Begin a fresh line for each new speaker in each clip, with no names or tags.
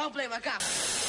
Dá um play, macaco.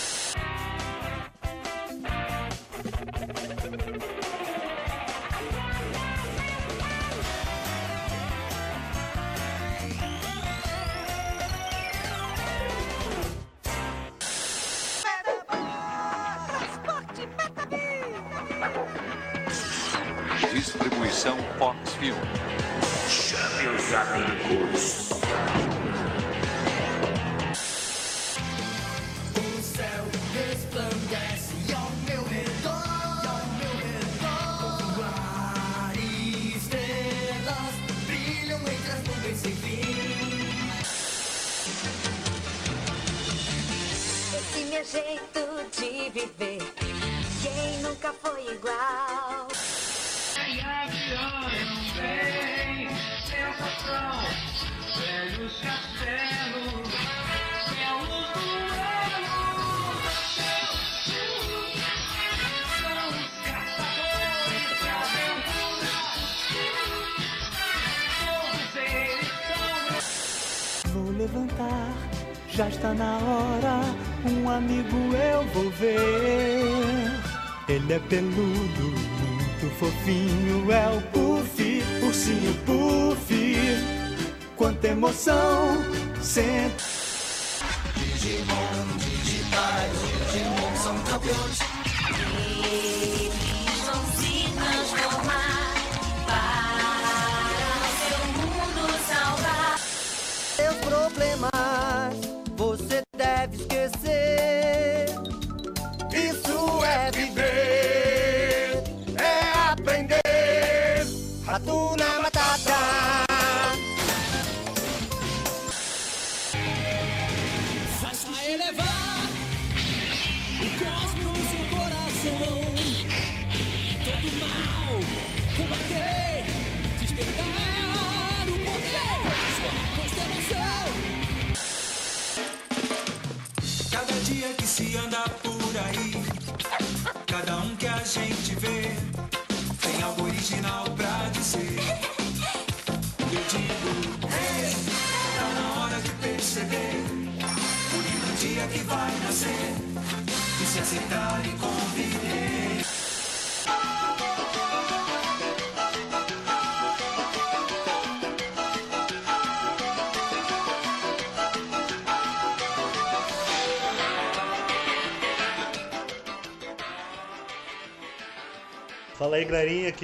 Peludo, muito fofinho. É o Puff, ursinho Puff. Quanta emoção! Senta.
Digimon, digitais, Digimon são campeões.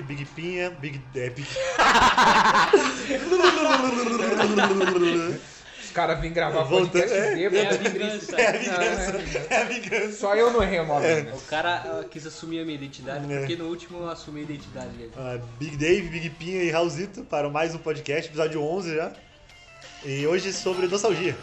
Big Pinha, Big... É, Big...
Os caras vêm gravar podcast
é,
bêbado.
É a vingança.
É a vingança, é a vingança.
Só eu não errei o nome. né?
O cara ah, quis assumir a minha identidade,
É.
porque no último eu assumi a identidade dele.
Ah, Big Dave, Big Pinha e Raulzito para mais um podcast, episódio 11 já. E hoje sobre nostalgia.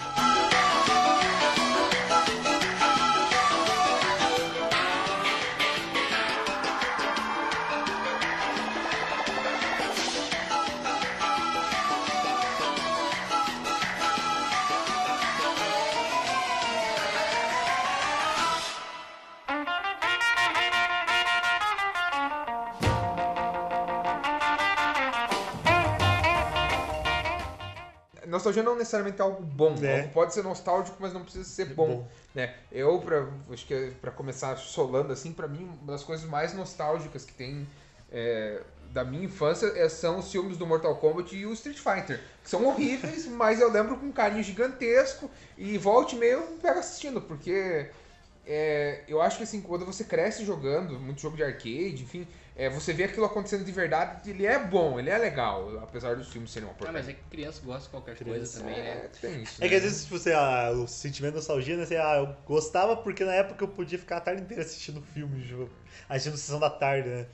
Nostalgia não necessariamente é algo bom.
É.
Algo pode ser nostálgico, mas não precisa ser bom.
bom.
Né? Eu, pra, acho que para começar solando assim, pra mim, uma das coisas mais nostálgicas que tem é, da minha infância é- são os filmes do Mortal Kombat e o Street Fighter. São horríveis, mas eu lembro com um carinho gigantesco e volte e meio eu pego assistindo, porque é, eu acho que assim, quando você cresce jogando, muito jogo de arcade, enfim, é, você vê aquilo acontecendo de verdade, ele é bom, ele é legal, apesar dos filmes serem uma
Ah,
porcaria.
mas é que criança gosta de qualquer
Criança,
coisa também, né?
É, tem isso.
É que às vezes, tipo, você, ah, o sentimento de nostalgia, né? Você, ah, eu gostava porque na época eu podia ficar a tarde inteira assistindo filme, jogo, assistindo sessão da tarde, né?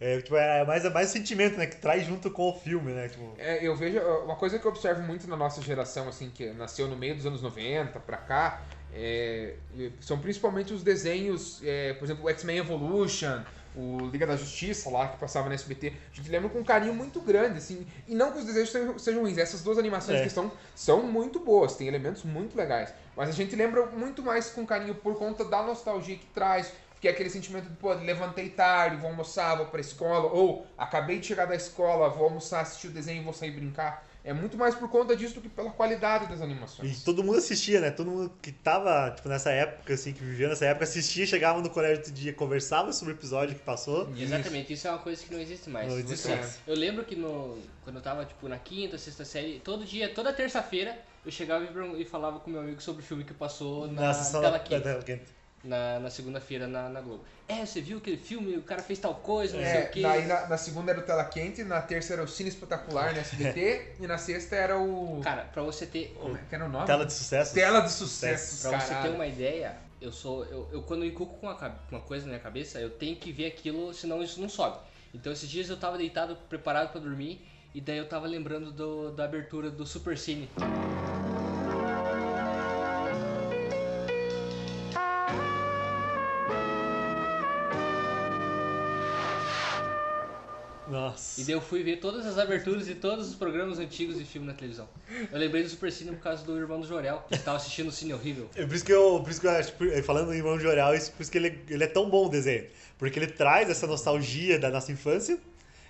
É, tipo, é mais, é mais sentimento, né? Que traz junto com o filme, né? Tipo,
É, eu vejo uma coisa que eu observo muito na nossa geração, assim, que nasceu no meio dos anos 90 pra cá, é, são principalmente os desenhos, é, por exemplo, o X-Men Evolution, o Liga da Justiça lá, que passava na SBT. A gente lembra com um carinho muito grande, assim, e não que os desenhos sejam, sejam ruins, essas duas animações
É.
que são, são muito boas, tem elementos muito legais, mas a gente lembra muito mais com carinho por conta da nostalgia que traz, que é aquele sentimento de, pô, levantei tarde, vou almoçar, vou pra escola, ou acabei de chegar da escola, vou almoçar, assistir o desenho e vou sair brincar. É muito mais por conta disso do que pela qualidade das
E
animações.
todo mundo assistia, né? Todo mundo que tava, tipo, nessa época, assim, que vivia nessa época, assistia, chegava no colégio outro dia, conversava sobre o episódio que passou.
Exatamente, isso é uma coisa que não existe mais.
Não existe
Você-
mais.
Eu lembro que no, quando eu tava tipo, na quinta, sexta série, todo dia, toda terça-feira, eu chegava e, e falava com meu amigo sobre o filme que passou na,
Na sessão da,
quente. Na, na segunda-feira na, na Globo. É, você viu aquele filme, o cara fez tal coisa, não sei
É,
o quê.
daí na, na segunda era o Tela Quente, na terça era o Cine Espetacular no SBT, e na sexta era o.
Cara, pra você ter.
Como é que era o nome?
Tela de sucesso.
Tela de sucesso.
Pra você ter uma ideia, eu sou. Eu, eu quando eu encuco com uma, uma coisa na minha cabeça, eu tenho que ver aquilo, senão isso não sobe. Então esses dias eu tava deitado, preparado pra dormir, e daí eu tava lembrando do, da abertura do Super Cine.
Nossa.
E daí eu fui ver todas as aberturas de todos os programas antigos de filme na televisão. Eu lembrei do Super Cine por causa do irmão do Jorel, que estava assistindo o Cine Horrível.
É por isso que eu, por isso que eu acho, por- falando em Irmão Jorel, isso, por isso que ele, ele é tão bom o desenho. Porque ele traz essa nostalgia da nossa infância.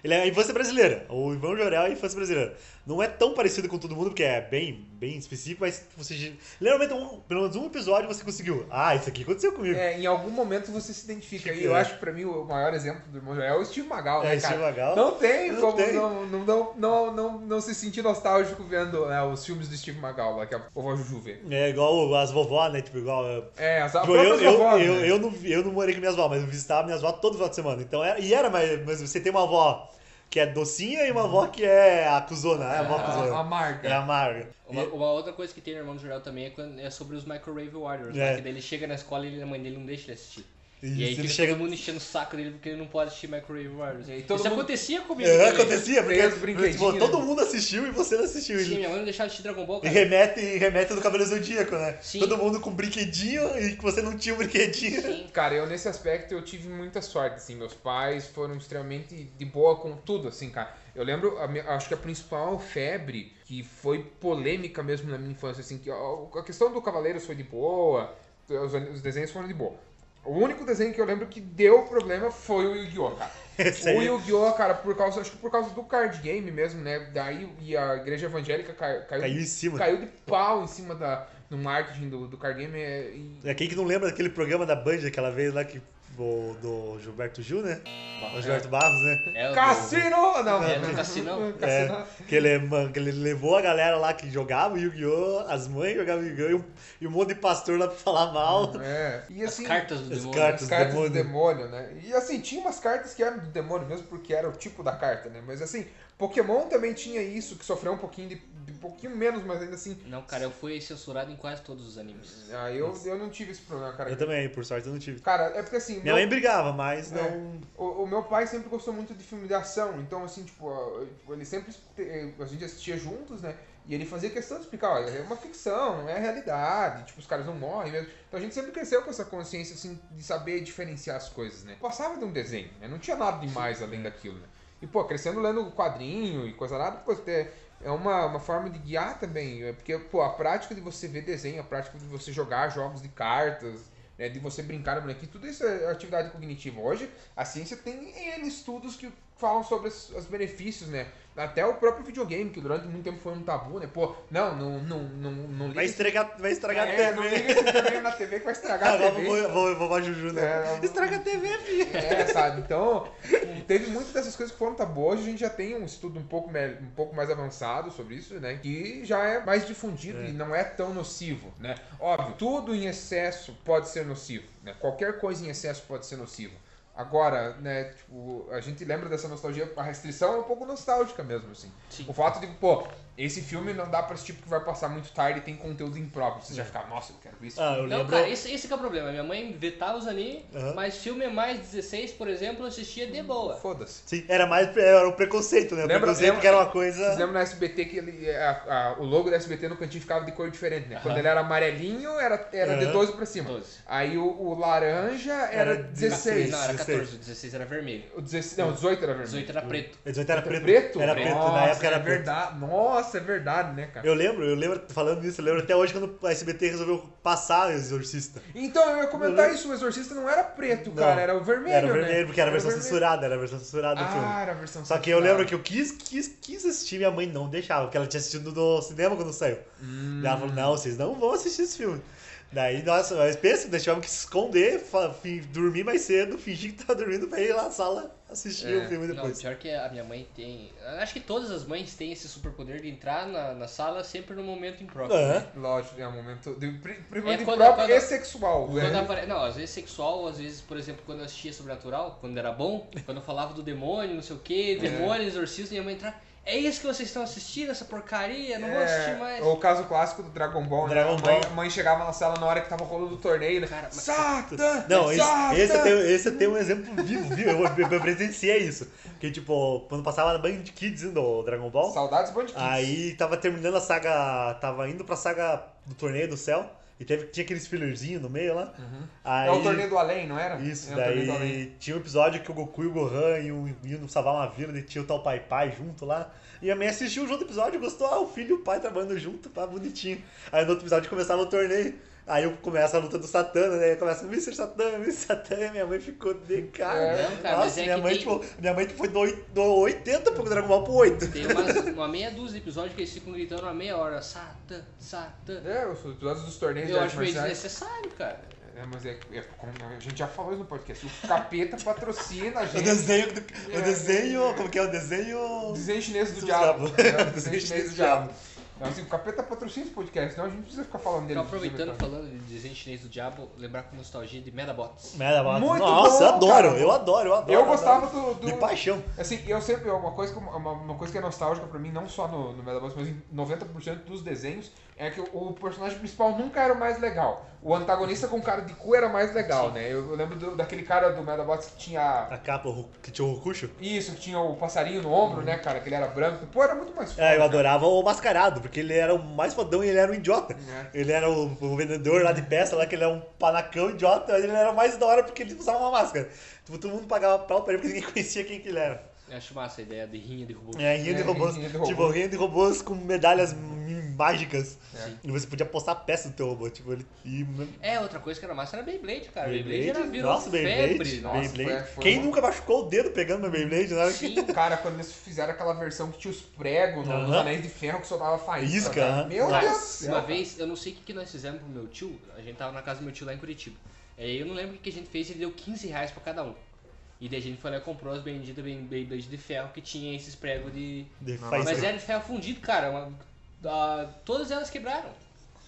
Ele é a infância brasileira. O Irmão Jorel é a infância brasileira. Não é tão parecido com todo mundo, porque é bem, bem específico, mas você. Geralmente, um, pelo menos um episódio você conseguiu. Ah, isso aqui aconteceu comigo.
É, em algum momento você se identifica. E
É.
eu acho que pra mim o maior exemplo do irmão Joel é o Steve Magal,
É,
né,
Steve? Magal.
Não tem
Não
como
tem.
Não, não, não, não, não, não se sentir nostálgico vendo né, os filmes do Steve Magal, lá que a vovó Juju vê.
É igual as vovó, né? Tipo, igual.
É, as
Tipo, eu, eu,
vovós,
eu,
né?
eu, não, eu não morei com minhas avós, mas eu visitava minhas avós todo final de semana. Então era, e era, mas, mas você tem uma avó que é docinha e uma avó que é acusona. É a avó acusona.
A- amarga.
É amarga.
Uma, uma outra coisa que tem no Irmão do Jorel também é, quando- é sobre os Microwave Warriors,
É.
né? Que daí ele chega na escola e ele- a mãe dele não deixa ele assistir.
Isso,
e aí
ele chega-
todo mundo enchendo o saco dele porque ele não pode assistir Microwave Warriors.
E
Isso
mundo-
acontecia comigo.
É,
também.
acontecia, porque tipo, todo
né?
mundo assistiu e você não assistiu.
Sim,
E,
minha mãe não deixava assistir Dragon Ball,
e
cara.
remete, e remete do Cabelo Zodíaco, né?
Sim.
Todo mundo com brinquedinho e que você não tinha o brinquedinho.
Sim.
Cara, eu nesse aspecto eu tive muita sorte, assim, meus pais foram extremamente de boa com tudo, assim, cara. Eu lembro, acho que a principal febre, que foi polêmica mesmo na minha infância, assim, que a, questão do Cavaleiros foi de boa, os desenhos foram de boa. O único desenho que eu lembro que deu problema foi o Yu-Gi-Oh, cara. O Yu-Gi-Oh, cara, por causa, acho que por causa do card game mesmo, né? Daí e a igreja evangélica cai- caiu,
Caiu em cima.
caiu de pau em cima da, do marketing do, do card game. é, e-
É quem que não lembra daquele programa da Band aquela vez lá que. Do, do Gilberto Gil, né? O Gilberto Barros, né?
É, o do-
Cassino! Não,
É, Cassinão.
Cassino.
É, que ele, mano, que ele levou a galera lá que jogava Yu-Gi-Oh! As mães jogavam Yu-Gi-Oh! E um, e um monte de pastor lá pra falar mal.
É. E
As
assim,
cartas do
as
demônio.
cartas.
as cartas do
demônio.
demônio, né? E assim, tinha umas cartas que eram do demônio mesmo, porque era o tipo da carta, né? Mas assim, Pokémon também tinha isso, que sofreu um pouquinho de um pouquinho menos, mas ainda assim.
Não, cara, eu fui censurado em quase todos os animes.
Ah, eu, eu não tive esse problema, cara.
Eu também, por sorte eu não tive.
Cara, é porque assim.
Minha
meu-
mãe brigava, mas
É.
não.
O, o meu pai sempre gostou muito de filme de ação, então assim, tipo, ele sempre a gente assistia juntos, né? E ele fazia questão de explicar, olha, é uma ficção, não é a realidade, tipo, os caras não morrem mesmo. Então a gente sempre cresceu com essa consciência, assim, de saber diferenciar as coisas, né? Passava de um desenho, né? Não tinha nada demais além daquilo, né? E, pô, crescendo lendo quadrinho e coisa nada, pô, até é uma, uma forma de guiar também, é porque, pô, a prática de você ver desenho, a prática de você jogar jogos de cartas, né, de você brincar no bonequinho, tudo isso é atividade cognitiva. Hoje, a ciência tem N estudos que falam sobre os, os benefícios, né? Até o próprio videogame, que durante muito tempo foi um tabu, né? Pô, não, não, não, não, não liga
Vai estragar, vai estragar
é,
a
não
TV.
liga esse videogame na TV que vai estragar a TV.
vou, vou, vou, vou Juju, né?
É,
Estraga a TV, filho.
É, sabe? Então, teve muitas dessas coisas que foram tabu. Hoje a gente já tem um estudo um pouco, um pouco mais avançado sobre isso, né? Que já é mais difundido e não é tão nocivo, né? Óbvio, tudo em excesso pode ser nocivo, né? Qualquer coisa em excesso pode ser nocivo. Agora, né, tipo, a gente lembra dessa nostalgia, a restrição é um pouco nostálgica mesmo, assim.
Sim.
O fato de, pô, esse filme não dá pra assistir porque vai passar muito tarde e tem conteúdo impróprio. Você já fica, nossa, eu quero ver isso.
Ah, eu
Não,
lembro.
cara, esse, esse que é o problema. Minha mãe vetava os animes,
Aham.
mas filme é mais 16, por exemplo, eu assistia de boa.
Foda-se.
Sim, era mais era o preconceito, né? O
Lembra-
preconceito
lembra-
que era uma
Vocês
coisa.
lembram no SBT que ele, a- a- o logo do SBT no cantinho ficava de cor diferente, né? Quando ele era amarelinho, era, era de
Aham.
12 pra cima.
12.
Aí o, o laranja era,
Era
16.
Não, era
16.
14, o 16 era vermelho.
O 16, não, o 18 era vermelho.
18 era preto.
18 era preto.
Preto?
Era preto,
Nossa,
na época era
é
preto.
verdade. Nossa, é verdade, né, cara?
Eu lembro, eu lembro, falando nisso, eu lembro até hoje quando a SBT resolveu passar o Exorcista.
Então, eu ia comentar
Eu
isso, o Exorcista não era preto,
Não.
cara, era o vermelho,
Era
né?
vermelho, porque era a versão censurada, era a versão censurada do filme.
Ah, era a versão
Só que eu
censurada.
lembro que eu quis, quis, quis assistir, minha mãe não deixava, porque ela tinha assistido no cinema quando saiu.
Hum.
Daí ela falou, não, vocês não vão assistir esse filme. Daí, nossa, mas pensa, nós tivemos que se esconder, dormir mais cedo, fingir que tava dormindo pra ir lá na sala assistir
É,
o filme
Não,
depois.
pior que a minha mãe tem. Acho que todas as mães têm esse superpoder de entrar na, na sala sempre no momento impróprio.
É.
né?
Lógico, é um momento de, pri-
É,
primeiro de
quando-
próprio
quando-
e sexual.
Quando
né?
apare... Não, às vezes sexual, às vezes, por exemplo, quando eu assistia Sobrenatural, quando era bom, quando eu falava do demônio, não sei o que,
É.
demônio, exorcismo, minha mãe entrar. É isso que vocês estão assistindo, essa porcaria? Não vou
É,
assistir mais.
O caso clássico do Dragon Ball,
Dragon
né? A mãe,
Ball.
a mãe chegava na sala na hora que tava rolando o torneio, né?
Cara,
Satan!
Não, esse,
Satan!
esse, eu tenho, esse eu tenho um exemplo vivo, vivo. Eu, eu, eu presenciei isso. Que, tipo, quando passava na Band Kids do Dragon Ball,
Saudades Band Kids.
aí tava terminando a saga. Tava indo pra saga do Torneio do Céu. E teve, tinha aqueles fillerzinhos no meio lá. Aí,
É o torneio do além, não era?
Isso,
é o torneio do além.
daí tinha um episódio que o Goku e o Gohan iam, iam salvar uma vila e tinha o tal Pai Pai junto lá. E a mãe assistiu junto o episódio, gostou, ah, o filho e o pai trabalhando junto, pá, bonitinho. Aí no outro episódio começava o torneio. Aí começa a luta do Satana, né? Começa Mr. Satana, Mr. Satana, e minha mãe ficou de cara.
É,
cara,
Nossa,
é
minha, mãe,
tem-
tipo, minha mãe tipo, foi do, do 80 pro Dragon Ball pro 8.
Tem umas, uma meia dúzia de episódios que eles ficam gritando uma meia hora, Satã, Satã.
É, os episódios dos torneios
Eu acho meio desnecessário, cara.
É, mas é, é como a gente já falou isso no podcast. O capeta patrocina a
O
gente.
desenho, do-
É.
o desenho, como que é o desenho?
Desenho chinês do
Do
diabo.
diabo.
É, o desenho chinês do diabo. Assim, o capeta patrocina esse podcast, senão a gente não precisa ficar falando dele.
Então, aproveitando, falando de desenho chinês do diabo, lembrar com nostalgia de Medabots.
Merda, mano.
Muito
Nossa,
bom,
eu adoro,
cara.
eu adoro, eu adoro.
Eu gostava
adoro.
do, do-
De paixão.
Assim, eu sempre. Uma coisa, que, uma, uma coisa que é nostálgica pra mim, não só no, no Medabots, mas em 90% dos desenhos, é que o, personagem principal nunca era o mais legal. O antagonista com cara de cu era mais legal, né? Eu, lembro do- daquele cara do Medabots que tinha.
A capa, que tinha o Rokucho.
Isso, que tinha o passarinho no ombro, né, cara? Que ele era branco. Pô, era muito mais foda.
É, eu
cara.
adorava o Mascarado, porque ele era o mais fodão e ele era um idiota.
É.
Ele era o, o vendedor lá de peça, lá que ele era um panacão idiota, mas ele era o mais da hora porque ele usava uma máscara. Tipo, todo mundo pagava pau pra ele porque ninguém conhecia quem que ele era.
Eu acho massa a ideia de rinha de robô.
É, rinha de
É,
robôs.
rinha de
Tipo,
robôs.
rinha de robôs com medalhas mágicas.
É.
E você podia postar peça do teu robô. Tipo, ele. E,
É, outra coisa que era massa era Beyblade, cara. Beyblade,
Beyblade,
era, virou
nossa, Beyblade,
febre.
Nossa,
Beyblade.
foi- foi
Quem
uma-
nunca machucou o dedo pegando meu Beyblade, né?
Sim,
Cara, quando eles fizeram aquela versão que tinha os pregos nos
Aham.
anéis de ferro que soltava faísca.
Isca,
cara.
aham.
Meu
Nossa,
Deus do céu.
Uma vez, eu não sei o que, que nós fizemos pro meu tio, a gente tava na casa do meu tio lá em Curitiba. Aí eu não lembro o que, que a gente fez, ele deu 15 reais pra cada um. E daí a gente foi lá e comprou as benditas Bey- Beyblade de ferro que tinha esses pregos de.
De.
Mas era de ferro fundido, cara. uma- ah, todas elas quebraram.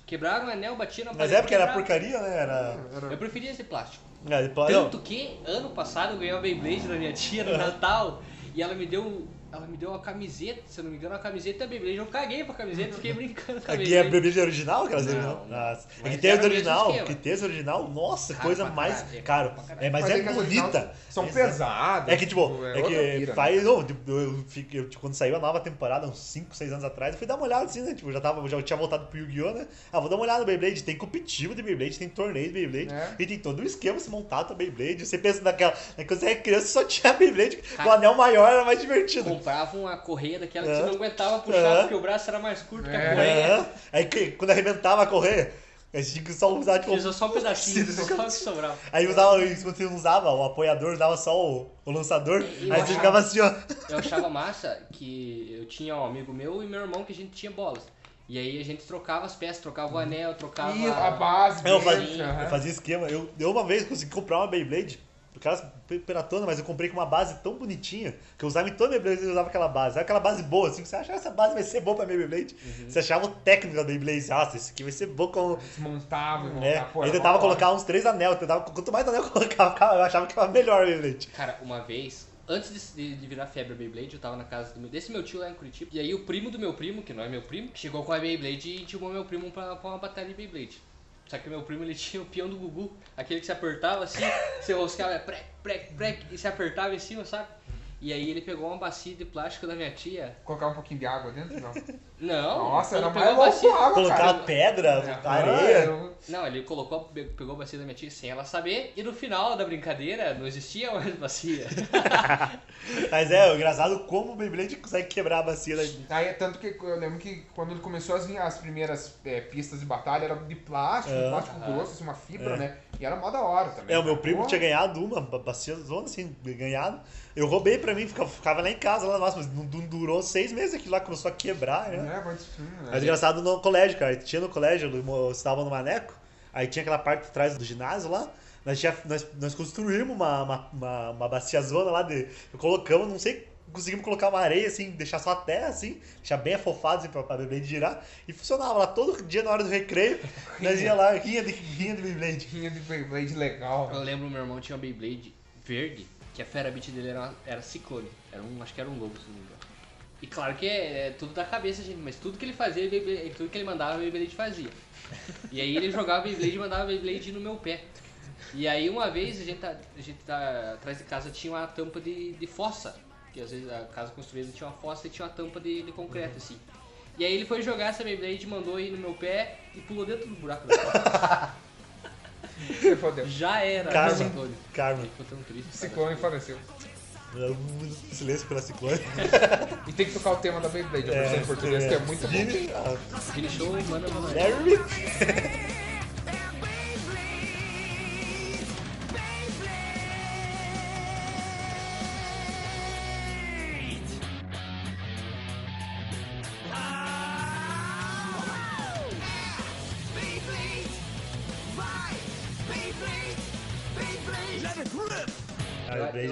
Quebraram o anel, batiam na
Mas é porque era
quebraram.
porcaria, né? Era.
Eu preferia esse plástico.
É, de não.
Tanto que ano passado eu ganhei uma Beyblade da minha tia no Natal e ela me deu. Ela me deu uma camiseta, se eu não me engano, uma camiseta Beyblade. Eu caguei pra camiseta e fiquei brincando com a
Aqui é
Beyblade.
Beyblade original, aquelas
Não,
original? Nossa. É que tem
o
original, que tem original, nossa,
Caro
coisa mais.
caralho, é
Caro. É, mas,
Mas
é,
é
bonita.
São pesadas.
É que, tipo, é
outra
que
pira, né?
faz. Tipo, eu, fiquei- eu, tipo, quando saiu a nova temporada, uns 5, 6 anos atrás, eu fui dar uma olhada assim, né? Tipo, eu já, tava, já tinha voltado pro Yu-Gi-Oh! né? Ah, vou dar uma olhada no Beyblade. Tem competitivo de Beyblade, tem torneio de Beyblade.
É.
E tem todo um esquema se montado pra Beyblade. Você pensa naquela. né, Quando você era criança, só tinha Beyblade. O
Cara,
anel maior era mais divertido.
Comprava uma correia daquela que
É.
você não aguentava puxar
É.
porque o braço era mais curto que a
É.
correia.
Aí que- quando arrebentava a correr, a gente tinha que só usar tipo.
Usa só um pedacinho, só o que sobrava.
Aí usava, se você usava, o apoiador dava só o, o lançador,
Eu
aí você ficava assim, ó.
Eu achava massa que eu tinha um amigo meu e meu irmão que a gente tinha bolas. E aí a gente trocava as peças, trocava o anel, trocava.
E a base
Eu fazia, eu fazia esquema. Eu, eu uma vez consegui comprar uma Beyblade, aquelas peratona, mas eu comprei com uma base tão bonitinha que eu usava em toda a Beyblade eu usava aquela base. Sabe aquela base boa, assim, você achava essa base vai ser boa pra minha Beyblade.
Uhum.
Você achava o técnico da Beyblade, nossa, isso aqui vai ser bom com.
Desmontava, e
É,
montava. Pô,
eu
era
tentava
da hora.
colocar uns três anel, tentava, quanto mais anel eu colocava, eu achava que era melhor a Beyblade.
Cara, uma vez, antes de, de virar febre a Beyblade, eu tava na casa meu- desse meu tio lá em Curitiba. E aí o primo do meu primo, que não é meu primo, chegou com a Beyblade e intimou meu primo pra, pra uma batalha de Beyblade. Só que meu primo ele tinha o peão do Gugu, aquele que se apertava assim, você roscava, é prec, prec, prec, e se apertava em cima, sabe? E aí ele pegou uma bacia de plástico da minha tia.
Colocar um pouquinho de água dentro? Não.
Não.
Nossa, era
pegou
mais
bacia-
água,
Colocar
cara.
pedra,
É,
areia.
eu-
Não, ele colocou, pe- pegou a bacia da minha tia sem ela saber. E no final da brincadeira não existia mais bacia.
Mas é, o engraçado como o Beyblade consegue quebrar a bacia da.
Aí é tanto que eu lembro que quando ele começou as, as primeiras é, pistas de batalha era de plástico,
É.
plástico grosso, assim, uma fibra,
É.
né? E era mó da hora também.
É, o meu primo
Pô,
tinha ganhado uma ba- bacia zona, assim, ganhado. Eu roubei pra mim, ficava, ficava lá em casa, lá nossa, mas não, não durou seis meses aquilo lá, começou a quebrar, né?
É, vai destruindo, né?
Mas engraçado no colégio, cara. Tinha no colégio, eu estava no Maneco, aí tinha aquela parte de trás do ginásio lá. Nós, tinha, nós, nós construímos uma, uma, uma, uma bacia zona lá de. Colocamos, não sei, conseguimos colocar uma areia assim, deixar só a terra assim, deixar bem afofado assim, pra, pra Beyblade girar. E funcionava lá todo dia na hora do recreio. nós ia lá, rinha de, rinha de Beyblade.
Rinha de Beyblade legal.
Eu lembro meu irmão tinha uma Beyblade verde, que a Fera Beat dele era, era ciclone. Era um, acho que era um lobo, se não me engano. E claro que é, é tudo da cabeça, gente, mas tudo que ele fazia, ele tudo que ele mandava, a Beyblade fazia. E aí ele jogava Beyblade e mandava Beyblade no meu pé. E aí uma vez a gente tá, a gente tá atrás de casa tinha uma tampa de, de fossa, que às vezes a casa construída tinha uma fossa e tinha uma tampa de, de concreto assim. E aí ele foi jogar essa Beyblade, mandou ir no meu pé e pulou dentro do buraco da
Se fodeu.
Já era,
Karma.
ciclone.
Karma.
Ficou tão triste.
Ciclone faleceu.
Silêncio pela ciclone.
E tem que tocar o tema da Beyblade, a
É,
versão em português, que é muito bom.
Vini, ah,
Show, manda manda.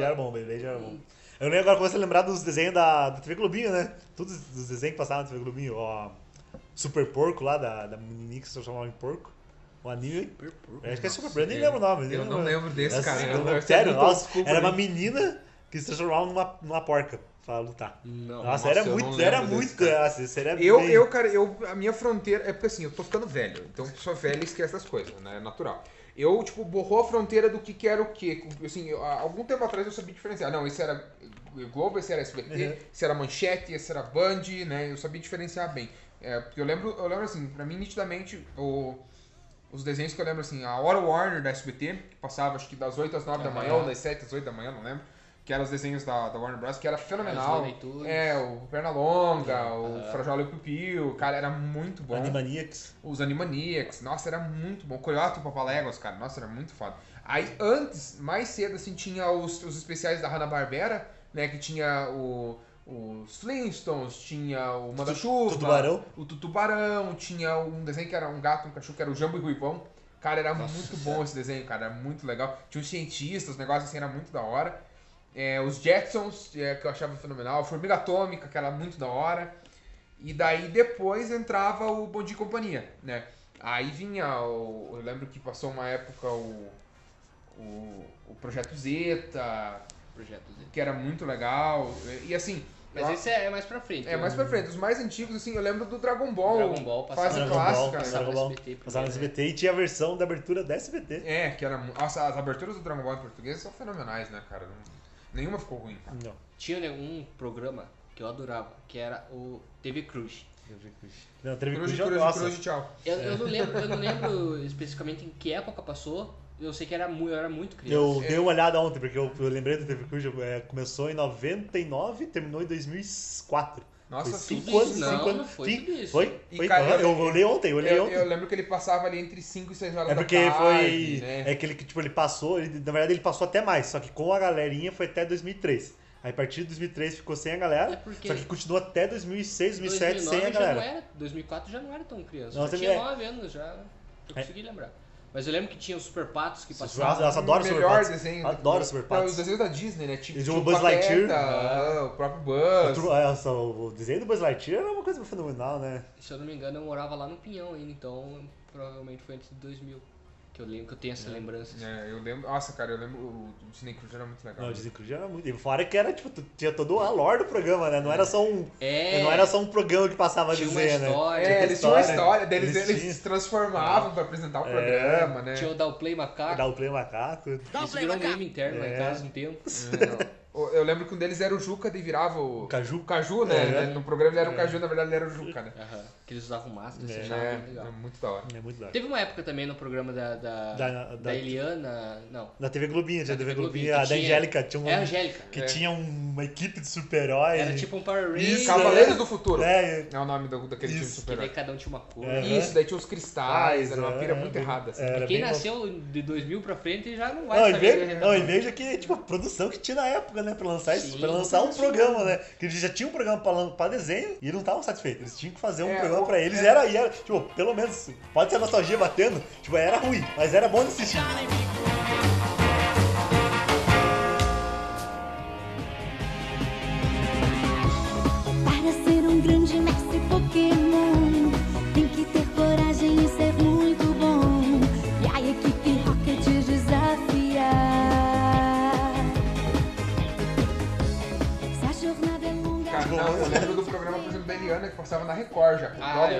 era bom, Beyblade era bom. Eu lembro agora, comecei a lembrar dos desenhos da, da TV Globinho, né? Todos os desenhos que passavam na TV Globinho. Ó, Super Porco lá, da, da menininha que se chamava em Porco. O anime. Eu acho que é Super Porco, eu nem lembro o nome. nem
Eu não lembro desse,
Essa-
cara.
eu-
eu
sério, nossa,
desculpa
era uma menina que se transformava numa, numa porca pra lutar.
Não.
Nossa,
nossa,
era
não
muito, era muito. isso era
Eu,
bem-
eu, cara, eu, a minha fronteira. É porque assim, eu tô ficando velho. Então, sou velho esquece as coisas, né? É natural. Eu, tipo, borrou a fronteira do que que era o quê. Assim, eu- algum tempo atrás eu sabia diferenciar. Não, esse era Globo, esse era SBT,
Uhum.
esse era Manchete, esse era Band, né? Eu sabia diferenciar bem. É, porque eu lembro, eu lembro assim, pra mim, nitidamente, o, os desenhos que eu lembro, assim, a Hora Warner da SBT, que passava acho que das 8 às 9 da manhã, ou das 7 às 8 da manhã, não lembro. Que eram os desenhos da, da Warner Bros. que era fenomenal. É, o Pernalonga, o Frajola e o Piu, cara, era muito bom.
Animaniacs.
Os Animaniacs, nossa, era muito bom. Coyote e o Papaléguas, cara, nossa, era muito foda. Aí antes, mais cedo, assim, tinha os, os especiais da Hanna-Barbera, né, que tinha o, os Flintstones, tinha o Manda-Chuva,
Tutubarão.
o Tutubarão, tinha um desenho que era um gato, um cachorro, que era o Jambo e Ruivão. Cara, era muito bom esse desenho, cara, era muito legal. Tinha os cientistas, os negócios assim, era muito da hora. É, os Jetsons, é, que eu achava fenomenal. Formiga Atômica, que era muito da hora. E daí depois entrava o Bom Dia e Companhia, né? Aí vinha o... Eu lembro que passou uma época o... O, o Projeto Zeta,
Projeto Z.
que era muito legal. E, e assim...
Mas
eu-
esse é mais pra frente.
é mais pra frente. Os mais antigos, assim, eu lembro do Dragon Ball.
Dragon Ball passava-
fase
Dragon
clássica,
Ball,
né?
passava
Dragon Ball.
SBT
Passava no SBT e tinha a versão da abertura da SBT.
É, que era. Nossa, as aberturas do Dragon Ball em português são fenomenais, né, cara? Não- Nenhuma ficou ruim.
Não.
Tinha um programa que eu adorava, que era o TV Cruz.
Não, teve
Cruz,
Cruz,
cruz,
nossa.
cruz, tchau.
Eu, eu não lembro, eu não lembro especificamente em que época passou. Eu sei que era, eu era muito criança.
Eu dei uma olhada ontem, porque eu, eu lembrei do TV Cruz, é, começou em 99 e terminou em 2004.
Nossa,
foi
tudo
cinco anos,
isso? Não,
cinco anos.
não foi tudo isso.
Foi?
E,
foi
cara,
eu, olhei ontem, eu olhei
Eu,
ontem.
eu lembro que ele passava ali entre 5 e 6 horas
É
da
porque
tarde,
foi.
né?
É aquele que, tipo, ele passou. Ele, na verdade, ele passou até mais. Só que com a galerinha foi até 2003. Aí a partir de 2003 ficou sem a galera.
É porque-
Só que continuou até 2006, 2007 sem a
2009 já
galera.
não era, 2004 já não era tão criança.
Não,
já tinha
vê-
9 anos, já. Eu
É.
consegui lembrar. Mas eu lembro que tinha os Super Patos que passavam.
adoro
o
Super
melhor
Patos.
desenho.
Adoro
do-
Super
Não,
Patos.
Os desenhos da Disney, né? Tipo, tipo
o Buzz
Pateta,
Lightyear.
o próprio Buzz.
Outro- é, o desenho do Buzz Lightyear era uma coisa fenomenal, né?
Se eu não me engano, eu morava lá no Pinhão ainda, então provavelmente foi antes de 2000. Que eu lembro que eu tenho essa lembrança. assim.
É, eu lembro. Nossa, cara, eu lembro. O o Disney Cruise era muito legal.
Não, o Disney Cruise era muito. E fora que era, tipo, tu- tinha todo a lore do programa, né? Não era só um.
É.
Não era só um programa que passava a
Tinha uma
dizer, né?
história.
É, eles tinham uma história, daí eles,
Eles
eles se transformavam pra apresentar o
É.
programa, né?
Tinha o Dar o Play Macaco.
Dar o play macaco.
Isso virou um meme interno lá em
É.
casa um tempo.
É, eu lembro que um deles era o Juca, daí virava o.
Caju.
Caju, né?
É,
né?
né?
No programa ele era o Caju, na verdade ele era o Juca, né?
Aham. Que eles usavam máscara, você
É,
achava
é,
bem legal.
é muito da hora.
É muito da hora.
Teve uma época também no programa da, da,
Da-
da,
da-
Eliana. Não.
Na TV Globinha,
Da
TV
TV
Globinha, a
que
da
tinha-
Angélica tinha um,
É a Angélica.
que
É.
tinha uma equipe de super-heróis.
Era
e-
tipo um Power Rangers.
Cavaleiros
é.
do Futuro.
É,
É o nome do, daquele
Isso,
Que daí
super
cada um tinha uma cor.
É.
Isso, daí tinha os cristais, era uma
é,
pira muito
bem-
errada. Assim.
era
Quem nasceu de 2000 pra frente já não vai
Não, e
saber.
veja,
né?
não, e veja que, tipo, a produção que tinha na época, né? Pra lançar, isso, pra lançar um programa, né? Que eles já tinham um programa pra, desenho e não estavam satisfeitos. Eles tinham que fazer um
É,
programa
o-
pra eles. Era, era, tipo, pelo menos, pode ser a nostalgia batendo, tipo, era ruim, mas era bom de assistir.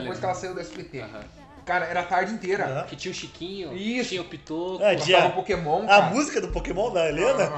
Depois que ela saiu do SBT.
Aham.
Cara, era a tarde inteira.
Que tinha o Chiquinho,
Isso.
tinha o Pitoco.
É, tinha
Passava Pokémon,
a
cara.
música do Pokémon da Helena.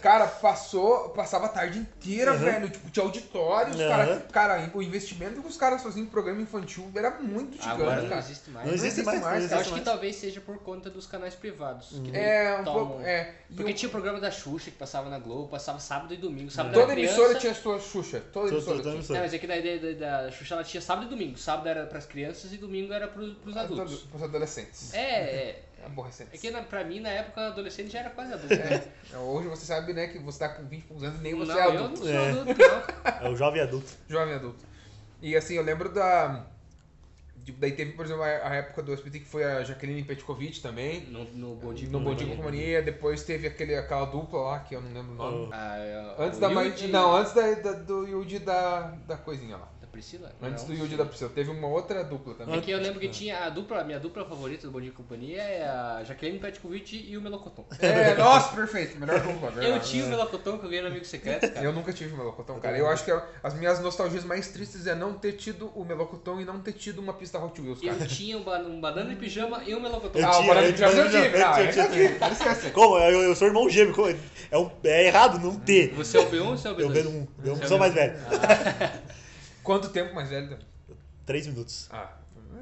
Cara, passou, passava a tarde inteira,
Uhum.
velho. Tipo, tinha auditórios,
Aham.
cara. Cara, o investimento que os caras faziam em programa infantil era muito gigante,
Agora não existe mais.
Não existe mais, não
Eu
existe
acho que
mais.
talvez seja por conta dos canais privados. Que daí
É, um
tomam-
pouco. É.
Porque
o-
tinha o programa da Xuxa que passava na Globo, passava sábado e domingo. Sábado
toda
era
emissora tinha sua Xuxa. Toda emissora
toda emissora.
Não, mas é que da ideia da, da Xuxa ela tinha sábado e domingo. Sábado era pras crianças e domingo era pros, pros adultos.
Para os adolescentes.
É, é.
Aborrecentes.
É que na, pra mim, na época, adolescente já era quase adulto.
É, hoje você sabe, né, que você tá com 20 e poucos anos e nem você
não,
é
eu
adulto.
não sou
É.
adulto, não.
É o jovem adulto.
Jovem adulto. E assim, eu lembro da. daí teve, por exemplo, a, época do SBT que foi a Jaqueline Petkovic também.
No, no Bom Dia
No Bom Dia
Companhia.
com Companhia. Depois teve aquele, aquela dupla lá, que eu não lembro o nome.
Ah, é,
Antes
o
da mãe.
Yudi-
Não, antes da, da- do Yuji da, da coisinha lá.
Priscila?
Antes
Não,
do Yuji
sim.
da Priscila. Teve uma outra dupla também.
É que eu lembro que tinha a dupla, a minha dupla favorita do Bom Dia e Companhia é a Jaqueline Petkovic e o Melocoton.
É, nossa, perfeito. Melhor dupla,
Eu
verdade.
tinha o Melocoton que eu ganhei no Amigo Secreto, cara.
Eu nunca tive melocotão, cara. Eu acho que as minhas nostalgias mais tristes é não ter tido o melocotão e não ter tido uma pista Hot Wheels, cara.
Eu tinha um, ba- um banana de pijama e um Melocoton.
Eu
Ah, o Banana
eu
de Pijama eu
tinha,
tive.
eu
Ah, eu
eu
já
tinha.
tive, cara, esquece.
Como? Eu, eu sou irmão gêmeo. como- É, um, é errado não ter.
Você é o B1 ou você é o B2?
Eu um. Eu
é o
sou mais
B1.
velho.
Quanto tempo mais velho?
Três minutos.
Ah.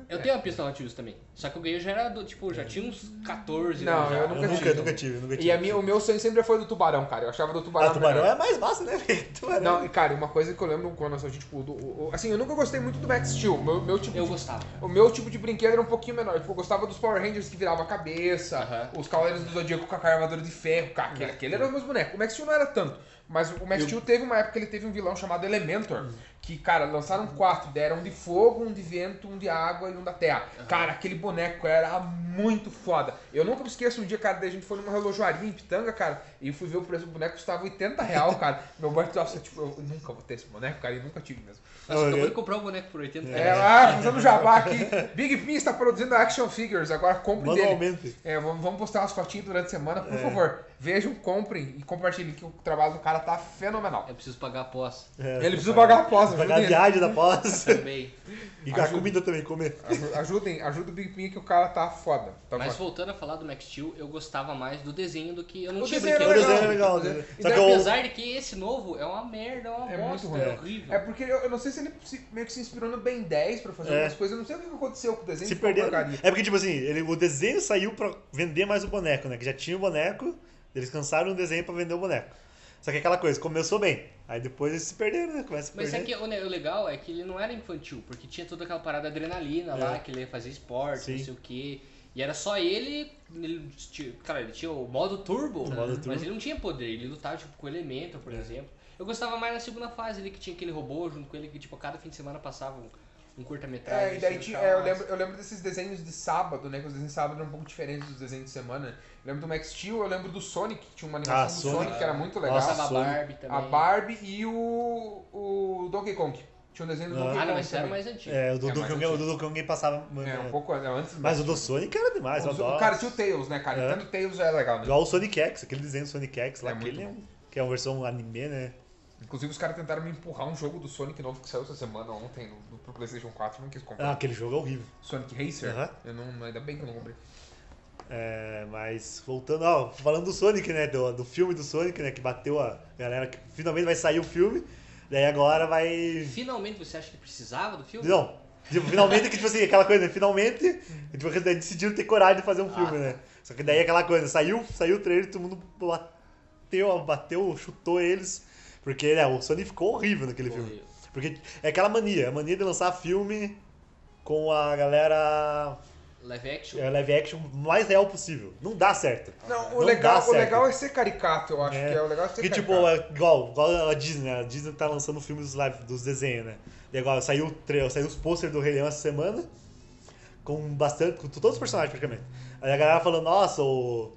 Eu tenho uma pista Hot Wheels também. Só que eu ganhei já era do, tipo, já tinha uns 14
Não,
anos já.
eu
Eu
nunca
nunca,
tive.
nunca tive, nunca tive.
E a minha, o meu sonho sempre foi do tubarão, cara. Eu achava do tubarão.
Ah, tubarão
melhor.
é mais massa, né? velho? Tubarão.
Não, e cara, uma coisa que eu lembro quando eu assisti, tipo, do, o- o- assim, eu nunca gostei muito do Max Steel. Meu, meu tipo
Eu
de-
gostava.
O meu tipo de brinquedo era um pouquinho menor. Tipo, eu gostava dos Power Rangers que virava a cabeça,
Aham.
os Cavaleiros do Zodíaco com a carvadora de ferro. Cara, aquele, aquele eram os meus bonecos. O Max Steel não era tanto. Mas o Max Steel teve uma época que ele teve um vilão chamado Elementor. Que, cara, lançaram quatro. Deram um de fogo, um de vento, um de água e um da terra. Cara, aquele boneco era muito foda. Eu nunca me esqueço um dia, cara, daí a gente foi numa relojoaria em Pitanga, cara, e fui ver o preço do boneco, custava 80 real, cara. Meu boy, nossa, tipo, eu nunca vou ter esse boneco, cara, e nunca tive mesmo.
Nossa, acabou
eu-
de comprar um boneco por 80
É,
reais.
ah, fazendo jabá aqui. Big Pin está produzindo action figures, agora compre dele.
Manualmente.
É, vamos, vamos postar umas fotinhas durante a semana, por favor. Vejam, comprem e compartilhem que o trabalho do cara tá fenomenal.
Eu preciso pagar após
É,
Ele precisa pagar a pós,
Pagar a
ajudem ele.
viagem da pós.
também.
E a comida também, comer.
Aju- Ajudem, ajuda o Big Pin que o cara tá foda. Tá
Mas
foda.
voltando a falar do Max Steel, eu gostava mais do desenho do que. Eu não
O
tinha
desenho era
O
brinquedo.
desenho é legal. Só eu,
Apesar de que esse novo é uma merda, é uma
É
bosta,
muito ruim.
é horrível.
É porque eu, eu não sei se ele se- meio que se inspirou no Ben 10 pra fazer
É.
algumas coisas. Eu não sei o que aconteceu com o desenho.
se
porcaria.
É porque, tipo assim, ele, o desenho saiu pra vender mais o boneco, né? Que já tinha o boneco, eles cansaram o desenho pra vender o boneco. Só que aquela coisa, começou bem. Aí depois eles se perderam, né? Começa a
Mas
perder.
é que o, o legal é que ele não era infantil, porque tinha toda aquela parada adrenalina lá,
É.
que ele ia fazer esporte,
Sim.
não sei o quê. E era só ele, ele tinha- cara, ele tinha o modo turbo,
O modo
mas
turbo.
ele não tinha poder, ele lutava tipo com elemento, por exemplo. Eu gostava mais na segunda fase ali, que tinha aquele robô junto com ele, que tipo, a cada fim de semana passava um, um curta-metragem.
É, e daí
assim,
tinha, é, eu, lembro, eu lembro desses desenhos de sábado, né? Que os desenhos de sábado eram um pouco diferentes dos desenhos de semana. Eu lembro do Max Steel, eu lembro do Sonic, que tinha uma animação
Ah,
do
Sonic.
Sonic, que era muito legal.
Nossa,
a. Barbie também.
a Barbie e o, o Donkey Kong. Tinha um desenho do
Ah.
Donkey
Ah,
Kong
não, esse era mais antigo.
É, o do
É, mais
Kong- o
antigo.
do Duke Kong passava.
É, um pouco antes.
Mas o do Sonic era demais, eu
o,
adoro.
Cara, tinha o Tails, né, cara?
É.
Então o Tails é legal, né?
Igual o Sonic X, aquele desenho do Sonic X lá,
É
aquele é um, que é uma versão anime, né?
Inclusive os caras tentaram me empurrar um jogo do Sonic novo que saiu essa semana ontem no, no, pro PlayStation 4, eu não quis comprar.
Ah, aquele jogo é horrível.
Sonic Racer?
Aham.
Eu não, ainda bem que eu não comprei.
É, mas voltando, ó, falando do Sonic, né? Do, do filme do Sonic, né? Que bateu a galera, que finalmente vai sair o filme. Daí agora vai.
Finalmente você acha que precisava do filme?
Não. Tipo, finalmente que, tipo assim, aquela coisa, né? Finalmente, tipo, eles decidiram ter coragem de fazer um
Ah,
filme, né? Só que daí aquela coisa, saiu, saiu o trailer, todo mundo bateu, bateu, chutou eles. Porque né, o Sonic ficou horrível naquele filme.
Horrível.
Porque é aquela mania, a mania de lançar filme com a galera
Live action?
é, live action o mais real possível. Não dá certo.
Não, o,
Não
legal,
dá
o legal é ser caricato, eu acho
É.
que é o legal é ser
Porque, tipo,
caricato.
é igual, igual a Disney, né? A Disney tá lançando filmes dos, live, dos desenhos, né? E agora saiu, saiu os posters do Rei Leão essa semana, com bastante. com todos os personagens praticamente. Aí a galera falando, nossa, o.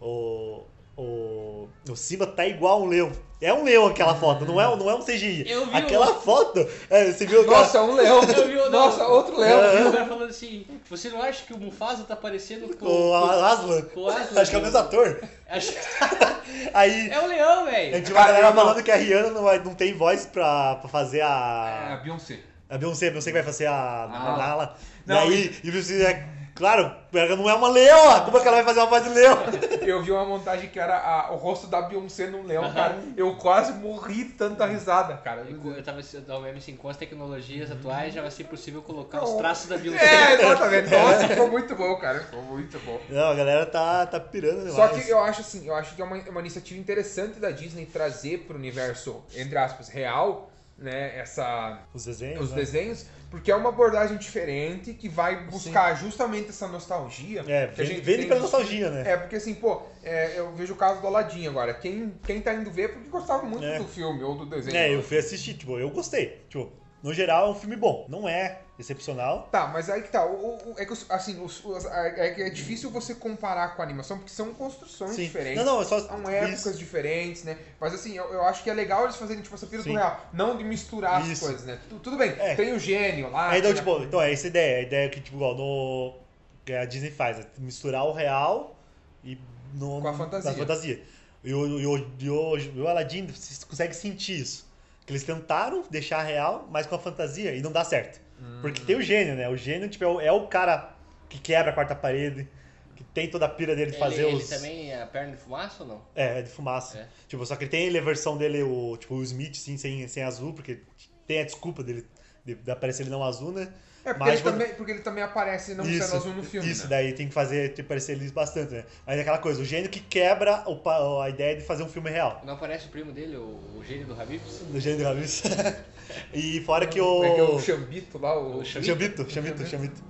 O. O, o Simba tá igual um leão. É um leão aquela foto, não é, não é um CGI.
Eu vi
Aquela
o-
foto, é, você viu cara?
Nossa, um leão.
Eu vi não,
Nossa, outro leão.
Eu vi o cara falando assim, você não acha que o Mufasa tá parecendo com...
O Aslan.
com o Aslan?
Acho que é o mesmo ator.
Acho-
Aí.
É o leão,
A
velho.
gente vai galera falando que a Rihanna não, vai, não tem voz pra, pra fazer
É
a.
a Beyoncé.
A Beyoncé, a Beyoncé que vai fazer a
Ah.
Nala. E
Não,
aí, e você, é, claro, ela não é uma leoa. Como é que ela vai fazer uma voz de leão?
Eu vi uma montagem que era a- o rosto da Beyoncé num leão, cara. Eu quase morri de tanta risada, cara.
Eu tava eu mesmo assim, com as tecnologias atuais já vai ser possível colocar os traços da Beyoncé.
É, exatamente. Nossa, ficou muito bom, cara. Ficou muito bom.
Não, a galera tá, tá pirando demais.
Só que eu acho assim, eu acho que é uma, uma iniciativa interessante da Disney trazer pro universo, entre aspas, real, né, essa,
Os desenhos.
os
né?
desenhos, porque é uma abordagem diferente que vai buscar justamente essa nostalgia.
É,
que a gente
vende pela nostalgia, né?
É, porque assim, pô, é, eu vejo o caso do Aladdin agora. Quem, quem tá indo ver é porque gostava muito
É.
do filme ou do desenho.
É, eu fui assistir, tipo, eu gostei. Tipo, no geral é um filme bom. Não é excepcional.
Tá, mas aí que tá. O, o- o- é que assim, os- é é difícil você comparar com a animação, porque são construções
Sim.
diferentes.
Não, não, é só.
São épocas
isso.
diferentes, né? Mas assim, eu, eu acho que é legal eles fazerem tipo essa pira do real. Não de misturar as
Isso.
coisas, né? Tu- tudo bem,
É.
tem o gênio lá.
Aí, então, tipo, então é essa ideia. A ideia que, tipo, igual no. Que a Disney faz, é misturar o real e no,
Com a fantasia.
fantasia. E o, e o, e o, e o Aladdin consegue sentir isso. Que eles tentaram deixar real, mas com a fantasia, e não dá certo. Porque tem o gênio, né? O gênio, tipo, é o, é o cara que quebra a quarta parede, que tem toda a pira dele de
Ele,
fazer
ele
os.
também é perna de fumaça ou não?
É, é de fumaça.
É.
Tipo, só que ele tem ele, a versão dele, o, tipo, o Smith, sim, sem, sem azul, porque tem a desculpa dele de, de aparecer ele não azul, né?
É, porque,
Mas
ele
quando-
também, porque ele também aparece não
isso,
sendo azul no filme.
Isso,
né?
daí tem que fazer, tem que parecer eles bastante, né? Mas é aquela coisa, o gênio que quebra o a ideia de fazer um filme real.
Não aparece o primo dele, o, o gênio do Habibs?
Do gênio de Ravis. e fora que
Como é que é
o.
o Chambito lá, o.
O
Chamito, Chamito, Chamito.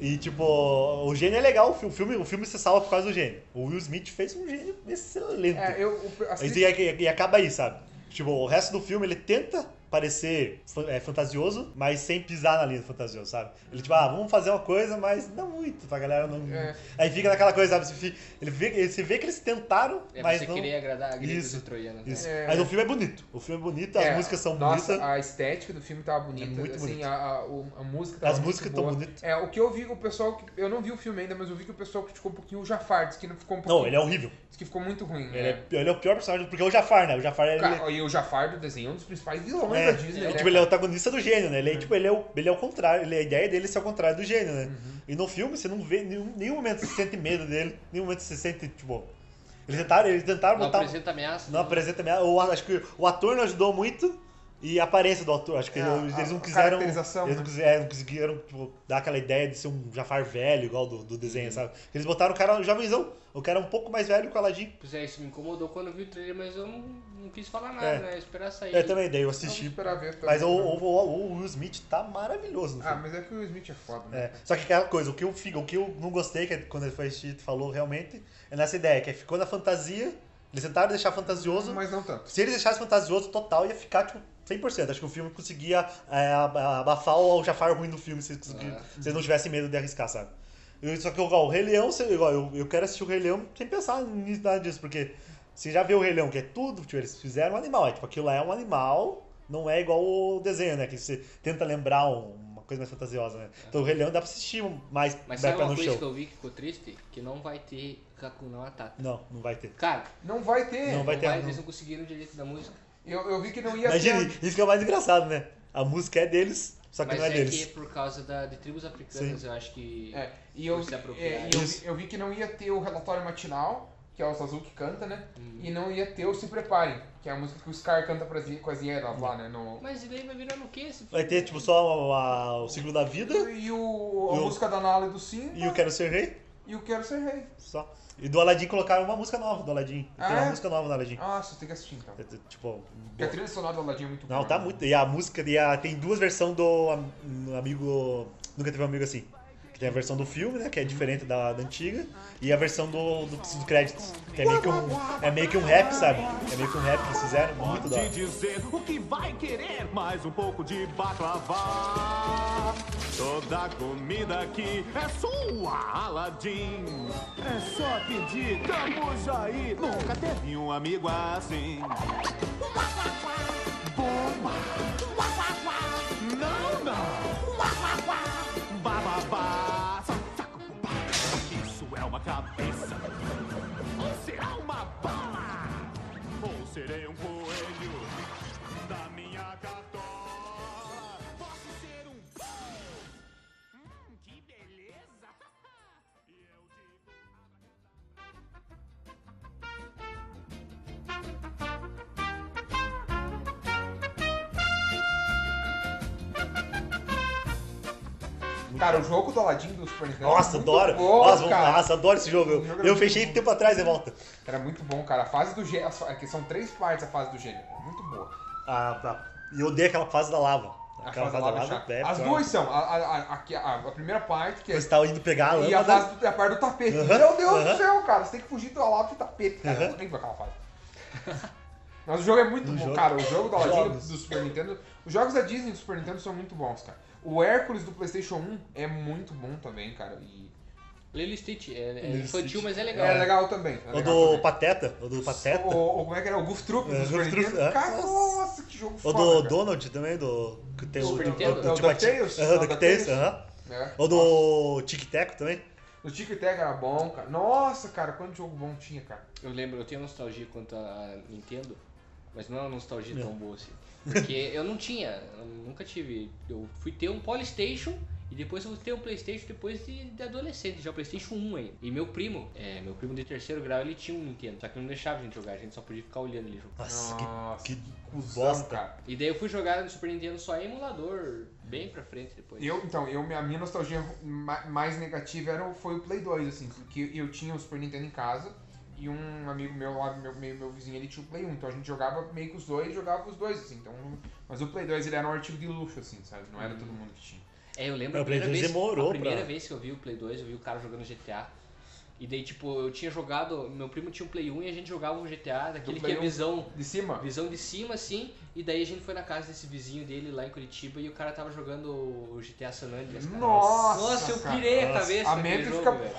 E tipo, o gênio é legal, o filme, o filme se salva por causa do gênio. O Will Smith fez um gênio excelente.
É, eu. o- assim,
E, e- e acaba aí, sabe? Tipo, o resto do filme ele tenta parecer é, fantasioso, mas sem pisar na linha do fantasioso, sabe? Ele tipo, ah, vamos fazer uma coisa, mas não muito, pra galera não.
É.
Aí fica naquela coisa, sabe? Você, fi- ele vê, ele- você vê que eles tentaram,
É
mas
você
não.
querer agradar gregos
Isso,
troianos. né?
Isso.
É.
Mas o filme é bonito. O filme é bonito, as
é,
músicas são
nossa,
bonitas.
a estética do filme tava bonita.
É muito
assim,
bonito.
a, a, a música tava
As músicas tão bonitas.
É, o que eu vi, o pessoal. que- Eu não vi o filme ainda, mas eu vi que o pessoal criticou um pouquinho o Jafar, disse que não ficou um pouquinho.
Não, ele é horrível.
Disse que ficou muito ruim.
Ele
né?
é, ele é o pior personagem, porque é o Jafar, né? O Jafar ele,
Cara, e o Jafar do desenho é um dos principais vilões
É,
da Disney,
é,
né?
tipo, ele é o antagonista do gênio, né? Ele é, tipo, ele é, o, ele é o contrário. Ele, a ideia dele é ser o contrário do gênio, né?
Uhum.
E no filme você não vê nenhum, nenhum momento você sente medo dele, nenhum momento você sente, tipo. Eles tentaram, eles tentaram
Não
botar.
apresenta ameaça.
Não apresenta ameaça. Acho que o ator não ajudou muito. E a aparência do ator, acho que
É,
eles,
a-
eles não
a
quiseram.
caracterização,
Eles
né?
não quiseram, não conseguiram tipo, dar aquela ideia de ser um Jafar velho, igual do, do desenho,
Uhum.
sabe? Eles botaram o cara jovenzão. O cara um pouco mais velho que o Aladdin.
Pois é, isso me incomodou quando eu vi o trailer, mas eu não, não quis falar nada,
É.
né? Esperar sair.
É, também, daí eu assisti.
esperar ver também,
Mas o,
né?
o, o- o Will Smith tá maravilhoso no
Ah,
filme.
mas é que o Will Smith é foda, né?
É, só que aquela coisa, o que eu, fico, o que eu não gostei, que é quando ele foi assistir, falou realmente, é nessa ideia, que ficou na fantasia, eles tentaram deixar fantasioso,
Mas não tanto.
se eles deixassem fantasioso total, ia ficar, tipo, 100%. Acho que o filme conseguia é, ab- abafar o Jafar ruim do filme, se, se eles não tivessem medo de arriscar, sabe? Eu- Só que igual, o Rei Leão, igual, eu, eu quero assistir o Rei Leão sem pensar nisso, nada disso, porque você já viu o Rei Leão, que é tudo, tipo, eles fizeram um animal, é, tipo, aquilo lá é um animal, não é igual o desenho, né? Que você tenta lembrar um- uma coisa mais fantasiosa, né? Então o Rei Leão dá pra assistir mais
Mas
vai
sabe uma
no
coisa
show.
que eu vi que ficou triste? Que não vai ter Hakuna Matata.
Não, não vai ter.
Cara,
Não vai ter.
Não vai ter, não.
eles não conseguiram o direito da música.
Eu, eu vi que não ia
Imagina,
ter.
isso que é o mais engraçado, né? A música é deles, só que
Mas
não é,
é
deles.
que por causa da, de tribos africanas,
Sim.
eu acho que.
É, e eu, é, e eu, vi- eu vi que não ia ter o relatório matinal, que é o Sazu que canta, né?
Uhum.
E não ia ter o Se Preparem, que é a música que o Scar canta pras, com as hienas lá, né? No...
Mas e daí vai virar no quê esse
Vai ter, tipo, só a- o ciclo da vida
E o, a
E o-
música da Nala e do Simba
e o Quero Ser Rei.
e o Quero Ser Rei.
Só. E do Aladdin colocaram uma música nova do Aladdin.
Ah,
tem uma
é?
música nova do Aladdin.
Ah, você tem que assistir então.
É, Tipo.
Porque a trilha sonora do Aladdin é muito boa.
Não, tá
né?
muito. E a música. E a, tem duas versões do am- amigo. Nunca teve um amigo assim. Tem a versão do filme, né? Que é diferente da, da antiga. E a versão do, do, do créditos. Que é meio que um. É meio que um rap, sabe? É meio que um rap que eles fizeram. Muito da hora.
Pode dizer o que vai querer, mais um pouco de baklava. Toda comida aqui é sua, Aladdin. É só pedir, estamos aí. Nunca teve um amigo assim. Bomba. Serei um coelho
Cara, o jogo do Aladdin do Super Nintendo
Nossa,
é muito
adoro.
bom,
nossa,
cara.
nossa, adoro esse jogo.
Jogo é
Eu fechei
bom.
tempo atrás de volta.
Era muito bom, cara. A fase do gênio. Que são três partes a fase do gênio. Muito boa.
Ah, tá. E eu odeio aquela fase da lava.
A
Aquela
fase da lava é chata.
é
As
pior.
duas são. A, a, a, a, primeira parte, que é.
Você tava indo pegar a
E a, fase do, a parte do tapete.
Aham,
Meu Deus
aham.
do céu, cara. Você tem que fugir do lava e tapete, cara. É
Aham.
horrível aquela fase. Mas o jogo é muito
No
bom,
jogo-
cara. O jogo do Aladdin do Super Nintendo. Os jogos da Disney do Super Nintendo são muito bons, cara. O Hércules do PlayStation 1 é muito bom também, cara. E
Lilo Stitch, é, é infantil, mas é legal.
é legal também. é
O
legal
do
também.
Pateta. O do Pateta.
O, o- como é que era? O Goof Troop
É,
do Super
Goof Troop,
Nintendo.
é.
Cara, nossa, que jogo
O
foda,
do
cara.
Donald também, do. Que tem o.
Super
do-
Nintendo?
do-
É o DuckTales?
Aham,
É o
DuckTales,
DuckTales.
aham.
É.
O do Tic Teco também.
O Tic Tac era bom, cara. Nossa, cara, quanto jogo bom tinha, cara.
Eu lembro, eu tenho nostalgia quanto a Nintendo, mas não é uma nostalgia
É.
tão boa assim. Porque eu não tinha, eu nunca tive. Eu fui ter um Polystation e depois eu fui ter um Playstation depois de, de adolescente, já o Playstation 1 ainda. E meu primo, é, meu primo de terceiro grau, ele tinha um Nintendo, só que não deixava a gente jogar, a gente só podia ficar olhando ele jogar.
Nossa,
Nossa,
que, que
cuzão,
bosta.
cara.
E daí eu fui jogar no Super Nintendo só em emulador, bem pra frente depois.
Eu, então, eu, a minha nostalgia ma- mais negativa era, o- foi o Play 2, assim, porque eu tinha o Super Nintendo em casa e um amigo meu lá, meu, meu, meu vizinho, ele tinha o Play 1, então a gente jogava meio que os dois, jogava os dois, assim, então... Mas o Play 2, ele era um artigo de luxo, assim, sabe? Não era todo mundo que tinha.
É, eu lembro
É,
a
o Play
primeira,
2
vez,
demorou
a primeira
pra-
vez que eu vi o Play 2, eu vi o cara jogando GTA. E daí, tipo, eu tinha jogado. Meu primo tinha um Play 1 e a gente jogava um GTA, daquele que
Play
é
1?
visão.
De cima?
Visão de cima, assim. E daí a gente foi na casa desse vizinho dele lá em Curitiba e o cara tava jogando o GTA San Andreas. Cara.
Nossa,
Nossa, eu
cara.
pirei a cabeça.
A mente
jogo,
fica-
velho.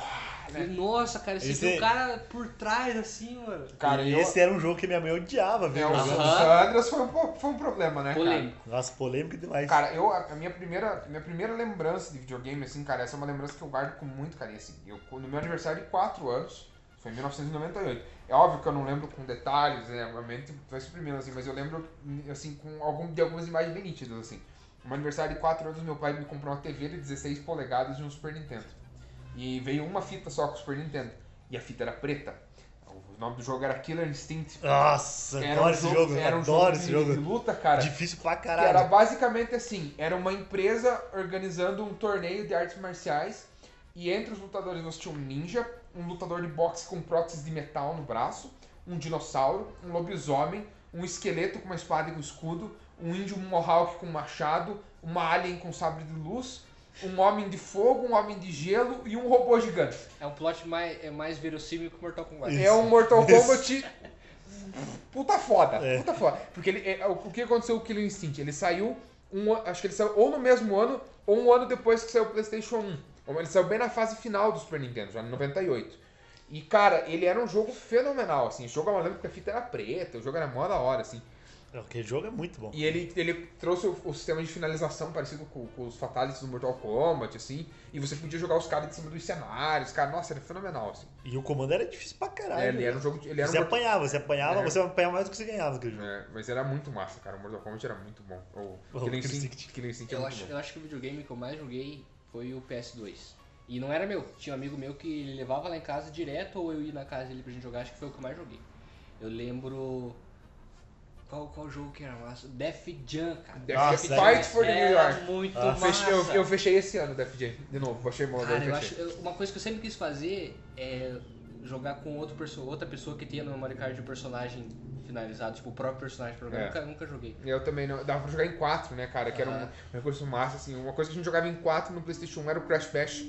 Falei, Nossa, cara, você
Esse-
viu o cara por trás assim, mano.
Cara,
e
eu...
esse era um jogo que minha mãe odiava, viu?
É, o
jogando.
Aham.
San Andreas foi um, foi um problema, né, cara?
Polêmico.
Nossa, polêmico demais.
Cara, eu, a a minha primeira, minha primeira lembrança de videogame, assim, cara, essa é uma lembrança que eu guardo com muito carinho, assim. Eu, no meu aniversário 4 anos, foi em 1998. É óbvio que eu não lembro com detalhes, né, a mente vai suprimindo, assim, mas eu lembro, assim, com algum, de algumas imagens bem nítidas, assim. No aniversário de 4 anos, meu pai me comprou uma TV de 16 polegadas e um Super Nintendo. E veio uma fita só com o Super Nintendo. E a fita era preta. O nome do jogo era Killer Instinct.
Nossa,
Era
adoro
um
esse
jogo,
jogo.
era um
adoro
jogo
esse
de,
jogo.
de luta, cara.
Difícil pra
Que era
caralho.
basicamente assim, era uma empresa organizando um torneio de artes marciais e entre os lutadores você tinha um ninja, um lutador de boxe com prótese de metal no braço, um dinossauro, um lobisomem, um esqueleto com uma espada e um escudo, um índio mohawk com um machado, uma alien com sabre de luz, um homem de fogo, um homem de gelo e um robô gigante.
É um plot mais, é mais verossímil que o Mortal Kombat.
É um Mortal Kombat puta foda,
É.
puta foda. Porque ele, é, o o que aconteceu com o Killer Instinct? Ele saiu, um, acho que ele saiu ou no mesmo ano ou um ano depois que saiu o PlayStation 1. Ele saiu bem na fase final do Super Nintendo, já em 98. E, cara, ele era um jogo fenomenal, assim. O jogo eu lembro que a fita era preta, o jogo era mó da hora, assim.
Aquele jogo é muito bom.
E ele, ele trouxe o, o sistema de finalização parecido com, com os Fatalities do Mortal Kombat, assim. E você podia jogar os caras de cima dos cenários. Cara, nossa, era fenomenal, assim.
E o comando era difícil pra caralho.
É, ele era um jogo. de- Ele era
você
um
apanhava, você apanhava,
É.
você apanhava mais do que você ganhava naquele jogo.
É, mas era muito massa, cara. O Mortal Kombat era muito bom. O
O
Killing Instinct, Killing Instinct é
Eu
muito
acho,
bom.
eu acho que o videogame que eu mais joguei foi o PS2. E não era meu, tinha um amigo meu que ele levava lá em casa direto ou eu ia na casa dele pra gente jogar, acho que foi o que eu mais joguei. Eu lembro. Qual, qual jogo que era massa? Def Jam, cara.
Def
Nossa,
Jam Fight for the New York.
muito
Ah,
Eu fechei- eu,
massa.
eu fechei esse ano o Def Jam, de novo. Baixei o modo
Cara, eu
fechei.
acho, eu- uma coisa que eu sempre quis fazer é jogar com outro perso outra pessoa que tenha no memory card um personagem finalizado, tipo o próprio personagem.
É.
Nunca, nunca joguei.
Eu também não. Dava pra jogar em 4, né, cara? Que era um, um recurso massa, assim. Uma coisa que a gente jogava em 4 no PlayStation 1 era o Crash Bash.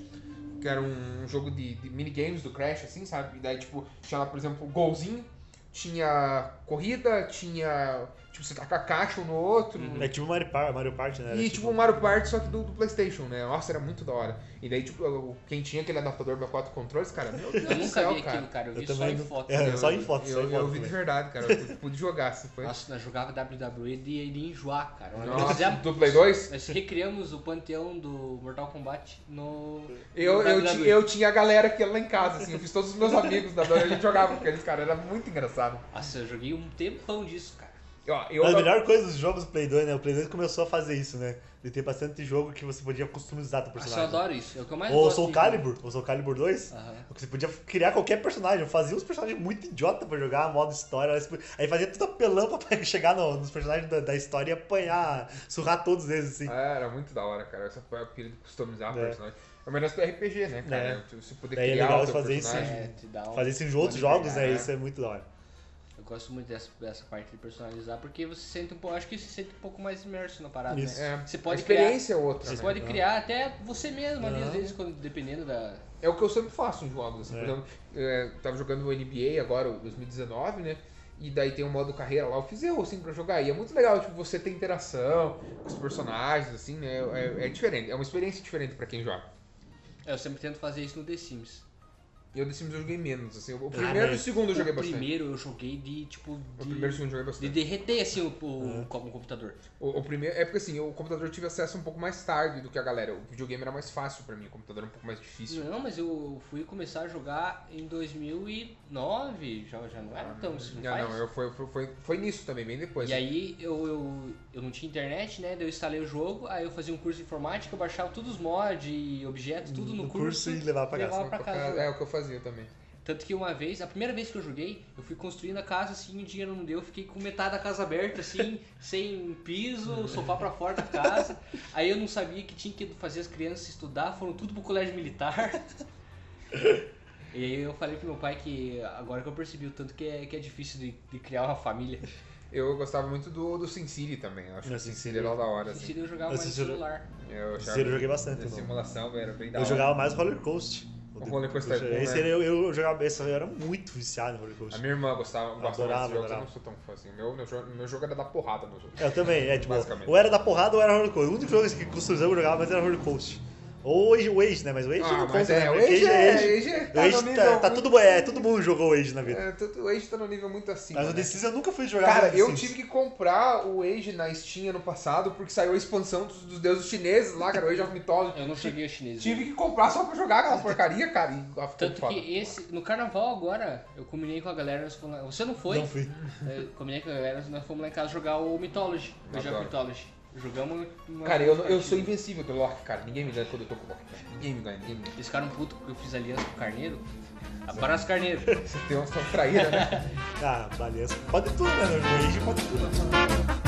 Que era um jogo de, de minigames do Crash, assim, sabe? E daí, tipo, tinha lá, por exemplo, golzinho, tinha corrida, tinha. Tipo, você tacar caixa um no outro.
É tipo Mario, Par Mario Party, né? Era
E tipo o Mario Party, só que do, do Playstation, né? Nossa, era muito da hora. E daí, tipo, quem tinha aquele adaptador pra quatro controles, cara, meu Deus
Eu
do
nunca
céu,
vi
cara.
aquilo, cara. Eu
Eu
vi só
também
em foto.
É,
Eu-
só em foto, só
Eu,
em
eu
foto
vi de
também.
verdade, cara. Eu pude- jogar, assim, foi.
Nossa, nós jogava WWE de, de enjoar, cara. Nós
Nossa,
fizemos-
do Play 2?
Nós recriamos o panteão do Mortal Kombat no.
Eu,
no
eu,
WWE.
ti- eu tinha a galera que ia lá em casa, assim, eu fiz todos os meus amigos da Dora, a gente jogava com aqueles caras, era muito engraçado.
Nossa, eu joguei um tempão disso, cara.
Ó, eu,
A melhor coisa dos jogos do Play 2, né? O Play 2 começou a fazer isso, né? De ter bastante jogo que você podia customizar teu
eu
personagem.
adoro isso. É o que eu mais
Ou
gosto.
Soul Calibur, ou Soul Calibur 2,
Aham.
porque você podia criar qualquer personagem. Eu fazia uns personagens muito idiota pra jogar, modo história. aí fazia tudo apelão pra chegar no- nos personagens da, da história e apanhar, surrar todos eles, assim.
É, era muito da hora, cara. Essa foi a pilha de customizar
É.
personagem. É o melhor do RPG, né, cara?
É.
Você poder
Daí é
criar
legal
o teu
fazer isso,
personagem.
É, dá um-
Fazer isso em outros jogos, né?
liberdade,
Isso é muito da hora.
Eu gosto muito dessa, dessa parte de personalizar, porque você sente um pouco. Acho que você se sente um pouco mais imerso na parada,
Isso.
né?
É,
Você
a
pode
experiência
criar,
é outra,
Você
né?
pode criar até você mesmo ali, às vezes, quando, dependendo da.
É o que eu sempre faço em jogos. Assim,
É.
Por exemplo, é, tava jogando o NBA agora, o 2019, né? E daí tem um modo carreira lá, eu fiz eu, assim, pra jogar. E é muito legal, tipo, você ter interação com os personagens, assim, né? É, é diferente, é uma experiência diferente pra quem joga.
É, eu sempre tento fazer isso no The Sims.
Eu The Sims eu joguei menos, assim. O
Ah,
primeiro e
né?
o segundo eu joguei
o
bastante.
primeiro eu joguei de, tipo,
O
de,
primeiro e o segundo eu joguei
de
bastante.
derreter, assim, o, o, o computador.
O, o primeiro, é porque assim, o computador eu tive acesso um pouco mais tarde do que a galera. O videogame era mais fácil pra mim, o computador era um pouco mais difícil.
Não, mas eu fui começar a jogar em 2009, já, já não era tão isso, não faz?
não, eu, foi, foi, foi, nisso também, bem depois.
E aí eu, eu, eu não tinha internet, né? Daí eu instalei o jogo, aí eu fazia um curso de informática, eu baixava todos os mods e objetos, tudo no,
No curso e levava pra casa.
levava pra casa.
É
jogar.
o que eu fazia também.
Tanto que uma vez, a primeira vez que eu joguei, eu fui construindo a casa assim, o dinheiro não deu, eu fiquei com metade da casa aberta, assim, sem piso, sofá pra fora da casa. Aí eu não sabia que tinha que fazer as crianças estudar, foram tudo pro colégio militar. E aí eu falei pro meu pai que agora que eu percebi o tanto que é, que é difícil de, de criar uma família.
Eu gostava muito do, do Sin City também. Eu acho que o
É,
Sin
Sin
City
City.
era da hora,
Esse
assim.
eu jogava
Eu
mais no celular.
Eu,
eu joguei bastante,
A simulação era bem da
Eu
hora.
jogava mais Roller Coast.
O Roller Coaster Tycoon,
Esse
né?
eu, eu jogava, esse eu era muito viciado em Roller
A
Coaster.
minha irmã gostava, gostava
Adorava,
desses jogos, eu não sou tão fã assim. Meu, meu, jogo, meu jogo era dar porrada nos outros.
Eu também, é tipo, ou era da porrada ou era Roller Coaster. O único jogo que customizava eu jogava, mas era Roller Coaster. Ou o Age, o Age, né? Mas o Age
Ah,
não conta,
é,
né?
o Age é-
Age.
Age é-
O
tá
Age
no
tá,
nível
tá
muito-
tudo, é, todo mundo jogou o Age na vida.
É, tudo- o Age tá no nível muito acima.
Mas o
né?
Nunca fui jogar.
Cara, eu
Sims.
tive que comprar o Age na Steam ano passado porque saiu a expansão dos, dos deuses chineses lá, cara, o Age of Mythology.
Eu não joguei o chinês.
Tive que comprar só pra jogar aquela porcaria, cara. E,
Tanto
foda.
que esse, no carnaval agora, eu combinei com a galera, você não foi?
Não fui.
Eu combinei com a galera, nós fomos lá em casa jogar o Mythology, o Age of. Mythology. Jogamos uma
Cara, eu, eu sou invencível pelo Loki, cara. Ninguém me ganha quando eu tô com o Loki, cara. Ninguém me ganha, ninguém me ganha.
Eles ficaram putos porque eu fiz aliança com o Carneiro. Abraço, Carneiro.
Você tem uma traída, né?
Ah, beleza. Pode tudo, né? Pode tudo.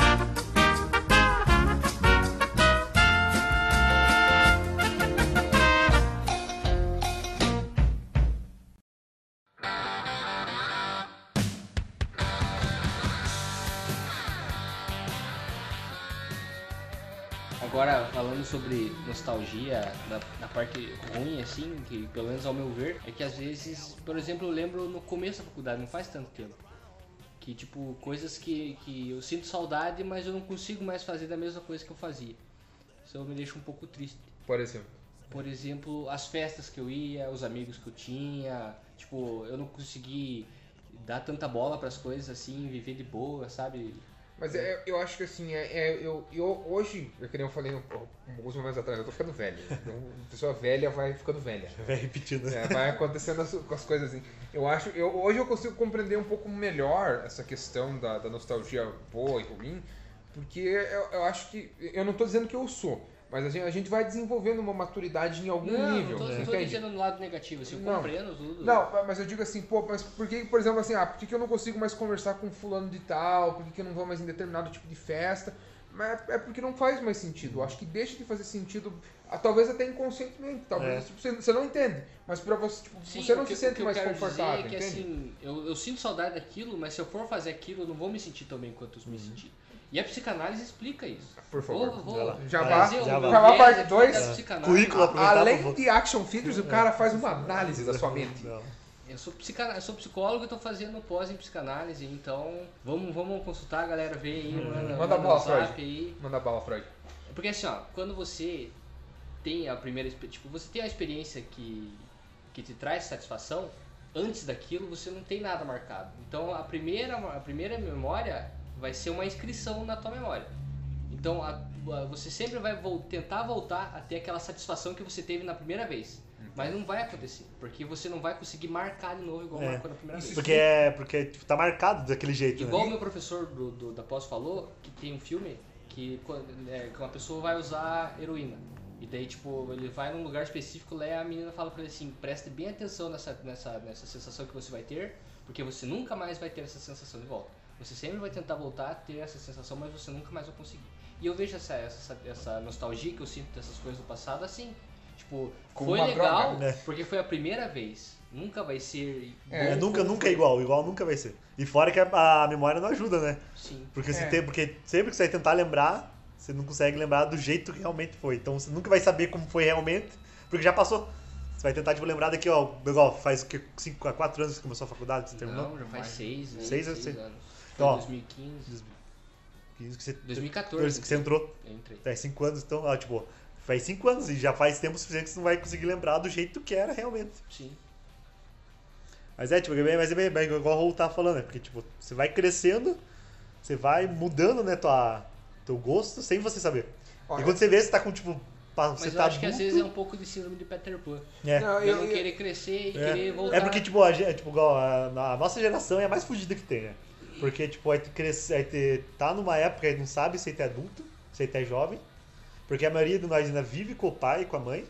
Sobre nostalgia, da, da parte ruim, assim, que pelo menos ao meu ver, é que às vezes, por exemplo, eu lembro no começo da faculdade, não faz tanto tempo, que tipo, coisas que, que eu sinto saudade, mas eu não consigo mais fazer da mesma coisa que eu fazia. Isso me deixa um pouco triste.
Por exemplo.
Por exemplo, as festas que eu ia, os amigos que eu tinha, tipo, eu não consegui dar tanta bola para as coisas assim, viver de boa, sabe?
Mas é, eu acho que assim, é, é- eu, eu hoje, eu que nem eu falei um- alguns momentos atrás, eu tô ficando velho. Então, pessoa velha vai ficando velha.
Vai repetindo.
É, vai acontecendo as, com as coisas assim. Eu acho, eu, hoje eu consigo compreender um pouco melhor essa questão da, da nostalgia boa e ruim, porque eu, eu acho que, eu não tô dizendo que eu sou, mas a gente, a gente vai desenvolvendo uma maturidade em algum
Não,
nível.
não
entende?
dizendo no lado negativo, assim, eu
Não.
compreendo tudo.
Não, mas eu digo assim, pô, mas por que, por exemplo, assim, ah, por que, que eu não consigo mais conversar com fulano de tal? Por que, que eu não vou mais em determinado tipo de festa? Mas é porque não faz mais sentido. Eu acho que deixa de fazer sentido, ah, talvez até inconscientemente, talvez
É.
tipo, você, você não entende, mas pra você, tipo,
Sim,
você não
que-
se sente mais
quero
confortável,
dizer é que,
entende?
assim, eu, eu sinto saudade daquilo, mas se eu for fazer aquilo, eu não vou me sentir tão bem quanto eu me senti. E a psicanálise explica isso.
Por favor.
Vou, vou.
Já vá, parte
aqui
dois.
da
É.
psicanálise.
Currículo aproveitar pra
Além de action figures, o cara faz uma análise da sua mente.
Eu sou, psicana... eu sou psicólogo e tô fazendo pós em psicanálise, então vamos, vamos consultar, a galera vê aí, manda,
Manda
manda zap
Freud.
aí.
Manda bala, Freud.
Porque assim, ó, quando você tem a primeira, tipo, você tem a experiência que que te traz satisfação, antes daquilo você não tem nada marcado. Então a primeira a primeira memória vai ser uma inscrição na tua memória. Então a- a- você sempre vai vol- tentar voltar a ter aquela satisfação que você teve na primeira vez. Mas não vai acontecer, porque você não vai conseguir marcar de novo igual
É.
marcou na primeira vez.
Porque é. Porque tipo, tá marcado daquele jeito,
Igual o
né?
meu professor do, do- da pós falou, que tem um filme que, é, que uma pessoa vai usar heroína. E daí, tipo, ele vai num lugar específico lá e a menina fala pra ele assim, preste bem atenção nessa, nessa, nessa sensação que você vai ter, porque você nunca mais vai ter essa sensação de volta. Você sempre vai tentar voltar a ter essa sensação, mas você nunca mais vai conseguir. E eu vejo essa, essa, essa nostalgia que eu sinto dessas coisas do passado assim. Tipo,
Como
foi legal,
droga.
É.
porque foi a primeira vez. Nunca vai ser
É,
nunca, nunca é igual, igual nunca vai ser. E fora que a, a memória não ajuda, né?
Sim.
Porque, você
É.
tem, porque sempre que você vai tentar lembrar, você não consegue lembrar do jeito que realmente foi. Então você nunca vai saber como foi realmente, porque já passou. Você vai tentar tipo, lembrar daqui, ó, igual faz o quê? cinco a 4 anos que você começou a faculdade, você terminou?
Não, já faz seis, né?
Seis,
seis,
eu sei.
anos.
Então, ó,
Foi 2015.
Isso que você,
2014.
que você entrou.
Eu entrei.
Faz 5 anos, então, ó, tipo, faz 5 anos e já faz tempo suficiente que você não vai conseguir lembrar do jeito que era realmente.
Sim.
Mas é, tipo, é bem, mas é bem, bem igual o Raul tava falando, né? Porque, tipo, você vai crescendo, você vai mudando, né, tua, teu gosto sem você saber.
Olha,
e quando você vê, você tá com, tipo,
Mas
você
eu
tá
acho que às
adulto,
vezes é um pouco de síndrome de Peter Pan.
é.
Não,
Eu,
eu-
não querer crescer e
É.
querer voltar.
É porque, tipo, a, gente, tipo igual, a, a nossa geração é a mais fugida que tem, né? Porque, tipo, aí tu cresce, aí tu tá numa época e não sabe se tu é adulto, se tu é jovem. Porque a maioria de nós ainda vive com o pai e com a mãe.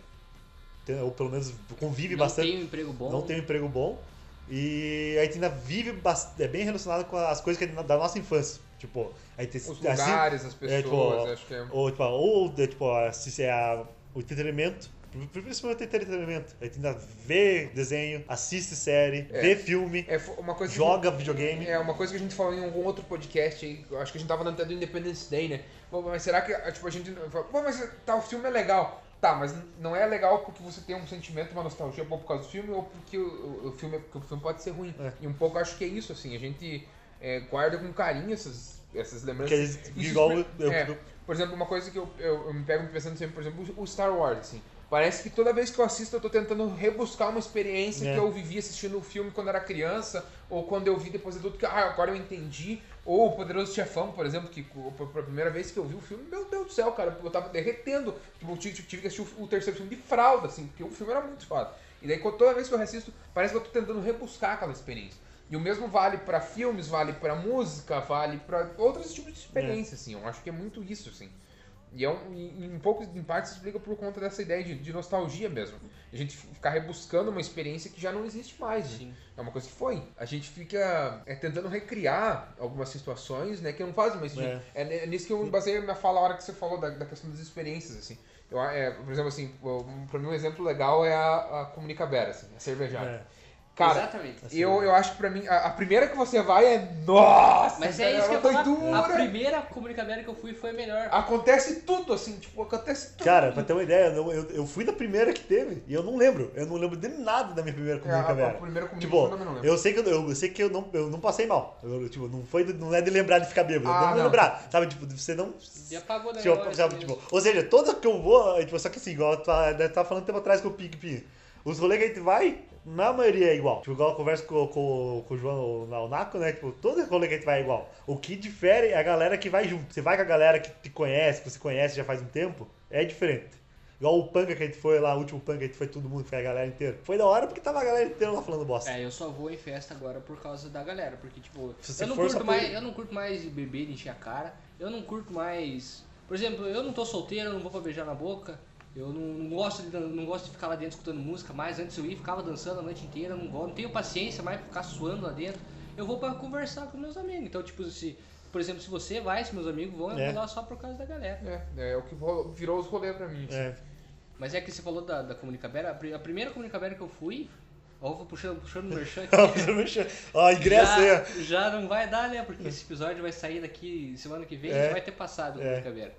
tem- Ou pelo menos convive
não
bastante.
tem um emprego bom.
Não tem um emprego bom. E aí tu ainda vive é bem relacionado com as coisas que é da nossa infância. Tipo, aí tem,
Os
assim,
lugares, as
é,
pessoas,
tipo,
acho que é...
ou, tipo, ou é, tipo, se é a- o entretenimento, principalmente o entretenimento. Aí tu ainda vê desenho, assiste série,
É.
vê filme,
É uma coisa
joga videogame.
É uma coisa que a gente falou em algum outro podcast aí, acho que a gente tava falando até do Independence Day, né? Pô, mas será que, tipo, a gente pô, mas tal filme é legal. Tá, mas não é legal porque você tem um sentimento, uma nostalgia boa por causa do filme ou porque o, o- o filme, é- porque o filme pode ser ruim.
É.
E um pouco eu acho que é isso, assim, a gente é, guarda com carinho essas, essas
Porque
lembranças. Isso
igual
expli-
eu,
é,
eu-
por exemplo, uma coisa que eu, eu, eu me pego pensando sempre, por exemplo, o Star Wars, assim. Parece que toda vez que eu assisto eu tô tentando rebuscar uma experiência
É.
que eu vivi assistindo o filme quando era criança, ou quando eu vi depois de adulto, que ah, agora eu entendi. Ou o Poderoso Chefão, por exemplo, que pela primeira vez que eu vi o filme, meu Deus do céu, cara, eu tava derretendo. Tipo, eu tive, tive que assistir o, o terceiro filme de fralda, assim, porque o filme era muito foda. E daí toda vez que eu assisto, parece que eu tô tentando rebuscar aquela experiência. E o mesmo vale pra filmes, vale pra música, vale pra outros tipos de experiência, assim. Eu acho que é muito isso, assim. E é um, em, em pouco, em parte, se explica por conta dessa ideia de, de nostalgia mesmo. A gente ficar rebuscando uma experiência que já não existe mais. né? É uma coisa que foi. A gente fica é, tentando recriar algumas situações, né, que não fazem mais sentido. É. é nisso que eu me baseei a minha fala a hora que você falou da, da questão das experiências, assim. Eu, é, por exemplo, assim, pra mim um exemplo legal é a, a Comunicabera, assim, a cervejada.
É.
Cara,
Exatamente.
eu, eu acho que pra mim, a, a primeira que você vai é. Nossa!
Mas
cara,
é isso que eu falar.
doidura.
A primeira comunicadora que eu fui foi a melhor.
Acontece tudo, assim, tipo, acontece tudo.
Cara, pra ter uma ideia, eu, eu, eu fui da primeira que teve e eu não lembro. Eu não lembro de nada da minha primeira
É, a,
comunica
a primeira
Tipo,
também não lembro.
eu sei que eu, eu sei que eu não, eu não passei mal. Eu, tipo, não foi não é de lembrar de ficar bêbado,
Ah,
não, de
não.
lembrar. Sabe, tipo, você não
E apagou da
Tipo,
assim
tipo, ou seja, toda que eu vou, é, tipo, só que assim, igual eu tava, eu tava falando tempo atrás com o Pig Pig. Os rolês que a gente vai, na maioria é igual. Tipo, igual eu converso com, com, com o João o Naco, né? Tipo, todo rolê que a gente vai é igual. O que difere é a galera que vai junto. Você vai com a galera que te conhece, que você conhece já faz um tempo, é diferente. Igual o punk que a gente foi lá, o último punk que a gente foi todo mundo, foi a galera inteira. Foi da hora porque tava a galera inteira lá falando bosta.
É, eu só vou em festa agora por causa da galera, porque tipo,
Se você
eu não, curto
por-
mais, eu não curto mais beber encher a cara. Eu não curto mais. Por exemplo, eu não tô solteiro, eu não vou pra beijar na boca. Eu não, não gosto de, não gosto de ficar lá dentro escutando música, mas antes eu ia ficava dançando a noite inteira, não gosto, não tenho paciência mais pra ficar suando lá dentro. Eu vou pra conversar com meus amigos. Então, tipo, se, por exemplo, se você vai, se meus amigos vão, eu
É.
vou lá só por causa da galera.
É, é o que ro- virou os rolês pra mim. assim.
É.
Mas é que você falou da, da Comunicabera, a pri- a primeira Comunicabera que eu fui, ó, eu vou puxando, puxando o merchan aqui.
Ó, ingresso aí,
já,
ó.
já não vai dar, né? Porque esse episódio vai sair daqui semana que vem
É.
já vai ter passado o
É.
Comunicabera.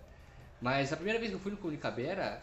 Mas a primeira vez que eu fui no Comunicabera,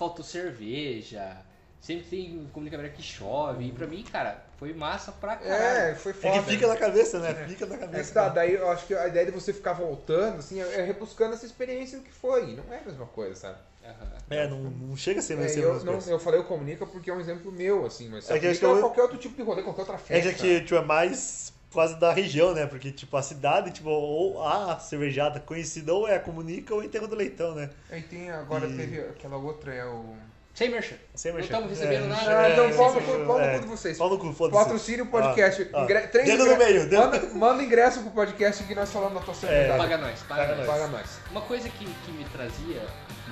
faltou cerveja. Sempre tem Comunicabera que chove. E pra mim, cara, foi massa pra caralho.
É, foi
É
foda.
que fica na cabeça, né? Fica na
É
cabeça.
que tá, daí eu acho que a ideia de você ficar voltando, assim, é é rebuscando essa experiência do que foi. Não é a mesma coisa, sabe?
Aham.
É, não, não chega a ser
É,
vencer
eu, não, eu falei o Comunica porque é um exemplo meu, assim, mas
É que que
qualquer outro tipo de rolê, qualquer outra
É
festa.
que tipo, é mais causa da região, né? Porque, tipo, a cidade, tipo, ou a cervejada conhecida ou é a Comunica ou é Enterro do Leitão, né?
Aí tem, agora
E-
teve aquela outra, é o...
Sem merchan.
Sem
Não
merchan.
estamos recebendo
É,
nada.
Ah,
é,
então
é,
pau no
é,
cu- no
é.
de vocês.
Pau no cu, foda-se.
Patrocínio o podcast.
Ah, ah.
Ingre- três
Dedo no
ingre-
meio, dedo-
Manda, manda ingresso pro podcast que nós falamos na tua cervejada.
Paga nós, paga,
Paga
nós.
Paga nós.
Uma coisa que, que me trazia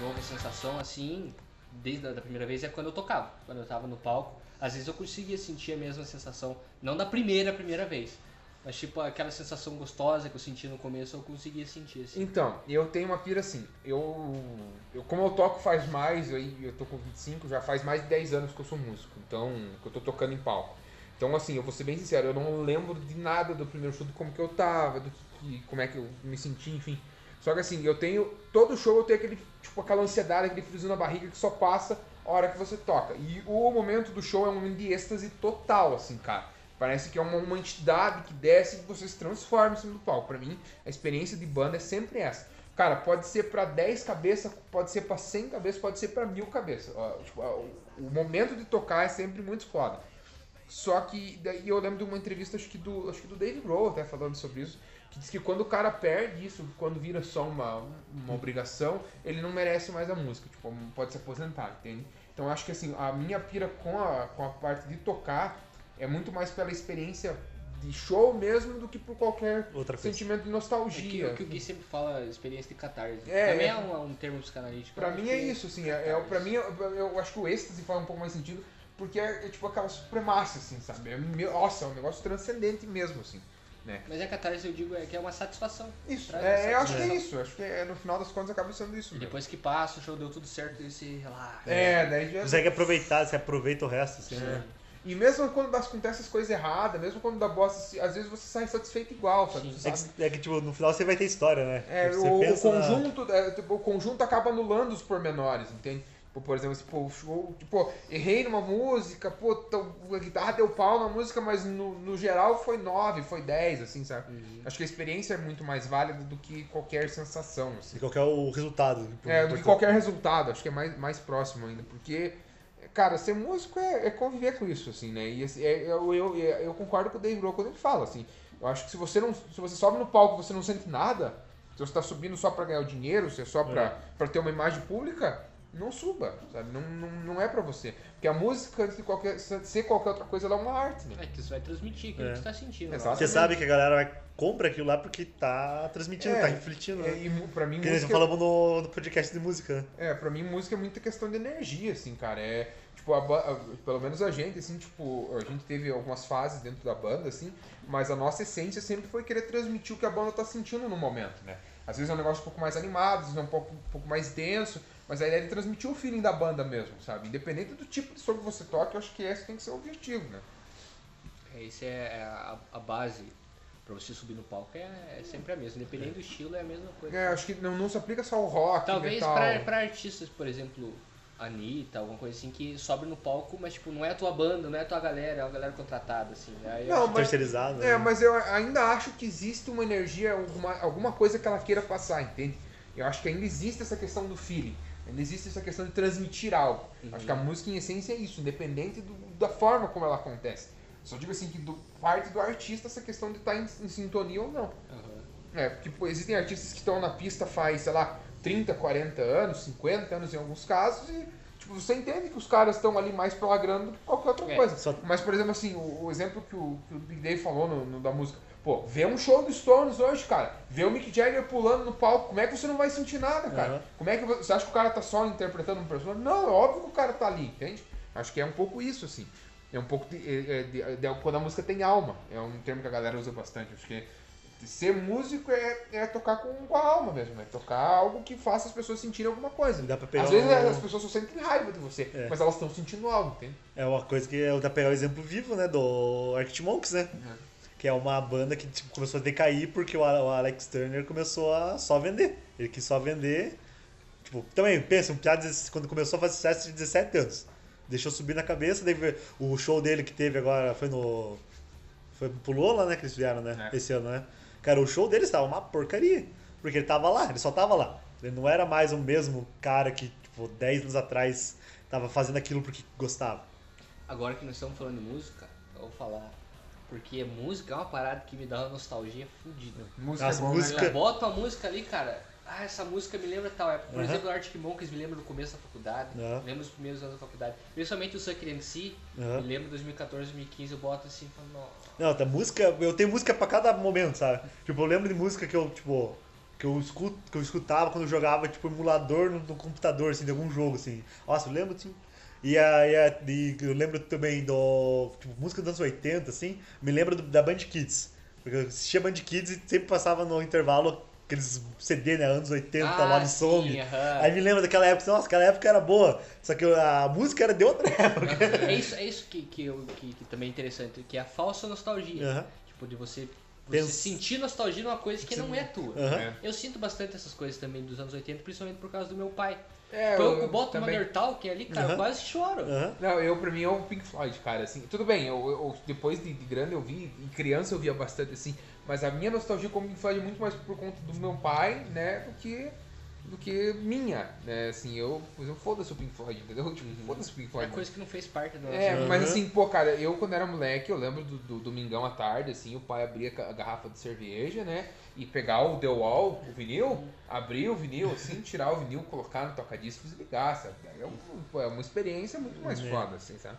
nova sensação, assim, desde a da primeira vez, é quando eu tocava. Quando eu tava no palco, às vezes eu conseguia sentir a mesma sensação, não da primeira, primeira vez. Mas tipo, aquela sensação gostosa que eu senti no começo, eu conseguia sentir, assim.
Então, eu tenho uma pira assim, eu, eu como eu toco faz mais, eu, eu tô com 25, já faz mais de 10 anos que eu sou músico, então, que eu tô tocando em palco. Então, assim, eu vou ser bem sincero, eu não lembro de nada do primeiro show, de como que eu tava, do que, como é que eu me senti, enfim. Só que assim, eu tenho, todo show eu tenho aquele, tipo, aquela ansiedade, aquele friozinho na barriga que só passa a hora que você toca. E o momento do show é um momento de êxtase total, assim, cara. Parece que é uma, uma entidade que desce e você se transforma em cima do palco. Pra mim, a experiência de banda é sempre essa. Cara, pode ser pra 10 cabeças, pode ser pra 100 cabeças, pode ser pra mil cabeças. Tipo, o, momento de tocar é sempre muito foda. Só que daí eu lembro de uma entrevista, acho que do, acho que do Dave Grohl até falando sobre isso, que diz que quando o cara perde isso, quando vira só uma, uma obrigação, ele não merece mais a música, tipo, pode se aposentar, entende? Então acho que assim, a minha pira com a, com a parte de tocar é muito mais pela experiência de show mesmo do que por qualquer
Outra coisa.
sentimento de
É que,
nostalgia.
o que o Gui sempre fala, experiência de catarse.
É,
Também
é.
é, um, um termo psicanalítico.
Pra
eu
mim é
que-
isso, assim, é, é, pra mim eu, eu acho que o êxtase faz um pouco mais sentido, porque é, é tipo aquela supremacia, assim, sabe? É, nossa, é um negócio transcendente mesmo, assim, né?
Mas a catarse, eu digo, é que é uma satisfação.
Isso, é, eu
uma
acho que é
satisfação.
isso, eu acho que é, no final das contas acaba sendo isso
E
mesmo.
depois que passa, o show deu tudo certo, e você relaxa.
É, daí já...
Consegue aproveitar, você aproveita o resto, assim,
É.
né?
E mesmo quando acontece as coisas erradas, mesmo quando dá bosta, às vezes você sai satisfeito igual, sabe?
É que, é que, tipo, no final você vai ter história, né?
É,
Tipo,
o, o
pensa na-
conjunto, é, tipo, o conjunto acaba anulando os pormenores, entende? Tipo, por exemplo, tipo, o show, tipo, errei numa música, pô, tão- a guitarra deu pau na música, mas no, no geral foi 9, foi 10, assim, sabe?
Uhum.
Acho que a experiência é muito mais válida do que qualquer sensação, assim.
De qualquer o resultado. tipo,
É, do que qualquer resultado, acho que é mais, mais próximo ainda, porque, cara, ser músico é, é conviver com isso, assim, né? E assim, é- eu, eu, eu, concordo com o Dave Grohl quando ele fala, assim, eu acho que se você não, se você sobe no palco e você não sente nada, se você tá subindo só pra ganhar o dinheiro, se é só pra, pra ter uma imagem pública, não suba, sabe? Não, não, não é pra você. Porque a música, antes de qualquer, ser qualquer outra coisa, ela é uma arte, né?
É que você vai transmitir aquilo
É.
que você tá sentindo.
Exato.
Você sabe que a galera vai compra aquilo lá porque tá transmitindo,
É,
tá refletindo,
É,
né?
e mu- pra mim,
Que nem
música...
falamos no, no podcast de música, né?
É, pra mim música é muita questão de energia, assim, cara. É, tipo, a a- pelo menos a gente, assim, tipo, a gente teve algumas fases dentro da banda, assim, mas a nossa essência sempre foi querer transmitir o que a banda tá sentindo no momento, né? Às vezes é um negócio um pouco mais animado, às vezes é um pouco, um pouco mais denso, mas a ideia é de transmitir o feeling da banda mesmo, sabe? Independente do tipo de som que você toca, eu acho que esse tem que ser o objetivo, né?
É, Esse é a, a base pra você subir no palco, é, é sempre a mesma. Independente do estilo, é a mesma coisa.
É, acho que não, não se aplica só ao rock,
Talvez
metal.
pra, pra artistas, por exemplo, Anitta, alguma coisa assim, que sobe no palco, mas tipo, não é a tua banda, não é a tua galera, é uma galera contratada, assim. Aí eu
Não, mas-
Terceirizado.
É,
né?
mas eu ainda acho que existe uma energia, alguma, alguma coisa que ela queira passar, entende? Eu acho que ainda existe essa questão do feeling. Ainda existe essa questão de transmitir algo. Acho que a música, em essência, é isso, independente do- da forma como ela acontece. Só digo assim que do, parte do artista essa questão de estar em, em sintonia ou não. É, porque pô, existem artistas que estão na pista faz, sei lá, 30, 40 anos, 50 anos em alguns casos, e tipo, você entende que os caras estão ali mais pela grana do que qualquer outra
É,
coisa. Mas, por exemplo, assim, o, o exemplo que o, que o Big Dave falou no, no- da música. Pô, vê um show do Stones hoje, cara. Vê o Mick Jagger pulando no palco. Como é que você não vai sentir nada, cara?
Aham.
Como é que você, você acha que o cara tá só interpretando um personagem? Não, é óbvio que o cara tá ali, entende? Acho que é um pouco isso, assim. É um pouco de, é- é de- de- quando a música tem alma. É um termo que a galera usa bastante. Acho que ser músico é, é tocar com, com a alma mesmo. É tocar algo que faça as pessoas sentirem alguma coisa.
Dá pra pegar
Às vezes
um-
as pessoas só sentem raiva de você,
É.
mas elas estão sentindo algo, entende?
É uma coisa que eu dá pra pegar o exemplo vivo, né? Do Arctic Monkeys, né? Que é uma banda que tipo, começou a decair porque o Ale- o Alex Turner começou a só vender. Ele quis só vender. Tipo, também, pensa, um piada quando começou a fazer sucesso de 17 anos. Deixou subir na cabeça, daí o show dele que teve agora foi no. Foi pro Lola, né? Que eles vieram, né?
É.
Esse ano, né? Cara, o show dele estava uma porcaria. Porque ele tava lá, ele só tava lá. Ele não era mais o mesmo cara que, tipo, 10 anos atrás tava fazendo aquilo porque gostava.
Agora que nós estamos falando de música, eu vou falar. Porque música é uma parada que me dá uma nostalgia fodida.
Música
Nossa,
é bom,
música-
né?
Eu boto a música ali, cara. Ah, essa música me lembra tal época. Por
Aham.
exemplo, o Arctic Monkeys me lembra do começo da faculdade.
Aham.
Me lembra dos primeiros anos da faculdade. Principalmente o Sucker MC.
Aham.
Me lembra 2014, 2015. Eu boto assim falo, nossa.
Não, tá música. Eu tenho música pra cada momento, sabe? Tipo, eu lembro de música que eu, tipo. Que eu, escuto, que eu escutava quando eu jogava, tipo, emulador no, no computador, assim, de algum jogo, assim. Nossa, eu lembro, assim. E, a, e, a- e eu lembro também do. Tipo, música dos anos 80, assim. Me lembro do- da Band Kids. Porque eu assistia Band Kids e sempre passava no intervalo aqueles CD, né? Anos 80,
Ah,
Love
sim,
Song.
aham.
Aí me lembra daquela época, nossa, aquela época era boa. Só que a música era de outra época.
É isso, é isso que, que, eu, que, que também é interessante, que é a falsa nostalgia.
Aham.
Tipo, de você, você sentir nostalgia numa coisa que não é tua.
Aham.
Eu sinto bastante essas coisas também dos anos 80, principalmente por causa do meu pai.
É,
Então,
eu
eu boto uma
também.
Mother Talking ali, cara, eu
Aham.
quase choro.
Aham.
Não, eu pra mim é o Pink Floyd, cara, assim. Tudo bem, eu, eu- depois de, de grande eu vi, e criança eu via bastante, assim. Mas a minha nostalgia com o Pink Floyd é muito mais por conta do meu pai, né, do que do que minha, né, assim, eu, eu foda-se o Pink Floyd, entendeu? Tipo, foda-se o Pink
É
Floyd.
coisa que não fez parte da nossa
É,
vida.
mas assim, pô, cara, eu quando era moleque, eu lembro do, do domingão à tarde, assim, o pai abria a garrafa de cerveja, né? E pegar o The Wall, o vinil, abrir o vinil, assim, tirar o vinil, colocar no toca-discos e ligar, sabe? É, um, é uma experiência muito mais
É.
foda, assim, sabe?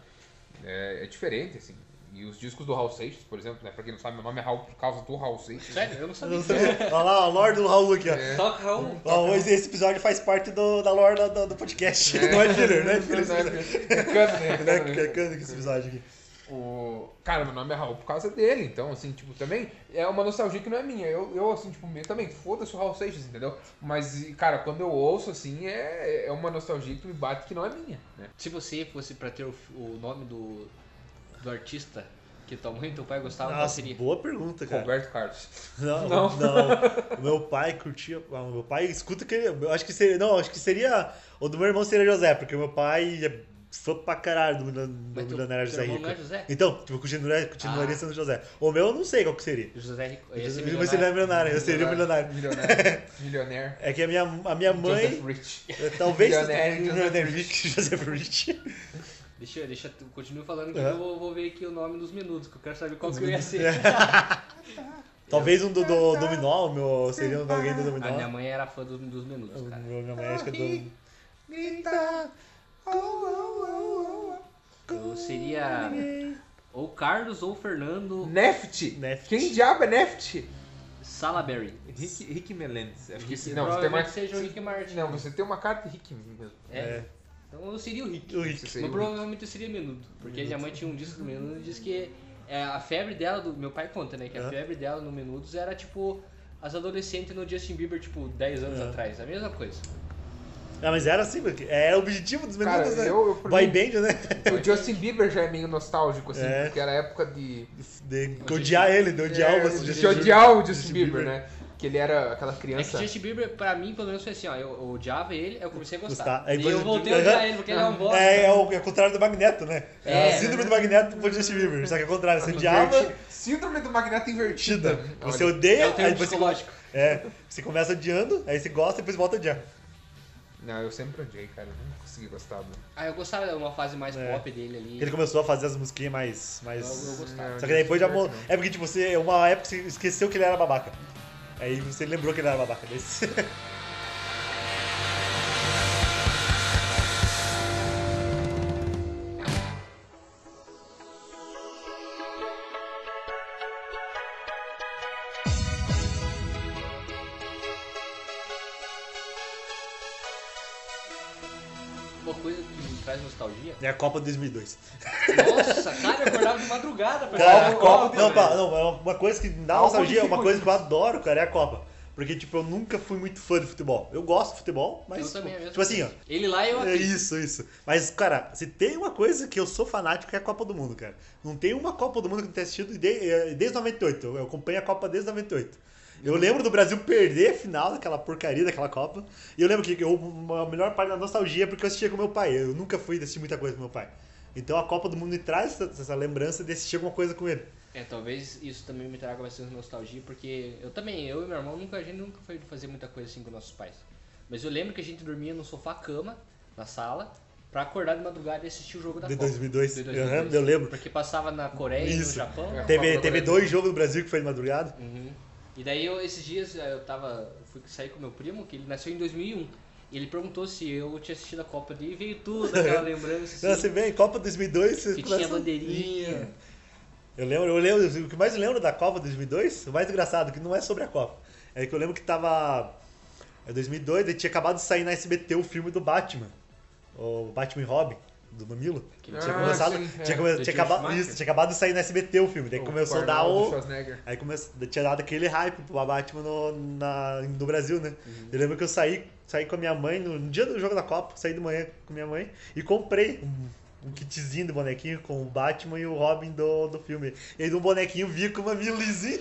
É, é diferente, assim. E os discos do Raul Seixas, por exemplo, né? Pra quem não sabe, meu nome é Raul por causa do Raul Seixas.
Sério, eu não sabia.
Olha lá, a lore do Raul aqui, ó.
É.
Toca Raul.
Ó, esse esse episódio faz parte do, da lore do, do- do podcast. Não é filler, não é filler. esse
Não é filler. É cano, né? É
É
cano, né?
é cano esse episódio aqui.
O... Cara, meu nome é Raul por causa dele, então, assim, tipo, também é uma nostalgia que não é minha. Eu, eu assim, tipo, meio- também, foda-se o Raul Seixas, entendeu? Mas, cara, quando eu ouço, assim, é, é uma nostalgia que me bate que não é minha, né?
Se você fosse pra ter o, o nome do, do artista que tua mãe e teu pai gostavam, qual
Nossa,
seria?
boa pergunta, cara.
Roberto Carlos.
Não,
Não.
não. Meu pai curtia. ah, meu pai escuta que ele. Eu acho que seria. Não, acho que seria. O do meu irmão seria José, porque meu pai é fã pra caralho do, do, Milionário José Rico.
não é José?
Então, tipo, continuaria, continuaria
Ah.
sendo José. O meu eu não sei qual que seria.
José Rico.
Mas ele é
milionário.
eu seria milionário.
Milionário. Milionário.
É que a minha, a minha mãe.
Joseph Rich.
eh, Talvez.
Milionário Joseph. Rich.
Joseph Rich.
Deixa, deixa, eu- continue falando que
Aham.
eu vou, vou ver aqui o nome dos menudos, que eu quero saber qual que eu ia ser.
É. Talvez um do, do Dominó, o meu, seria um de alguém do Dominó.
A minha mãe era fã dos, dos menudos, cara.
Minha mãe acho que é do.
Grita.
Eu seria ou Carlos ou Fernando
Neft.
Neft.
Quem diabo é Neft?
Salaberry.
Rick, Rick Melendes. Acho que. Não, você tem uma...
seja o Rick Martin.
Não, você tem uma cara de Rick mesmo.
É.
É.
Então eu seria o Rick.
O Rick.
Você
Mas
seria o Rick.
provavelmente eu seria menudo. Porque minha mãe tinha um disco do menudo e disse que é, a febre dela, do meu pai conta, né? Que a febre dela no menudos era tipo as adolescentes no Justin Bieber, tipo, 10 anos atrás. A mesma coisa.
Ah, mas era assim, porque era o objetivo dos
Cara,
meninos, né?
eu- eu, por
Boy
mim-
band, né?
O Justin Bieber já é meio nostálgico, assim,
É.
porque era a época de.
De odiar ele, de odiar
é,
o
de
Justin
odiar o
Justin
Justin Bieber,
Bieber.
né? Que ele era aquela
É que
criança.
Justin Bieber, pra mim, pelo menos foi assim, ó. Eu, eu odiava ele, aí eu comecei a gostar.
Gostar. Aí
e
depois-
eu voltei a odiar ele, porque ele é um bosta.
É, é o, é o contrário do Magneto, né? É,
É.
a síndrome do Magneto pro Justin Bieber. Só que é o contrário, você odiava,
Síndrome do magneto invertida.
tida. Você odeia,
É o
aí depois você, é, você começa odiando, aí você gosta e depois volta a odiar.
Não, eu sempre odiei, cara. Eu não consegui gostar do.
Ah, eu gostava de uma fase mais
É.
pop dele ali.
Ele começou a fazer as musiquinhas mais. mais...
Eu- eu gostava.
Só que depois já. Mo-. É porque, tipo, você, uma época você esqueceu que ele era babaca. Aí você lembrou que ele era babaca. Daí É a Copa 2002.
Nossa, cara, eu acordava de madrugada pra
Cara, a Copa. Não, pá, não, é uma coisa que dá nostalgia, é uma coisa que eu adoro, cara, é a Copa. Porque, tipo, eu nunca fui muito fã de futebol. Eu gosto de futebol, mas.
Eu também, é
tipo assim, ó.
Ele lá e eu
É
aqui.
isso, isso. Mas, cara, se tem uma coisa que eu sou fanático é a Copa do Mundo, cara. Não tem uma Copa do Mundo que eu não tenha assistido de- desde 98. Eu acompanho a Copa desde 98. Eu lembro do Brasil perder a final daquela porcaria daquela Copa. E eu lembro que eu, a melhor parte da nostalgia é porque eu assistia com meu pai. Eu nunca fui assistir muita coisa com meu pai. Então a Copa do Mundo me traz essa, essa lembrança de assistir alguma coisa com ele.
É, talvez isso também me traga bastante nostalgia, porque eu também, eu e meu irmão, nunca, a gente nunca foi fazer muita coisa assim com nossos pais. Mas eu lembro que a gente dormia no sofá-cama, na sala, pra acordar de madrugada e assistir o jogo da
De
Copa.
2002.
De
Aham, eu lembro.
Porque passava na Coreia e no
Isso.
Japão.
É.
Teve, teve dois jogos do Brasil que foi de madrugada.
Uhum. E daí eu, esses dias eh, eu tava. fui sair com meu primo, que ele nasceu em 2001. E ele perguntou se eu tinha assistido a Copa dele e veio tudo aquela lembrança.
Não,
Assim,
você vem, Copa 2002, você
que tinha bandeirinha.
Eu lembro, eu lembro, o que mais eu lembro da Copa 2002, o mais engraçado, que não é sobre a Copa, é que eu lembro que tava. É 2002, e tinha acabado de sair na SBT o filme do Batman, o Batman e Robin, do Mamilo.
Que
Tinha
Ah,
começado,
sim, é.
tinha, come-
Do
tinha acabado, isso, tinha acabado de sair na SBT o filme, daí
O
começou a dar o. Aí começou, tinha dado aquele hype pro Batman no, na, no Brasil, né?
Uhum.
Eu lembro que eu saí, saí com a minha mãe no, no dia do jogo da Copa, saí de manhã com minha mãe e comprei um, um kitzinho do bonequinho com o Batman e o Robin do, do filme. E aí no bonequinho vinha com uma milizinha.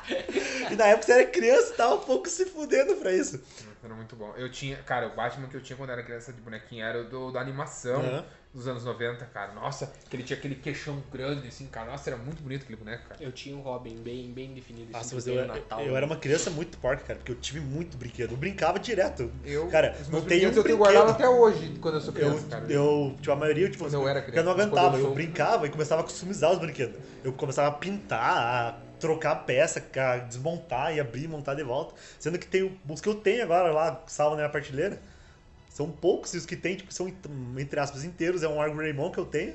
e na época você era criança, tava um pouco se fudendo pra isso.
Era muito bom. Eu tinha, cara, o Batman que eu tinha quando era criança de bonequinho era o do, da animação
Aham.
Dos anos 90, cara. Nossa, que ele tinha aquele queixão grande, assim, cara. Nossa, era muito bonito aquele boneco, cara.
Eu tinha um Robin bem, bem definido.
Nossa,
assim,
mas
que
eu, era-
Natal.
eu era uma criança muito porca, cara, porque eu tive muito brinquedo. Eu brincava direto.
Eu,
Cara,
os
não tem um
eu tenho guardado até hoje, quando eu sou
Eu,
criança, cara.
eu, tipo, a maioria, tipo,
Quando eu era
porque eu não
criança,
aguentava,
eu
eu brincava e começava a customizar os brinquedos. Eu começava a pintar, a trocar peça, a desmontar e abrir e montar de volta. Sendo que tem o- os que eu tenho agora lá, salvo na minha prateleira, são poucos e os que tem, tipo, são, entre aspas, inteiros. É um Argoraimon que eu tenho,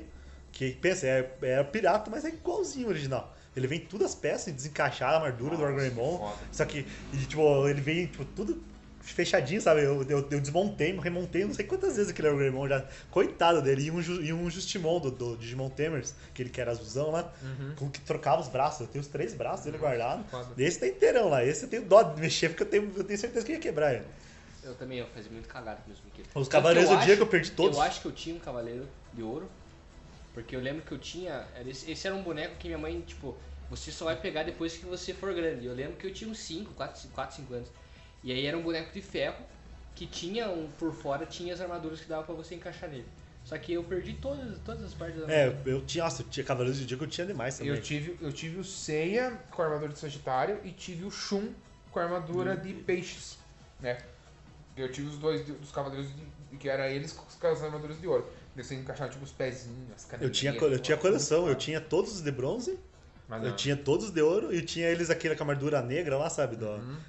que, pensa, é, é pirata, mas é igualzinho ao original. Ele vem tudo as peças, desencaixar a armadura do
Nossa,
Argoraimon.
foda.
Só que, e, tipo, ele vem, tipo, tudo fechadinho, sabe? Eu, eu, eu desmontei, remontei não sei quantas vezes aquele Argoraimon já. Coitado dele. E um, e um Justimon do, do Digimon Tamers, aquele que era azulzão lá, com que trocava os braços. Eu tenho os três braços dele guardados.
foda.
Esse tá inteirão lá. Esse eu tenho dó de mexer, porque eu tenho, eu tenho certeza que ia quebrar ele.
Eu também eu fazia muito cagada com meus brinquedos.
Os Cavaleiros do Dia que eu perdi todos.
Eu acho que eu tinha um Cavaleiro de Ouro. Porque eu lembro que eu tinha. era Esse, esse era um boneco que minha mãe, tipo, você só vai pegar depois que você for grande. Eu lembro que eu tinha uns 5, 4, 4 5 anos. E aí era um boneco de ferro que tinha um. Por fora tinha as armaduras que dava pra você encaixar nele. Só que eu perdi todas, todas as partes da
É, eu tinha, nossa, eu tinha Cavaleiros do Dia que eu tinha demais também.
Eu tive, eu tive o Seiya com a armadura de Sagitário e tive o Shun com a armadura de peixes, né? Eu tive os dois dos cavaleiros de, que era eles com as armaduras de ouro. Eles encaixar tipo os pezinhos, as
Eu
canetinhas.
tinha, eu tinha coleção, eu tinha todos os de bronze,
Mas
eu tinha todos de ouro e tinha eles aquele com a armadura negra lá, sabe? Do,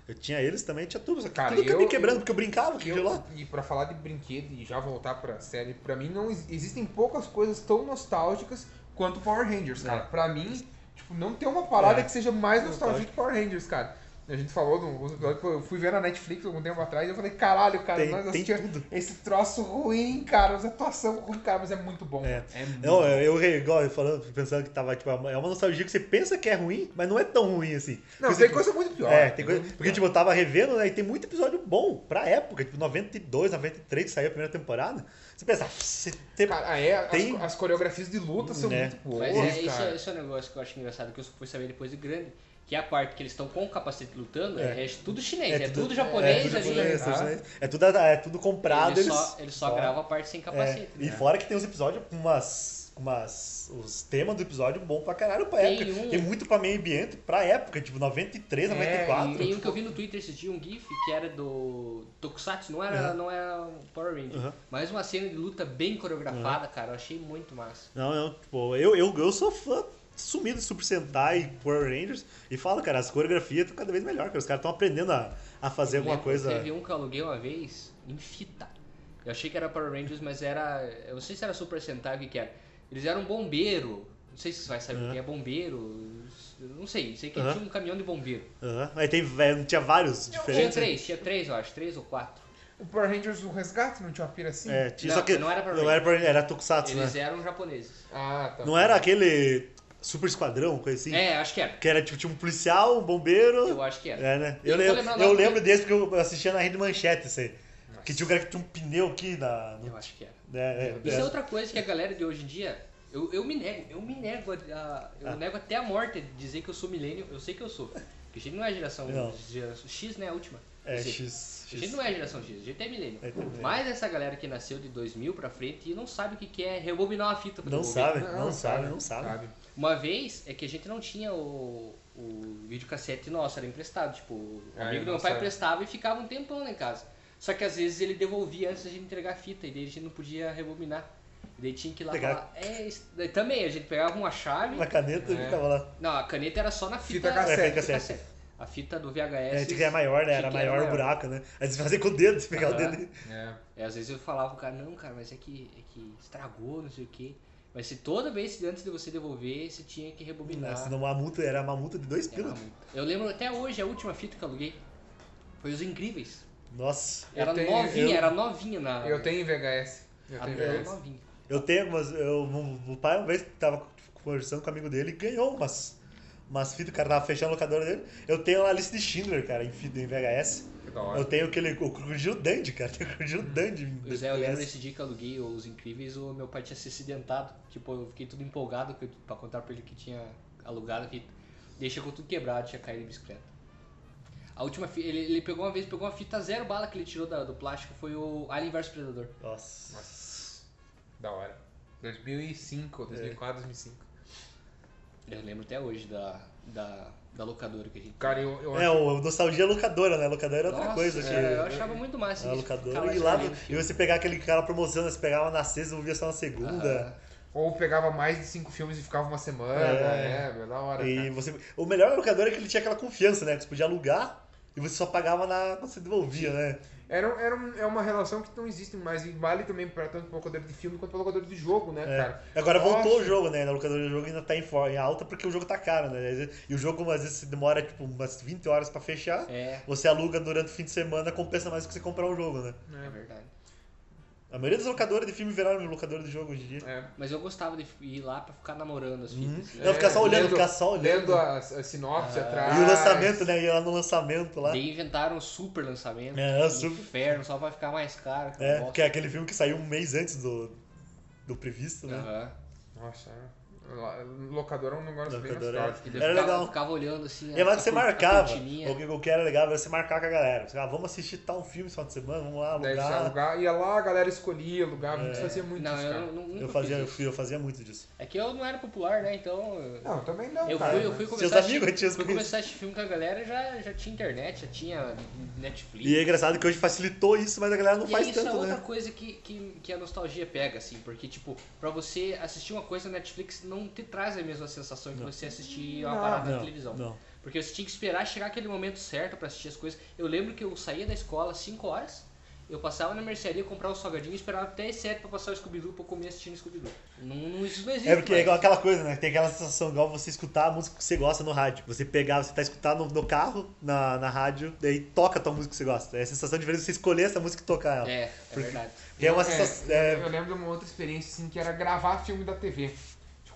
Eu tinha eles também, tinha tudo. Só que
Cara,
tudo acabei
eu-
quebrando, porque eu brincava
eu-
lá.
e pra falar de brinquedo e já voltar pra série, pra mim não ex- existem poucas coisas tão nostálgicas quanto Power Rangers, cara. Pra mim, tipo, não tem uma parada
É.
que seja mais nostálgica que Power Rangers, cara. A gente falou episódios, pô, eu fui ver na Netflix algum tempo atrás e eu falei, caralho, cara,
Tem-
nós
tem
assistimos
tudo.
esse troço ruim, cara, essa atuação ruim, cara, mas é muito bom.
É.
muito
Não, eu, eu igual eu falando, pensando que tava, tipo, é uma nostalgia que você pensa que é ruim, mas não é tão ruim assim.
Não,
Porque,
tem
tipo,
coisa muito pior.
É, tem coisa. Porque,
pior.
tipo, eu tava revendo, né? E tem muito episódio bom pra época, tipo, 92, 93, que saiu a primeira temporada. Você pensa, ah, você tem.
Cara, é, as-
tem-
as, coreografias de luta são
É.
muito boas,
Mas é, isso,
cara.
é- isso é um negócio que eu acho engraçado, que eu fui saber depois de grande. Que é a parte que eles estão com o capacete lutando, é,
É.
é tudo chinês, é, tudo, japonês
é, tudo
ali.
japonês,
tá?
tudo japonês. É tudo, é tudo comprado.
Eles
Eles,
só, eles só gravam a parte sem capacete.
É, e
né?
fora que tem uns episódios com umas umas os temas do episódio bom pra caralho pra
Tem
época.
um-
Tem muito pra meio ambiente pra época, tipo 93,
É,
94.
Tem um que eu vi no Twitter esse dia, um GIF, que era do Tokusatsu, não era,
Aham.
não era Power Ranger.
Aham.
Mas uma cena de luta bem coreografada, cara, eu achei muito massa.
Não, não, tipo, eu, eu, eu sou fã sumido de Super Sentai e Power Rangers e falo, cara, as coreografias estão cada vez melhor, cara. Os caras estão aprendendo a, a fazer alguma
Lembro,
coisa.
Teve um que eu aluguei uma vez em fita. Eu achei que era Power Rangers, mas era. Eu não sei se era Super Sentai o que, que era. Eles eram bombeiro. Não sei se você vai saber o
Aham.
que é bombeiro. eu Não sei. Sei que
Aham.
tinha um caminhão de bombeiro.
Aham. Aí tem, velho, tinha vários
Tinha
diferentes.
três, tinha três, eu acho. Três ou quatro.
O Power Rangers do Resgate não tinha uma pira assim?
É, tinha,
Não,
só que
não era Power
não era, Power- era Tokusatsu,
Eles
né?
eram japoneses.
Ah, tá.
Não era aquele Super Esquadrão, coisa assim?
É, acho que era.
Que era tipo, tinha um policial, um bombeiro.
Eu acho que era.
É, né?
Eu
Eu,
não
lembro, eu lembro desse porque eu assistia na Rede Manchete, isso aí. Que tinha um cara que tinha um pneu aqui na. no-
Eu acho que era.
é, é,
Isso é
é.
outra coisa que a galera de hoje em dia. Eu, eu me nego, eu me nego a, eu
Ah.
nego até a morte de dizer que eu sou milênio, eu sei que eu sou. Porque a gente não é geração,
Não.
geração X, né? A última.
É, X.
A gente não é geração X, a gente é milênio.
É.
Mas essa galera que nasceu de 2000 pra frente e não sabe o que é rebobinar uma fita pra
Não
devolver.
sabe, não, sabe, não sabe.
Uma vez é que a gente não tinha o, o videocassete nosso, era emprestado. Tipo, o
Ah,
amigo do meu pai
era.
emprestava e ficava um tempão lá em casa. Só que às vezes ele devolvia antes da gente entregar a fita e daí a gente não podia rebobinar. E daí tinha que ir lá
Pegar-
falar. É, isso- daí também, a gente pegava uma chave.
Uma caneta e
É.
ficava lá.
Não, a caneta era só na fita,
Fita cassete.
É, fita cassete.
A fita do VHS.
É, tinha que era maior, né? Era maior o buraco, né? Aí você fazia com o dedo, você pegava o dedo.
É.
É, às vezes eu falava pro cara, não, cara, mas é que, é que estragou, não sei o quê. Mas se toda vez antes de você devolver, você tinha que rebobinar.
Senão uma multa, era uma multa de dois
multa. Eu lembro até hoje, a última fita que eu aluguei foi Os Incríveis.
Nossa.
Era
tenho-
novinha,
eu-
era novinha na.
Eu tenho VHS. Eu
a
tenho
era
VHS.
novinha.
Eu tenho, mas eu, o pai uma vez tava conversando com um amigo dele e ganhou umas, umas fitas, o cara tava fechando a locadora dele. Eu tenho uma lista de Schindler, cara, em, fita, em VHS.
Que da hora.
Eu tenho aquele, o Crocodilo Dandy, cara, tem o Crocodilo Dandy em
Pois é, eu lembro desse dia que eu aluguei Os Incríveis, o meu pai tinha se acidentado. Tipo, eu fiquei tudo empolgado que pra contar pra ele que tinha alugado a fita. Daí chegou tudo quebrado, tinha caído de bicicleta. A última fita, ele, ele pegou uma vez, pegou uma fita zero bala que ele tirou da- do plástico, foi o Alien vs Predador.
Nossa.
Nossa. Da hora. 2005, 2004, 2005.
Eu lembro até hoje da, da, da locadora que a gente
Cara, eu, eu
É,
acho...
o nostalgia locadora, né? Locadora era outra
Nossa,
coisa. que-
cara, eu achava muito massa
A
isso, ficar
locadora. E
lá
e você pegar aquele cara promoção, você pegava na sexta e ouvia só na segunda.
Ou pegava mais de cinco filmes e ficava uma semana.
É.
É, é, da hora.
E
cara.
você, o melhor da locadora é que ele tinha aquela confiança, né? Que você podia alugar e você só pagava na, quando você devolvia, né?
Era, era um- é uma relação que não existe mais e vale também para tanto para locador de filme quanto para locador de jogo, né,
É.
cara?
Agora voltou
Nossa.
o jogo, né? Na locadora do jogo ainda tá em, em alta porque o jogo tá caro, né? E o jogo às vezes demora tipo umas 20 horas pra fechar.
É,
Você aluga durante o fim de semana, compensa mais do que você comprar o jogo, né?
é verdade.
A maioria das locadoras de filme viraram locadora de jogo hoje em dia.
É.
Mas eu gostava de ir lá pra ficar namorando as
Uhum.
fitas.
Não, ficar só olhando,
lendo-
ficar só olhando.
Lendo a, a sinopse
Ah.
atrás.
E o lançamento, né? Ia lá no lançamento lá.
Daí inventaram um super lançamento.
É,
um
super-
inferno, só pra ficar mais caro. que
É,
gosto.
que é aquele filme que saiu um mês antes do, do previsto, né?
Aham.
Nossa, é. Lá- locadora é um negócio bem nostálgico.
Daí
Era
ficava,
legal.
ficava olhando assim.
E é
a
que você marcava. O que, o que era legal era você marcar com a galera. Você, ah, vamos assistir tal filme esse final de semana, vamos lá
Daí você
alugar.
alugar, ia lá, a galera escolhia, alugava,
É.
isso fazia muito
Não,
isso,
eu não,
Eu fazia, eu,
isso.
fui- eu fazia muito disso.
É que eu não era popular, né? Então. eu-
Não, também não,
Eu
cara.
fui, eu fui
Seus
começar, a
amigos
assistir,
tinham
fui começar a assistir filme com a galera já, já tinha internet, já tinha Netflix.
E é engraçado que hoje facilitou isso, mas a galera não
E
faz
isso é
tanto,
outra
né?
coisa que, que, que a nostalgia pega, assim, porque, tipo, pra você assistir uma coisa na Netflix não te traz a mesma sensação que você assistir uma
Não,
parada na
não,
televisão.
não.
Porque você tinha que esperar chegar aquele momento certo pra assistir as coisas. Eu lembro que eu saía da escola às 5 horas, eu passava na mercearia, comprava o salgadinho e esperava até as 7 pra passar o Scooby-Doo pra eu comer assistindo Scooby-Doo. Não, não, isso não existe
É porque é
mais.
igual aquela coisa, né? Tem aquela sensação igual você escutar a música que você gosta no rádio. Você pegar, você tá escutando no, no carro, na, na rádio, daí toca a tua música que você gosta. É a sensação diferente de você escolher essa música e tocar ela.
É, é
Porque-
verdade.
É uma
É,
sensação.
eu-
é,
Eu lembro de uma outra experiência assim que era gravar filme da TV.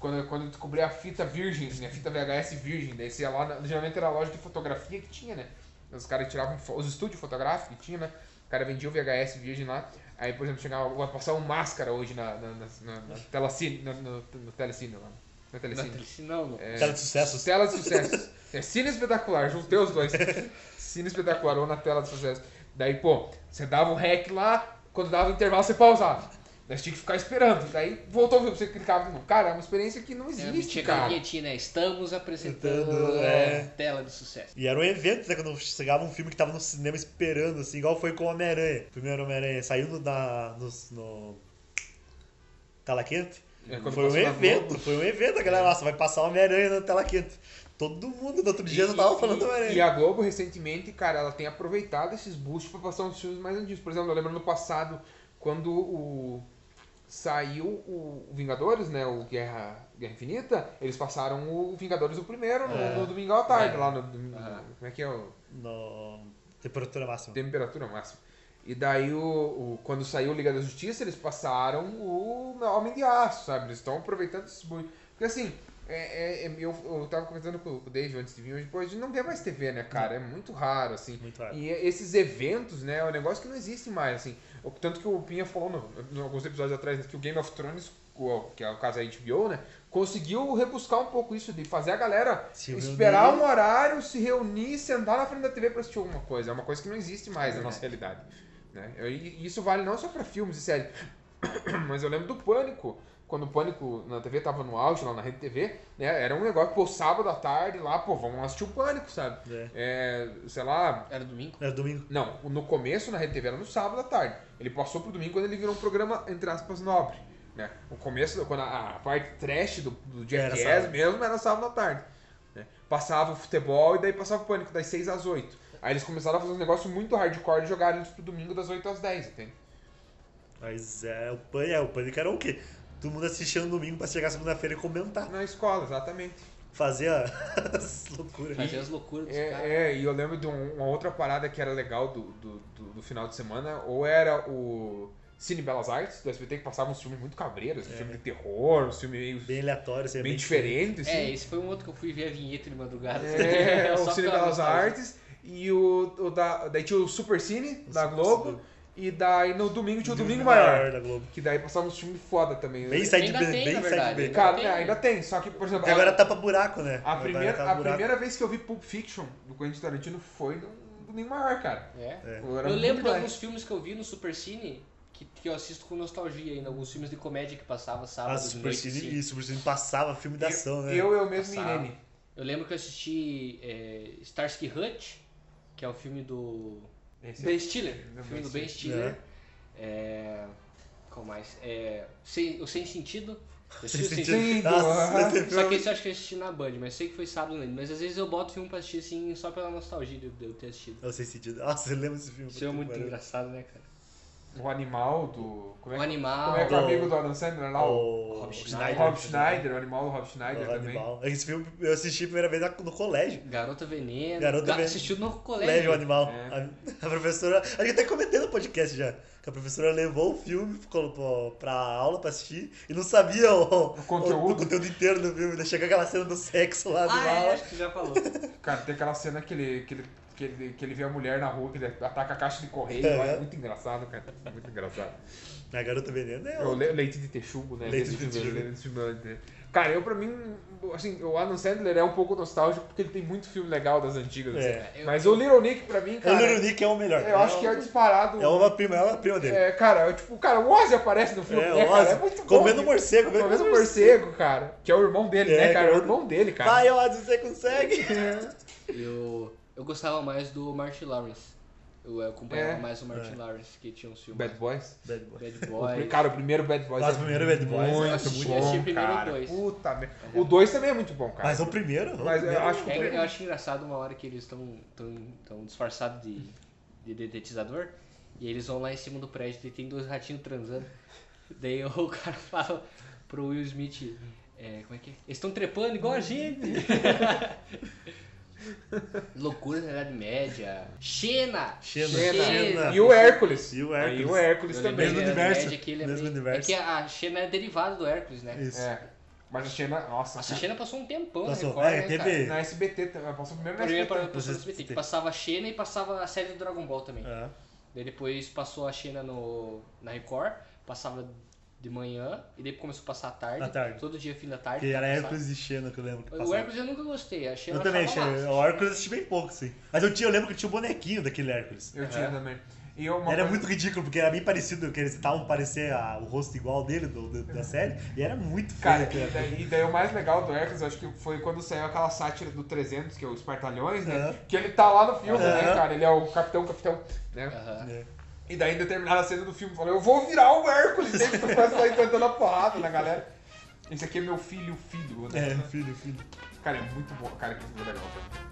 Quando, quando eu descobri a fita virgem, né? A fita VHS virgem. Daí você ia lá, na- geralmente era a loja de fotografia que tinha, né? Os caras tiravam os estúdios fotográficos que tinha, né? O cara vendia o VHS virgem lá. Aí, por exemplo, chegava, vai passar um máscara hoje na, na, na, na, na telecine, no, no, no telecine lá. Na telecine.
Não, não.
É,
Tela de sucessos.
Tela de sucesso. É cine espetacular, juntei os dois. Cine espetacular ou na tela de sucesso. Daí, pô, você dava o rec lá, quando dava o intervalo você pausava. Você tinha que ficar esperando. Daí voltou o filme, você clicava de novo. Cara, é uma experiência que não
É,
existe,
tinha aquela
cara.
vinhetinha, né? Estamos apresentando
é.
tela de sucesso.
E era um evento, né? Quando chegava um filme que tava no cinema esperando, assim, igual foi com o Homem-Aranha. O primeiro Homem-Aranha saiu no, da, no, no Tela Quente.
É,
Foi um
na
evento,
Globo.
foi um evento, a galera, nossa, vai passar o Homem-Aranha na Tela Quente. Todo mundo no outro dia já tava falando do
E
Homem-Aranha.
a Globo, recentemente, cara, ela tem aproveitado esses boosts pra passar uns filmes mais antigos. Por exemplo, eu lembro no passado, quando o saiu o Vingadores, né, o Guerra, Guerra Infinita, eles passaram o Vingadores o primeiro no,
É.
no domingo à tarde,
É.
lá no, domingo- como é que é o
No temperatura máxima.
temperatura máxima. E daí, o, o- quando saiu o Liga da Justiça, eles passaram o Homem de Aço, sabe? Eles estão aproveitando esses boosts. Porque assim, é, é- é- eu, eu tava conversando com o Dave antes de vir hoje, depois a gente não vê mais TV, né, cara? É muito raro, assim.
Muito raro.
E esses eventos, né, é um negócio que não existe mais, assim. Tanto que o Pinha falou no, no, alguns episódios atrás né, que o Game of Thrones, que é o caso da HBO, né, conseguiu rebuscar um pouco isso, de fazer a galera
Se
esperar
reunir.
um horário, se reunir, sentar na frente da TV pra assistir alguma coisa. É uma coisa que não existe mais na nossa realidade. Né? E isso vale não só pra filmes e séries, mas eu lembro do Pânico. Quando o Pânico na TV tava no auge, lá na Rede TV, né? Era um negócio, pô, sábado à tarde lá, pô, vamos assistir o Pânico, sabe? É, sei lá.
Era domingo?
Era domingo.
Não, no começo na Rede TV era no sábado à tarde. Ele passou pro domingo quando ele virou um programa, entre aspas, nobre. Né? O começo, quando a, a parte trash do, do Jackass
sábado.
mesmo era sábado à tarde. né? Passava o futebol e daí passava o pânico, das 6 às 8. Aí eles começaram a fazer um negócio muito hardcore e jogaram eles pro domingo das 8 às 10, entende?
Mas é, o Pânico, é, o Pânico era o quê? Todo mundo assistia no domingo pra chegar segunda-feira e comentar.
Na escola, exatamente.
Fazer as loucuras.
Fazer as loucuras dos caras.
É, é, e eu lembro de um- uma outra parada que era legal do, do, do- do final de semana, ou era o Cine Belas Artes, do SBT, que passava uns filmes muito cabreiros, um filme de terror, um filme meio
Bem aleatório, assim,
bem
bem
diferente, assim.
É, esse foi um outro que eu fui ver a vinheta de madrugada.
É, o Cine Belas. Artes e o, o da, daí tinha o Super Cine da Globo e daí no domingo tinha o Domingo,
Domingo
Maior,
Maior da Globo.
que daí passava uns filmes foda também.
Bem
Eu-
side
Ainda
B,
tem,
bem
na
side
verdade,
B.
ainda
Cara,
tem.
é, ainda tem, só que, por exemplo,
Porque agora tapa buraco, né?
a,
Agora
primeira,
tapa
a
buraco.
primeira vez que eu vi Pulp Fiction do Quentin Tarantino foi no Domingo Maior, cara.
É.
Eu, era
Eu
muito
lembro de
moleque.
alguns filmes que eu vi no Super Cine que, que eu assisto com nostalgia ainda. Alguns filmes de comédia que passava sábado
Ah,
de
Super
noite.
Cine,
assim.
e Super Cine passava filme de ação, né?
Eu, eu mesmo e
Passava.
Irene.
Eu lembro que eu assisti é, Starsky Hutch, que é o filme do
Esse
Ben
é-
Stiller. O filme do
Ben
Stiller. É, qual mais? É, sem, o Sem Sentido. Eu o
Sem
Sem
Sentido.
Sentido.
Nossa,
Aham.
Só que esse eu acho que eu assisti na Band, mas sei que foi sábado ainda. Mas às vezes eu boto filme pra assistir assim só pela nostalgia de eu ter assistido.
Eu sei sentido. Nossa, você lembra desse filme?
Isso é muito
pariu.
engraçado, né, cara?
O animal do. Como é,
O
que-
animal.
Como é que é o amigo do Adam Sandler lá? O
O
Rob
o
Schneider.
Rob Schneider, o animal do Rob Schneider
O
também.
animal. Esse filme eu assisti a primeira vez no colégio.
Colégio Veneno.
Garota
Ga-
Veneno.
Assistiu no colégio.
Colégio, o animal.
É.
A, a professora. Acho que até comentei no podcast já. Que a professora levou o filme pra aula pra assistir e não sabia o,
conteúdo.
o conteúdo inteiro do filme. Daí chega aquela cena do sexo lá do
Ah, é,
aula.
acho que já falou.
Cara, tem aquela cena que ele, que ele, que ele, que ele vê a mulher na rua, que ele ataca a caixa de correio.
É.
É muito engraçado, cara. Muito engraçado.
A garota veneno é
É o
o.
le- leite de texugo, né?
Leite de
Leite de texugo. Cara, eu pra mim, assim, o Adam Sandler é um pouco nostálgico porque ele tem muito filme legal das antigas. assim.
É.
Eu-
Mas o Little Nick, pra mim,
O
cara.
Little Nick é o melhor.
Eu acho que é disparado.
É uma prima, é uma prima dele.
É, cara, eu, tipo, cara, o Ozzy aparece no filme,
É,
né,
o
cara?
Ozzy.
É muito bom.
Comendo morcego,
Comendo morcego, cara. Que é o irmão dele,
É,
né, cara? É o
cara.
irmão dele, cara.
Vai, Ozzy, você consegue?
Eu, eu gostava mais do Martin Lawrence. Eu acompanhava
É.
mais o Martin
É.
Lawrence, que tinha uns filmes.
Bad Boys.
Bad Boy.
Bad
O
Boys.
Cara, o primeiro Bad Boys
Nossa, o primeiro Bad Boys é
muito,
assisti-
bom,
eu assisti primeiro
cara.
o dois.
Puta merda. O 2 também é muito bom, cara.
Mas o primeiro? o
Mas eu
primeiro-
acho que o
É,
primeiro-
eu acho engraçado uma hora que eles estão tão, tão disfarçados de, de detetizador e eles vão lá em cima do prédio e tem dois ratinhos transando. Daí o cara fala pro Will Smith, é, como é que é? Eles estão trepando igual a gente. Loucura na Idade Média. Xena!
Xena.
Xena.
E o Hércules.
E o Hércules.
o Hércules também.
Mesmo universo,
Média aqui,
mesmo
lembrei.
universo.
É que a Xena é derivada do Hércules, né?
Isso.
É. Mas a Xena, nossa.
Nossa, a
cara.
Xena passou um tempão
Passou.
na Record,
É,
né,
teve-?
Na SBT, também, passou primeiro na
Primeiro
SBT.
passou no SBT, que passava a Xena e passava a série do Dragon Ball também.
É.
Daí depois passou a Xena no, na Record, passava de manhã e depois começou a passar à tarde.
À tarde.
Todo dia, fim da tarde.
Que era. Hércules e Xena que eu lembro que
O. Hércules eu nunca gostei, a Xena
Eu também,
massa.
o Hércules eu assisti bem pouco, sim. Mas eu, tinha, eu lembro que tinha o bonequinho daquele Hércules.
Eu tinha também. E eu-
Era
coisa-
muito ridículo, porque era bem parecido, que eles estavam parecer a- o rosto igual dele do, do- da série, e era muito feio.
Cara, e daí, e daí o mais legal do Hércules, eu acho que foi quando saiu aquela sátira do 300, que é o Espartalhões, né?
Aham.
Que ele tá lá no filme, né,
Aham.
cara? Ele é o capitão, capitão, né?
É.
E daí, em determinada cena do filme, falou, eu vou virar o Hércules, sempre começa a sair cantando a porrada na galera. Esse aqui é meu filho, filho, né?
É, filho, filho.
Cara, é muito bom, cara, que filme legal, cara.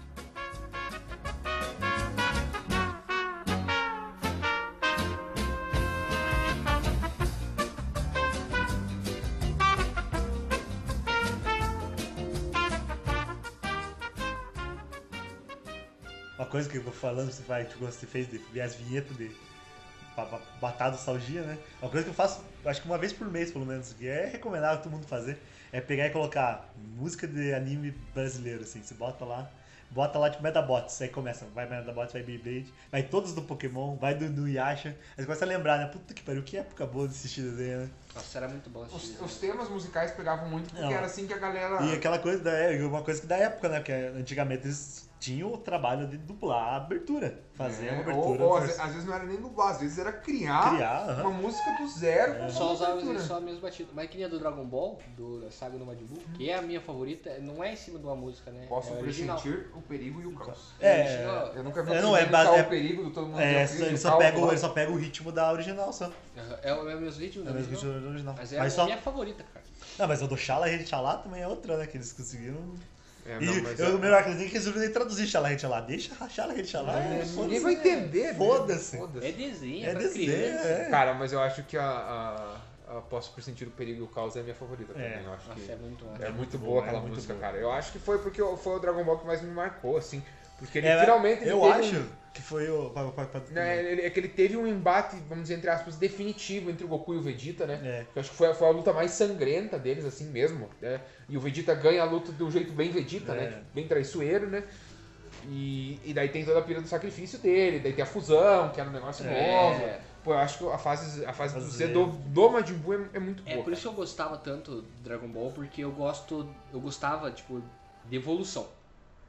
Uma coisa que eu vou falando, você vai, tipo, você fez de ver as vinhetas de pra, pra matar a nostalgia, né? Uma coisa que eu faço, acho que uma vez por mês, pelo menos, que é recomendável todo mundo fazer, é pegar e colocar música de anime brasileiro, assim. Você bota lá, bota lá, tipo, Metabots, aí começa, vai Metabots, vai Beyblade, vai todos do Pokémon, vai do, do Yasha, aí você começa a lembrar, né? Puta que pariu, que época boa de assistir desenho, né?
Nossa, era muito bom
Os,
assistir.
os temas musicais pegavam muito, porque
Não.
era assim que a galera...
E aquela coisa da é, uma coisa que da época, né? Porque antigamente eles tinham o trabalho de dublar a abertura. Fazer
É,
uma
ou,
abertura.
ou ve- às vezes não era nem dublar, às vezes era criar,
Criar, aham.
uma música do zero com
Só usava só a mesma batida. Mas que nem a do Dragon Ball, do, da saga do Majin Buu, que é a minha favorita, não é em cima de uma música, né?
Posso
é original.
pressentir o perigo e o caos.
É,
Eu nunca vi
é, não, é, é-
o perigo do todo mundo.
É, ele,
o
só
caos
pega, ele só pega o ritmo da original só.
É o mesmo ritmo
É
da
o mesmo
original.
ritmo da original.
Mas é
Mas
a
só-
minha favorita, cara.
Não, mas o do Shala Rede Shala também é outra, né? Que eles conseguiram.
É,
e
não, mas
eu,
é-
o melhor que eles nem traduzir Rede Shala. Deixa Rede Shala.
É,
é,
ninguém vai entender. né?
Foda-se.
É desenho,
É
pra
desenho,
criança.
é.
Cara, mas eu acho que a, a, a Posso Pressentir o Perigo e o Caos é a minha favorita
É.
também. Eu acho
Nossa,
que
é muito
é muito boa
é
aquela
muito
música,
boa.
cara. Eu acho que foi porque eu- foi o Dragon Ball que mais me marcou, assim. Porque ele
É,
finalmente. ele
eu acho
um-
que foi o.
né, ele- é que ele teve um embate, vamos dizer, entre aspas, definitivo entre o Goku e o Vegeta, né?
É.
Que eu acho que foi, a- foi a luta mais sangrenta deles, assim mesmo. Né? E o Vegeta ganha a luta de um jeito bem Vegeta,
É.
né? Tipo, Bem traiçoeiro, né? E, e daí tem toda a pira do sacrifício dele, daí tem a fusão, que era um negócio
É.
novo. Pô, eu acho que a fase, a fase do Z do, do Majin Buu é, é muito
É
boa.
por isso que eu gostava tanto do Dragon Ball, porque eu gosto. Eu gostava, tipo, de evolução.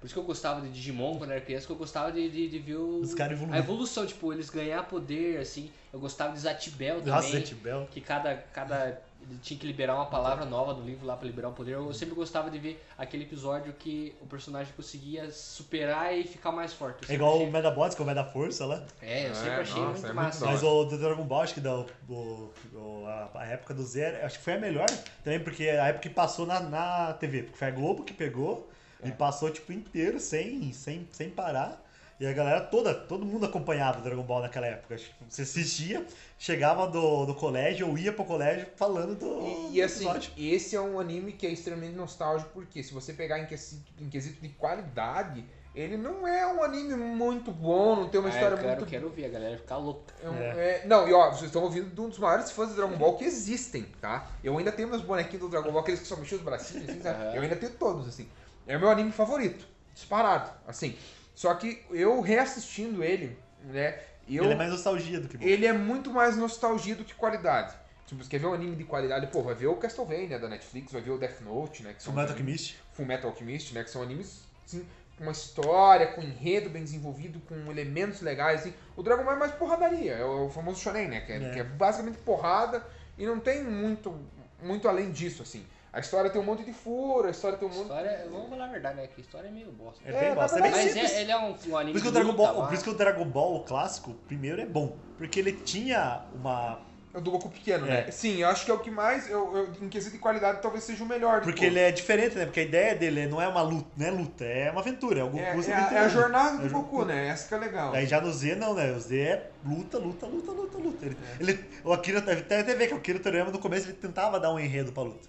Por isso que eu gostava de Digimon quando era criança, que eu gostava de, de, de ver o,
Os caras
a evolução, tipo, eles ganhar poder, assim. Eu gostava de Zatibel também.
Nossa, Zetibel.
que cada, cada ele tinha que liberar uma palavra nova no livro lá pra liberar o poder. Eu sempre gostava de ver aquele episódio que o personagem conseguia superar e ficar mais forte.
É igual
achei-
o Medabots, que é o Meda Força lá.
É, eu sempre
É,
achei
nossa,
muito
é muito
massa.
da
Mas o do Dragon Ball, acho que da, o, o- a, a época do Zero, acho que foi a melhor também, porque é a época que passou na, na TV. Porque foi a Globo que pegou. E passou, tipo, inteiro, sem, sem, sem parar. E a galera toda, todo mundo acompanhava o Dragon Ball naquela época. Acho que Você assistia, chegava do, do colégio ou ia pro colégio falando do,
E,
do
e assim,
episódio.
esse é um anime que é extremamente nostálgico, porque se você pegar em quesito, em quesito de qualidade, ele não é um anime muito bom, não tem uma
Ah,
história
eu quero,
muito
quero ver a galera ficar louca.
É um-
É.
é- não, e ó, vocês estão ouvindo de um dos maiores fãs de Dragon Ball que existem, tá? Eu ainda tenho meus bonequinhos do Dragon Ball, aqueles que só mexiam os bracinhos, assim, sabe? Eu ainda tenho todos, assim. É o meu anime favorito, disparado, assim. Só que eu reassistindo ele, né? Eu,
Ele é mais nostalgia do que bom.
ele é muito mais nostalgia do que qualidade. Tipo, você quer ver um anime de qualidade, pô, vai ver o Castlevania da Netflix, vai ver o Death Note, né? Que são
Fullmetal
animes-
Alchemist.
Full Metal Alchemist, né? Que são animes, assim, com uma história, com um enredo bem desenvolvido, com elementos legais, assim. O Dragon Ball é mais porradaria, é o, é o famoso shonen, né? Que é,
É.
que é basicamente porrada e não tem muito, muito além disso, assim. A história tem um monte de furo, a história tem um monte...
História, vamos falar a verdade, né? Que a história é meio bosta.
É
É,
bem
na
bosta. É bem
verdade,
Mas é, ele é um, um anime
Por isso, que o
de
Dragon Ball, por isso que o Dragon Ball o clássico, primeiro, é bom. Porque ele tinha uma.
É o do Goku pequeno,
É.
né? Sim, eu acho que é o que mais, eu, eu- em quesito de qualidade, talvez seja o melhor. de
Porque ele é diferente, né? Porque a ideia dele não é uma luta, não é luta, é uma aventura. É o Goku
É, é a, é a jornada
É
do
a
Goku, né? Essa que é legal.
Aí já no Z não, né? O Z é luta, luta, luta, luta, luta. Ele,
É.
ele- o Akira até até vê que o Akira Toriyama no começo ele tentava dar um enredo pra luta.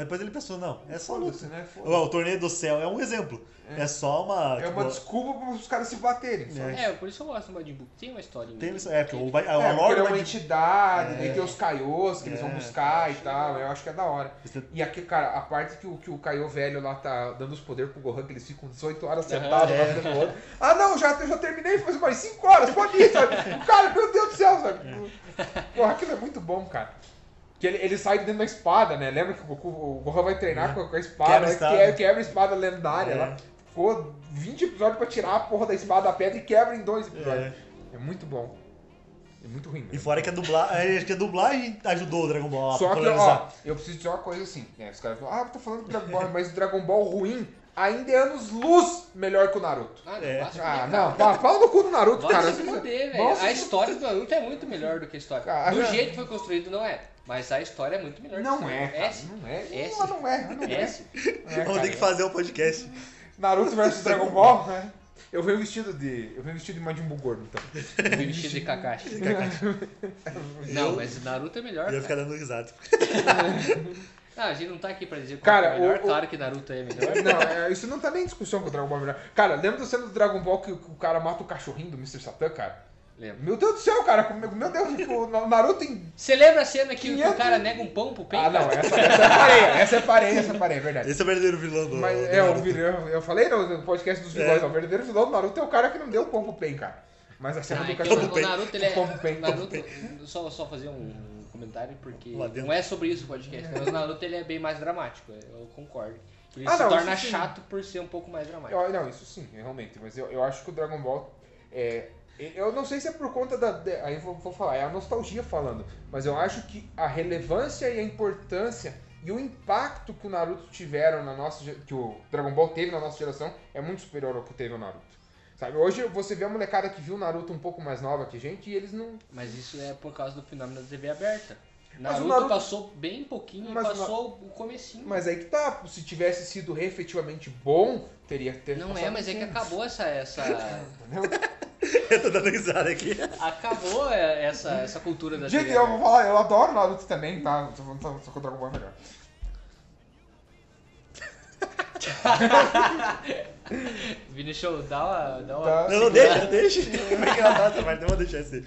Mas depois ele pensou, não, é só luta.
Né?
O, o torneio do céu é um exemplo. É, só uma.
É uma
tipo,
desculpa para os caras se baterem. só.
É, por isso eu gosto do Majin Buu. Tem uma historinha.
tem isso, é, porque o, vai- a,
É,
lore
ele é uma
Majin-
entidade,
É.
tem os Kaiôs que eles vão
É.
buscar e tal, eu acho que é da hora. E aqui, cara, a parte que o, que o Kaiô velho lá tá dando os poderes pro Gohan, que eles ficam 18 horas sentados
É.
lá outro. Ah não, já, já terminei faz mais 5 horas, pode ir, sabe? Cara, meu Deus do céu, sabe? Porra, aquilo é muito bom, cara. Que ele, ele sai de dentro da espada, né? Lembra que o, Goku, o Gohan vai treinar com, a- com a espada,
Quebra a
né?
espada.
Que é- quebra a espada lendária
É.
lá. Ficou 20 episódios pra tirar a porra da espada da pedra e quebra em dois episódios. É, muito bom. É muito ruim.
E fora que a dublagem, acho que a dublagem ajudou o Dragon Ball a
Só que,
popularizar.
ó, eu preciso dizer uma coisa assim, né? Os caras falam, ah, tô falando do Dragon Ball, mas o Dragon Ball ruim ainda é anos luz melhor que o Naruto.
Ah, não,
É.
Ah, não, fala, no cu do Naruto,
Vai
cara.
se fuder, velho. A história do Naruto é muito melhor do que a história.
Cara,
Do jeito que foi construído, não é. Mas a história é muito melhor.
Não é, cara,
sim.
não é.
É,
Não, não é, não é.
É, sim.
É,
Vamos ter que fazer um podcast.
Naruto versus Dragon Ball, né? Eu venho vestido de. Eu venho vestido de Majin Buu gordo, então.
Fui vestido de Kakashi. Não, mas Naruto é melhor.
Eu ia ficar dando risada.
Ah, a gente não tá aqui pra dizer qual
Cara,
que é melhor.
o- o-
Claro que Naruto é melhor.
Não, é, isso não tá nem em discussão com o Dragon Ball é melhor. Cara, lembra da cena do Dragon Ball que, o- que o cara mata o cachorrinho do Mr. Satan, cara?
Lembro.
Meu Deus do céu, cara. Meu Deus, tipo, o Naruto em.
Você lembra a cena que, que
500?
o cara nega um pão pro peito?
Ah, não, essa, essa é pareia, essa é pareia, essa é pareia, é verdade.
Esse é o verdadeiro vilão do.
Mas
do
é, o
Naruto.
vilão, eu falei no podcast dos vilões,
É.
o verdadeiro vilão do Naruto é o cara que não deu o pão pro Pen, cara. Mas a cena
Ah,
do
é que
cachorro.
o Naruto, ele é.
Pombo Pen.
Naruto, só, só fazer um comentário, porque não é sobre isso o podcast, mas o Naruto ele é bem mais dramático, eu concordo. Ele
Ah,
se
não,
torna
isso sim.
chato por ser um pouco mais dramático.
Eu- não, isso sim, realmente. Mas eu, eu acho que o Dragon Ball. É, eu não sei se é por conta da. aí eu vou, vou falar, é a nostalgia falando. Mas eu acho que a relevância e a importância e o impacto que o Naruto tiveram na nossa. que o Dragon Ball teve na nossa geração é muito superior ao que teve o Naruto. Sabe, hoje você vê a molecada que viu o Naruto um pouco mais nova que a gente e eles não.
Mas isso é por causa do fenômeno da TV aberta. Naruto,
Naruto-
passou bem pouquinho
Mas
e
o
passou o comecinho.
Mas aí que tá, se tivesse sido efetivamente bom, teria que ter
Não é, mas é que acabou essa. essa
Eu tô dando risada aqui.
acabou é, essa, essa cultura da
Gente,
TV
eu vou falar, eu adoro Naruto também, tá? Só, só, só que o Dragon Ball é melhor.
Vini Show, dá uma. Dá uma
Tá.
Não, não, deixa, deixa. Vai engraçado essa parte, não vou deixar assim.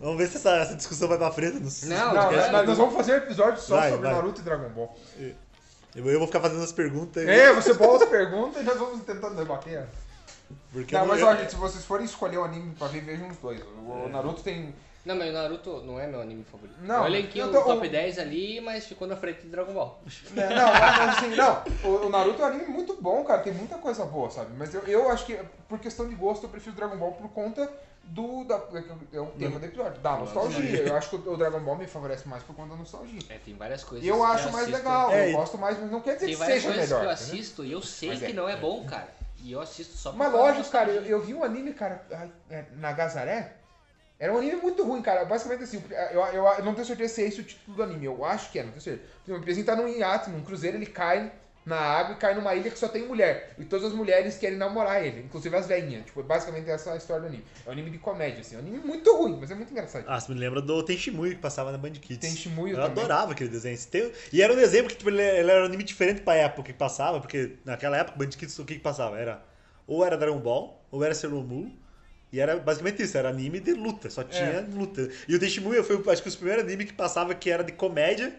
Vamos ver se essa, essa discussão vai pra frente. Nos,
Não,
Não, nós, nós vamos fazer um episódio só
Vai,
sobre
vai.
Naruto e Dragon Ball.
eu, eu vou ficar fazendo as perguntas.
É, você bola as perguntas e nós vamos tentando debater.
Porque
Não, mas gente, se vocês forem escolher um anime pra ver, vejam os dois. O o Naruto tem.
Não, mas o Naruto não é meu anime favorito.
Não,
eu elenquei
eu
o
tô-
top
o-
10 ali, mas ficou na frente de Dragon Ball.
né, Não, mas assim, não. O, o Naruto é um anime muito bom, cara. Tem muita coisa boa, sabe? Mas eu, eu acho que, por questão de gosto, eu prefiro Dragon Ball por conta do. Da, é o tema do episódio, da nostalgia. Eu acho que o, o Dragon Ball me favorece mais por conta da nostalgia.
É, tem várias coisas.
Eu
que
acho mais
assisto.
legal,
É,
eu gosto mais, mas não quer dizer
Tem
que
várias
seja
coisas
melhor.
que eu assisto e eu sei
Mas
que
é,
não é
é.
bom, cara. E eu assisto só
Mas lógico, cara, eu, eu vi um anime, cara, ai, é, na Gazaré. Era um anime muito ruim, cara. Basicamente assim, eu, eu, eu não tenho certeza se é esse o título do anime. Eu acho que é, não tenho certeza. O Pezinho tá num iate, num cruzeiro, ele cai na água e cai numa ilha que só tem mulher. E todas as mulheres querem namorar ele, inclusive as velhinhas. Tipo, basicamente essa é a história do anime. É um anime de comédia, assim. É um anime muito ruim, mas é muito engraçado.
Ah, você me lembra do Tenchimuyo que passava na Band Kids.
Tem Shimuyo
Eu
também.
adorava aquele desenho. E era um desenho que tipo, ele, ele era um anime diferente pra época que passava, porque naquela época Band Kids o que, que passava? Era ou era Dragon Ball, ou era Sailor Moon, e era basicamente isso, era anime de luta, só tinha luta. E o Tenchimuyo foi acho que os primeiros animes que passava que era de comédia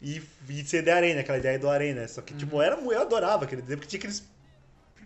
e, e ser de arena, aquela ideia do arena. Só que tipo, era, eu adorava aquele desenho, porque tinha aqueles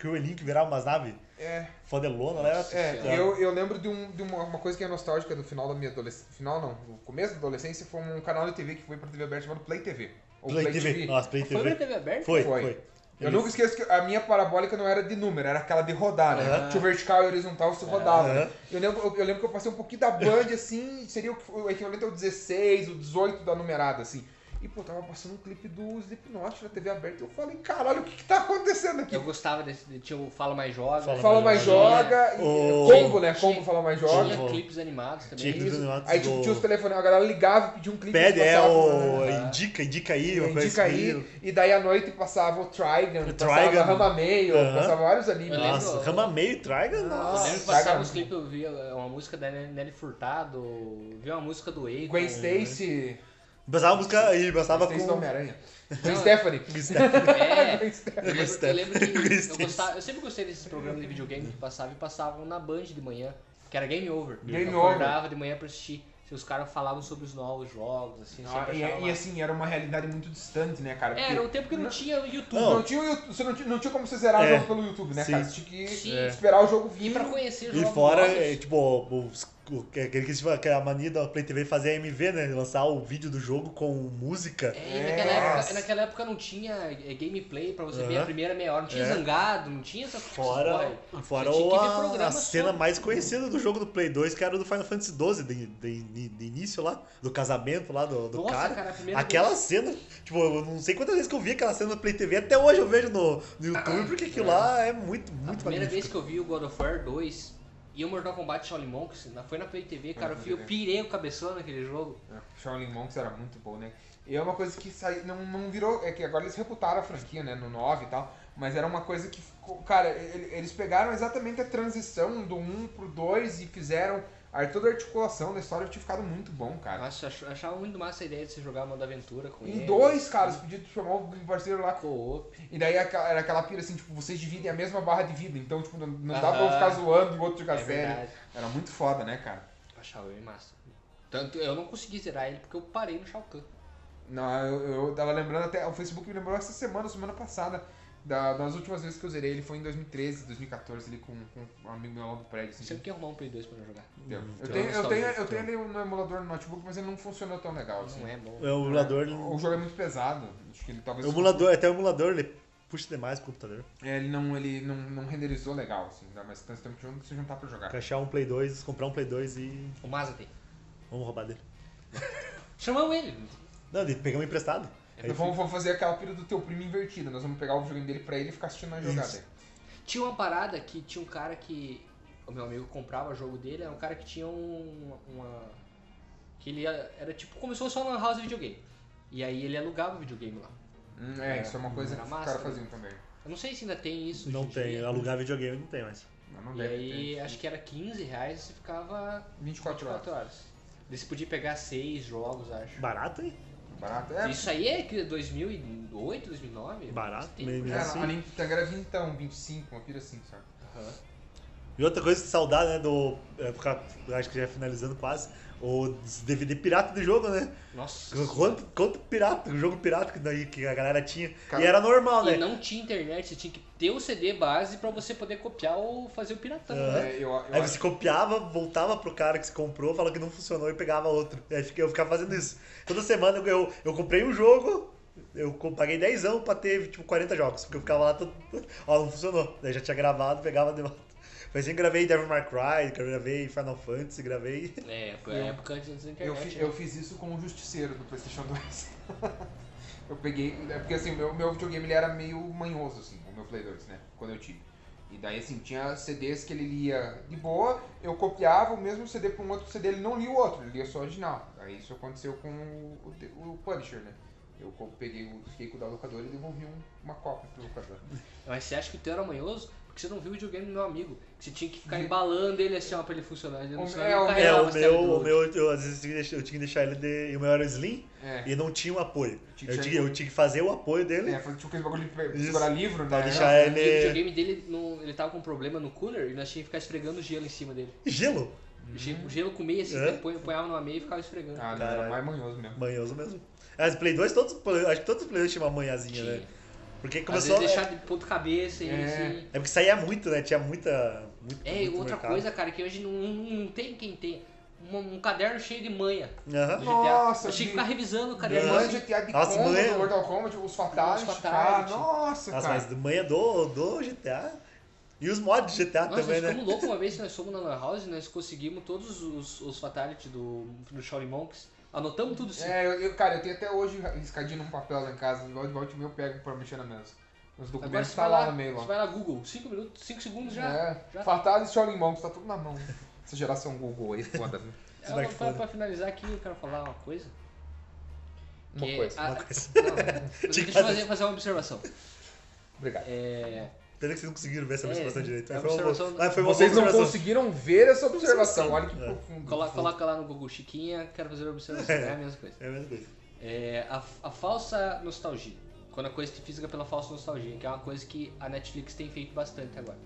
coelhinhos que viravam umas naves
É.
fodelona, né?
É, eu, eu lembro de, um, de uma, uma coisa que é nostálgica do final da minha adolescência. Final não, no começo da adolescência foi um canal de TV que foi pra TV aberta chamado Play TV. Ou
Play TV. Nossa, Play
Foi
TV.
pra TV aberta?
Foi,
Foi.
foi.
Eu nunca esqueço que a minha parabólica não era de número, era aquela de rodar, né?
Aham.
Tinha o vertical e horizontal se rodava. Né? Eu, lembro, eu, eu lembro que eu passei um pouquinho da Band, assim, seria o, o equivalente ao 16, o 18 da numerada, assim. E, pô, tava passando um clipe do Slipknot na TV aberta. Eu falei, caralho, o que que tá acontecendo aqui?
Eu gostava desse. de- Tinha o Fala Mais Joga.
Fala
Fala mais joga, e
O-
combo, né?
Tinha-
Combo fala mais joga.
Tinha clipes animados também.
Tinha clipes animados
Aí
do-
tipo, tinha os telefones, a galera ligava e pedia um clipe.
Pede, é
passavam,
o.
né?
Indica, indica aí, uma coisa
Indica
assim.
aí, e daí à noite passava o Trigon,
O
passava
Trigon.
Rama Meio,
Aham.
passava vários animes.
Eu lembro-
Nossa, Rama meio, Trigon,
Eu
nossa.
lembro que
Saga-
passava os clipes, eu via uma música da Nelly Furtado, via uma música do Akon.
Gwen Stacy,
Passava música aí, passava com.
Homem-Aranha. Gwen Stephanie.
É,
Gwen
eu
Stephanie.
lembro, eu lembro que eu, gostava, eu sempre gostei desses programas de videogame que passavam e passavam na Band de manhã, que era Game Over.
Game
eu
Over.
acordava de manhã pra assistir. Se os caras falavam sobre os novos jogos, assim, eu
Ah, e, e assim, era uma realidade muito distante, né, cara?
É,
Porque
era o tempo que não, tinha YouTube.
não tinha o YouTube, você não tinha, não tinha como você zerar o
É.
jogo pelo YouTube, né,
Sim.
cara? Você tinha que
Sim.
esperar o jogo vir.
E pra conhecer
E
jogos
fora,
novos.
é, tipo, os o- que- aquele que, tipo, aquela mania da Play TV fazer a MV, né? Lançar o vídeo do jogo com música.
É, e naquela, época, naquela época não tinha é, gameplay pra você ver a primeira meia hora, não tinha
É.
zangado, não tinha essas
Fora, fora a, a cena
só.
mais conhecida do jogo do Play 2, que era o do Final Fantasy XII, de, de- de- de início lá, do casamento lá do, do
Nossa,
cara.
cara, a primeira
Aquela
vez-
cena, tipo, eu não sei quantas vezes que eu vi aquela cena no Play TV, até hoje eu vejo no, no YouTube, porque aquilo lá é muito,
A
muito
primeira vez
magnífico.
que eu vi o God of War 2 e o Mortal Kombat Shaolin Monks, foi na Play TV, cara, eu, pirei o cabeção naquele jogo.
É, Shaolin Monks era muito bom, né? E é uma coisa que sai, não, não virou. É que agora eles reputaram a franquia, né? No 9 e tal. Mas era uma coisa que. Cara, ele- eles pegaram exatamente a transição do 1 pro 2 e fizeram. A- Toda a articulação da história tinha ficado muito bom, cara.
Nossa, eu ach- eu achava muito massa a ideia de você jogar modo aventura com
Em
ele.
dois, cara, você podia chamar um parceiro lá.
Co-op.
E daí aquela- era aquela pira assim, tipo, vocês dividem a mesma barra de vida. Então, tipo, não, não dá pra um
Aham.
ficar zoando e o outro jogar
É
sério.
verdade.
Era muito foda, né, cara?
Eu achava bem massa. Tanto eu não consegui zerar ele porque eu parei no Shao Kahn.
Não, eu, eu tava lembrando até. O Facebook me lembrou essa semana, semana passada. Da, das últimas vezes que eu zerei ele foi em 2013, 2014, ali com, com um amigo meu lá do prédio. Assim,
Sempre que arrumar um Play 2 pra eu jogar.
Entendeu? eu,
Tem
tenho, eu, tenho, eu tenho ele no emulador no notebook, mas ele não funcionou tão legal. Assim.
Não é bom.
É, o emulador,
O jogo é muito pesado. Acho que ele talvez.
o emulador, até o emulador, ele puxa demais pro computador.
É, ele não, ele não, não renderizou legal, assim. Dá mais tanto tempo que se juntar pra jogar.
Quer achar um Play 2, comprar um Play 2 e
O Maza tem.
vamos roubar dele.
Chamamos ele.
Não, ele pegamos emprestado. Aí
Então vamos, vamos fazer aquela pira do teu primo invertida. Nós vamos pegar o videogame dele pra ele e ficar assistindo a jogada.
Isso.
Tinha uma parada que tinha um cara que. O meu amigo comprava jogo dele, era um cara que tinha um, uma. Que ele era tipo fosse uma lan house de videogame. E aí ele alugava o videogame lá.
Hum, é, isso é uma coisa que os caras
né?
faziam também.
Eu não sei se ainda tem isso.
Não tem,
dia.
alugar videogame não tem mais.
Mas não
E
deve
aí
ter.
acho que era 15 reais e você ficava
24 horas.
horas. Daí você podia pegar seis jogos, acho.
Barato, hein?
Barato. É,
Isso aí é que 2008, 2009?
Barato, meio-
é,
assim.
a Nintendo era 20, então, 25, uma pira assim, sabe?
Aham.
E outra coisa que saudade, né, do... É, ficar- acho que já finalizando quase, o DVD pirata do jogo, né?
Nossa.
Quanto, quanto pirata, o jogo pirata que, daí, que a galera tinha.
Cara,
e era normal, né?
E não tinha internet, você tinha que ter o CD base pra você poder copiar ou fazer o piratão.
Aham.
né?
É, eu, eu
Aí
acho-
você copiava, voltava pro cara que se comprou, falou que não funcionou e pegava outro. Aí eu ficava fazendo isso. Toda semana eu, eu, eu comprei um jogo, eu paguei 10 anos pra ter tipo 40 jogos, porque eu ficava lá todo. Ó, não funcionou. Daí já tinha gravado, pegava de volta. Foi assim que gravei Devil May Cry, gravei Final Fantasy, gravei.
É, foi a época antes da
Eu,
internet.
fi-
né?
eu fiz isso com o Justiceiro do PlayStation 2. eu peguei. É porque assim, o meu, meu videogame ele era meio manhoso, assim, o meu Play 2, né? Quando eu tive. E daí, assim, tinha CDs que ele lia de boa, eu copiava o mesmo CD pra um outro CD, ele não lia o outro, ele lia só o original. Aí isso aconteceu com o, o, o Punisher, né? Eu peguei o fiquei com o da locadora e devolvi um- uma cópia pro locador.
Mas você acha que o teu era manhoso? Porque você não viu o videogame do meu amigo. Que você tinha que ficar embalando ele assim, ó, pra ele funcionar. Ele não
O- é,
ele
o
É,
carregava
o meu, o meu eu, às vezes eu tinha que deixar, eu tinha que deixar ele de. E o meu era Slim
É.
e não tinha um apoio.
Tinha
eu,
ser-
tinha, eu tinha que fazer o apoio dele.
É, tipo aquele bagulho de segurar livro,
Pra
né?
deixar
E o
ele.
videogame dele, não, ele tava com um problema no cooler e nós tínhamos que ficar esfregando gelo em cima dele.
Gelo?
Gelo, gelo com meia, assim,
É?
Põe- ponhava numa meia e ficava esfregando.
Ah,
Caralho.
era mais manhoso mesmo.
Manhoso mesmo. As Play 2, todos, acho que todos os Play 2 tinham uma manhãzinha,
Tinha.
né? Porque
Às
começou.
vezes deixar de ponto cabeça e
É.
assim.
É porque saía muito, né? Tinha muita. Muito,
É,
muito
outra
mercado.
coisa, cara, que hoje não, não tem quem tem. Um, um caderno cheio de manha. GTA.
Nossa,
eu tinha que ficar revisando o caderno.
Irmã
assim.
GTA de
Nossa,
combo
manha-
do Mortal Kombat, os Fatality,
Os
cara,
Fatality.
nossa,
Nossa,
cara.
mas de manhã do, do GTA. E os mods de GTA
Nossa,
também,
nós
né?
ficamos loucos uma vez que nós fomos na Lan House, nós conseguimos todos os, os Fatality do, do Shaolin Monks. Anotamos tudo sim.
É, eu, eu- cara, eu tenho até hoje riscadinho num papel lá em casa, igual de volta e eu pego pra mexer na mesa. Os documentos
você
tá
vai
lá
lá,
no meio
você
lá.
vai lá Google, 5 minutos, 5 segundos já.
É,
já.
Fatality e Shaolin Monks, tá tudo na mão. Essa geração Google aí, foda, né?
É,
Será que
pra, pra finalizar aqui, eu quero falar uma coisa.
Uma
que
coisa,
a-
uma coisa.
Não, deixa eu
fazer.
fazer, fazer uma observação.
Obrigado.
É,
Pena que vocês não conseguiram ver essa
É,
observação direito.
é
foi uma,
observação-
boa- mas foi uma
Vocês não conseguiram ver essa observação, olha que
É.
profundo.
coloca, coloca lá no Google Chiquinha, quero fazer uma observação, é a mesma coisa.
É a mesma coisa.
É, a, a falsa nostalgia. Quando a coisa te física pela falsa nostalgia, que é uma coisa que a Netflix tem feito bastante agora.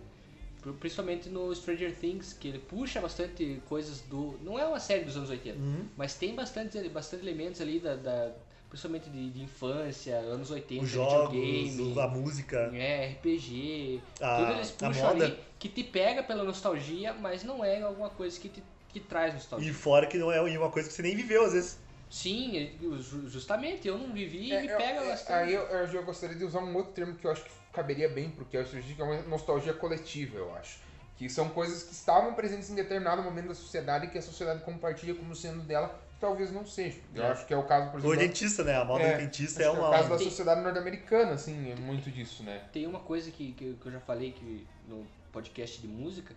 Pri- Principalmente no Stranger Things, que ele puxa bastante coisas do. Não é uma série dos anos 80,
Uhum.
mas tem bastante, bastante elementos ali da. da- principalmente de, de infância, anos 80,
Os jogos,
videogame.
a música.
É, RPG,
A-
tudo eles
a
puxam
moda.
ali que te pega pela nostalgia, mas não é alguma coisa que te que traz nostalgia.
E fora que não é uma coisa que você nem viveu, às vezes.
Sim, eu- ju- justamente, eu não vivi e
É,
me
eu-
pega
é,
bastante.
Aí eu, eu já gostaria de usar um outro termo que eu acho que caberia bem pro Cast hoje, que é uma nostalgia coletiva, eu acho. Que são coisas que estavam presentes em determinado momento da sociedade e que a sociedade compartilha como sendo dela, talvez não seja. Eu
É.
acho que é o caso, por
O
exemplo... da-
dentista, né? A moda
É,
do dentista
acho
é uma.
o caso da sociedade norte-americana, assim, é muito disso, né?
Tem uma coisa que, que, eu já falei que no podcast de música,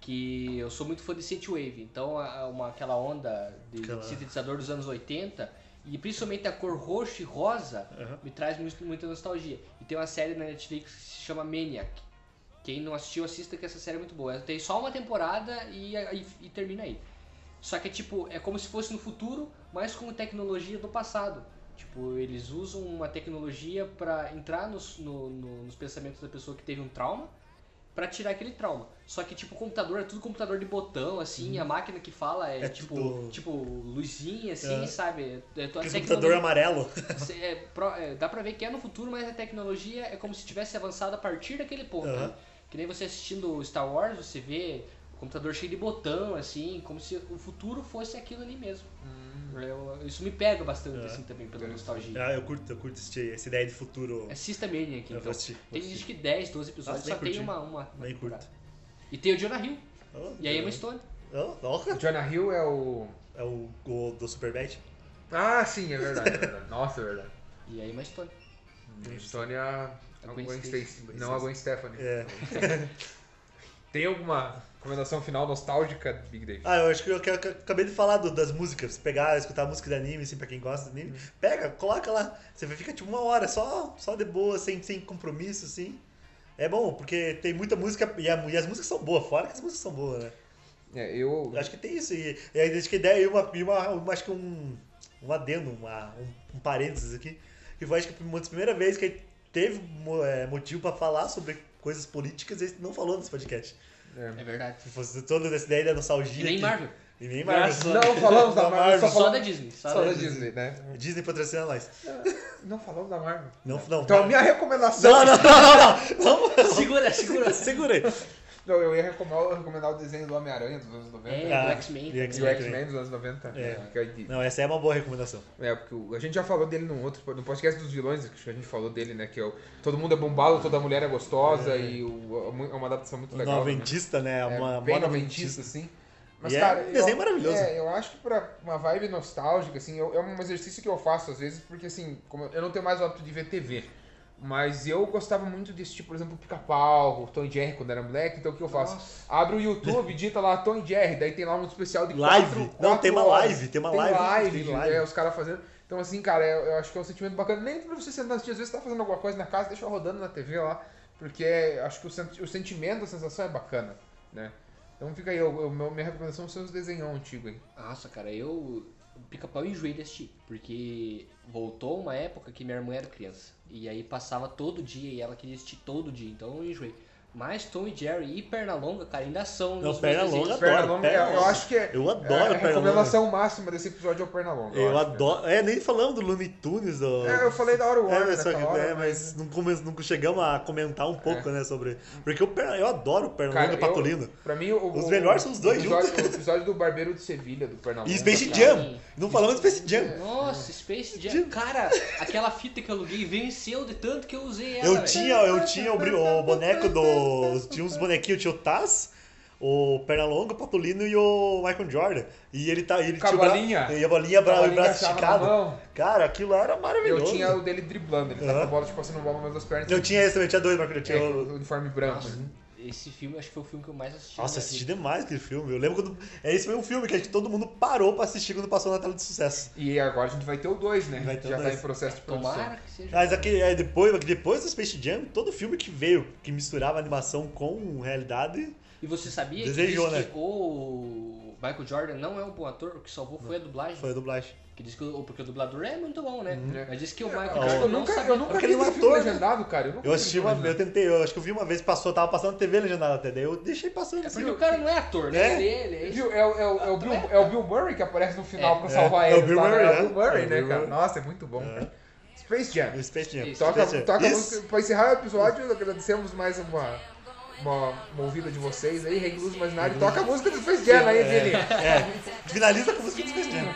que eu sou muito fã de synthwave. Então, uma, aquela onda de
Aquela-
sintetizador dos anos 80, e principalmente a cor roxo e rosa,
Aham.
me traz muito, muita nostalgia. E tem uma série na Netflix que se chama Maniac. Quem não assistiu, assista que essa série é muito boa. Ela Tem só uma temporada e, e, e termina aí. Só que é tipo, é como se fosse no futuro, mas com tecnologia do passado. Tipo, eles usam uma tecnologia pra entrar nos, no- no- nos pensamentos da pessoa que teve um trauma pra tirar aquele trauma. Só que tipo, o computador é tudo computador de botão, assim, a máquina que fala é,
É
tipo,
tudo-
tipo luzinha, assim,
É.
sabe? É, é, tecnologia-
computador amarelo.
É, é, dá pra ver que é no futuro, mas a tecnologia é como se tivesse avançado a partir daquele ponto.
Aham.
né? Que nem você assistindo Star Wars, você vê computador cheio de botão, assim, como se o futuro fosse aquilo ali mesmo. Eu- isso me pega bastante,
É.
assim, também, pela nostalgia.
Ah, eu curto, eu curto assistir essa ideia de futuro.
Assista Maniac,
Eu
então.
vou assistir, vou
Tem acho que 10, 12 episódios,
Nossa,
só
nem
tem
curti.
uma, uma, uma
curto.
E tem o Jonah Hill.
Oh,
E aí é uma Stone.
Oh, oh.
Jonah Hill é o...
É o, o do Superbad?
Ah, sim, é verdade, é verdade. Nossa, é verdade.
E aí é uma Stone.
Stone é a
A
a
Gwen. Stacy,
não a Gwen Stephanie.
É.
Tem alguma recomendação final nostálgica, Big Dave?
Ah, eu acho que eu, que eu- acabei de falar do- das músicas. Pegar, escutar música de anime, assim, pra quem gosta de anime. Pega, coloca lá. Você fica tipo uma hora só, só de boa, sem, sem compromisso, assim. É bom, porque tem muita música e, a- e as músicas são boas, fora que as músicas são boas, né?
É, eu...
Acho que tem isso. E, e aí, acho que ideia e uma, e uma, uma- acho que um, um adendo, uma, um, um parênteses aqui, que foi acho que uma das primeiras vezes que teve é, motivo pra falar sobre coisas políticas e a gente não falou nesse podcast.
É verdade.
Se fosse toda essa ideia da nostalgia.
E nem
que-
Marvel.
E nem Marvel.
Não falamos da Marvel, só,
Só
falamos-
da Disney. Só,
Só
da
da
Disney.
Disney, né?
Disney patrocina nós.
Não falamos da Marvel.
Não, não.
Então, a minha recomendação...
Não, não, não, não, não.
Segura, segura.
Segura aí.
Não, eu ia recomendar, recomendar o desenho do Homem-Aranha dos anos 90.
É, do X-Men.
e
também.
E o X-Men dos anos 90.
É. Não, essa é uma boa recomendação.
É, porque a gente já falou dele no outro no podcast dos vilões, que a gente falou dele, né? Que é o, todo mundo é bombado, toda mulher é gostosa e o, é uma adaptação muito
O
legal. também.
noventista, né?
É,
Uma
bem noventista, assim. Mas,
E é
cara,
um desenho
eu,
maravilhoso.
É, eu acho que pra uma vibe nostálgica, assim, eu- é um exercício que eu faço às vezes, porque assim, como eu- eu não tenho mais o hábito de ver TV. Mas eu gostava muito desse tipo, por exemplo, o Pica-Pau, o Tom e Jerry quando era moleque, então o que eu faço? Abro o YouTube, digita lá Tom e Jerry, daí tem lá um especial de
Live.
quatro,
Não,
quatro
tem uma
horas.
live, tem uma
tem
live,
live,
tem live.
é, os caras fazendo. Então assim, cara, eu, eu acho que é um sentimento bacana. Nem pra você sentar assistir, às vezes você tá fazendo alguma coisa na casa, deixa rodando na TV lá, porque acho que o, senti- o sentimento, a sensação é bacana, né? Então fica aí, eu, eu- meu- minha recomendação são os desenhos antigos aí.
Nossa, cara, eu. Pica-pau eu enjoei de assistir. Porque voltou uma época que minha irmã era criança. E aí passava todo dia e ela queria assistir todo dia. Então eu enjoei. Mas Tom e Jerry e Pernalonga, cara, ainda são.
Não, Pernalonga. Adoro,
Pernalonga,
Pernalonga.
eu acho que é,
Eu adoro
é, a recomendação máxima desse episódio é o Pernalonga.
Eu
acho, né?
adoro. É, nem falamos do Looney Tunes. Do...
É, eu falei da hora o
É,
Warner
só que-
hora,
é, mas não, come- não chegamos a comentar um pouco, né, sobre... Porque Per- eu adoro o Pernalonga
Cara,
e o Patolino.
eu, pra mim, o,
Os
o-
melhores são os dois
episódio,
juntos.
O episódio do Barbeiro de Sevilha, do Pernalonga.
E Space
cara.
Jam. Não falamos de Space Jam.
Nossa, Space Jam. Cara, aquela fita que eu aluguei venceu de tanto que eu usei ela.
Eu tinha, eu tinha o boneco do. Tinha uns bonequinhos, tinha o Taz, o Pernalonga, o Patolino e o Michael Jordan. E ele tá. Ele
Com a
tinha o bra-
bolinha.
E a bolinha, bra,
bolinha
braço esticado. Cara, aquilo era maravilhoso.
Eu tinha o dele driblando, ele tá com a bola, tipo, passando bola nas duas pernas.
Eu tinha esse também, tinha dois, mas eu
É,
tinha
com
o.
o uniforme branco.
Nossa, esse filme acho que foi o filme que eu mais assisti.
Nossa, assisti
vida.
demais aquele filme. Eu lembro quando. É, esse foi um filme que acho que todo mundo parou pra assistir quando passou na tela de sucesso.
E agora a gente vai ter o 2, né?
Vai ter o
Já tá
dois.
em processo de produção.
Tomara que seja.
Mas aquele, é, depois, depois do Space Jam, todo filme que veio, que misturava animação com realidade.
E você sabia
Desejou,
que,
né?
que o Michael Jordan não é um bom ator, o que salvou foi a dublagem.
Foi a dublagem.
Que diz que o, porque o dublador é muito bom, né?
Uhum.
Mas diz que o
Eu,
Michael Jordan
eu
não
nunca,
sabia.
eu nunca vi um
ator, né?
legendado, cara. Eu, nunca
Eu
vi
assisti
um
uma
filme
eu tentei, eu acho que eu vi uma vez, passou, tava passando na TV legendada até, daí eu deixei passando
É porque o cara não é ator, né?
É.
Ele, ele, é
Viu? É, o- é, o- é o Bill, é o Bill Murray que aparece no final
É.
pra salvar
É, é o
ele.
Bill
tá?
Murray,
É o
né?
Bill Murray,
É
né, cara? Nossa, é muito bom.
É.
Space Jam.
Space Jam.
Toca,
Space Jam.
toca a música. Pra encerrar o episódio, agradecemos mais uma, uma, uma ouvida de vocês aí, Rei Luz Imaginário, toca a música do Space Jam aí, Vini.
É, finaliza com a música do Space Jam.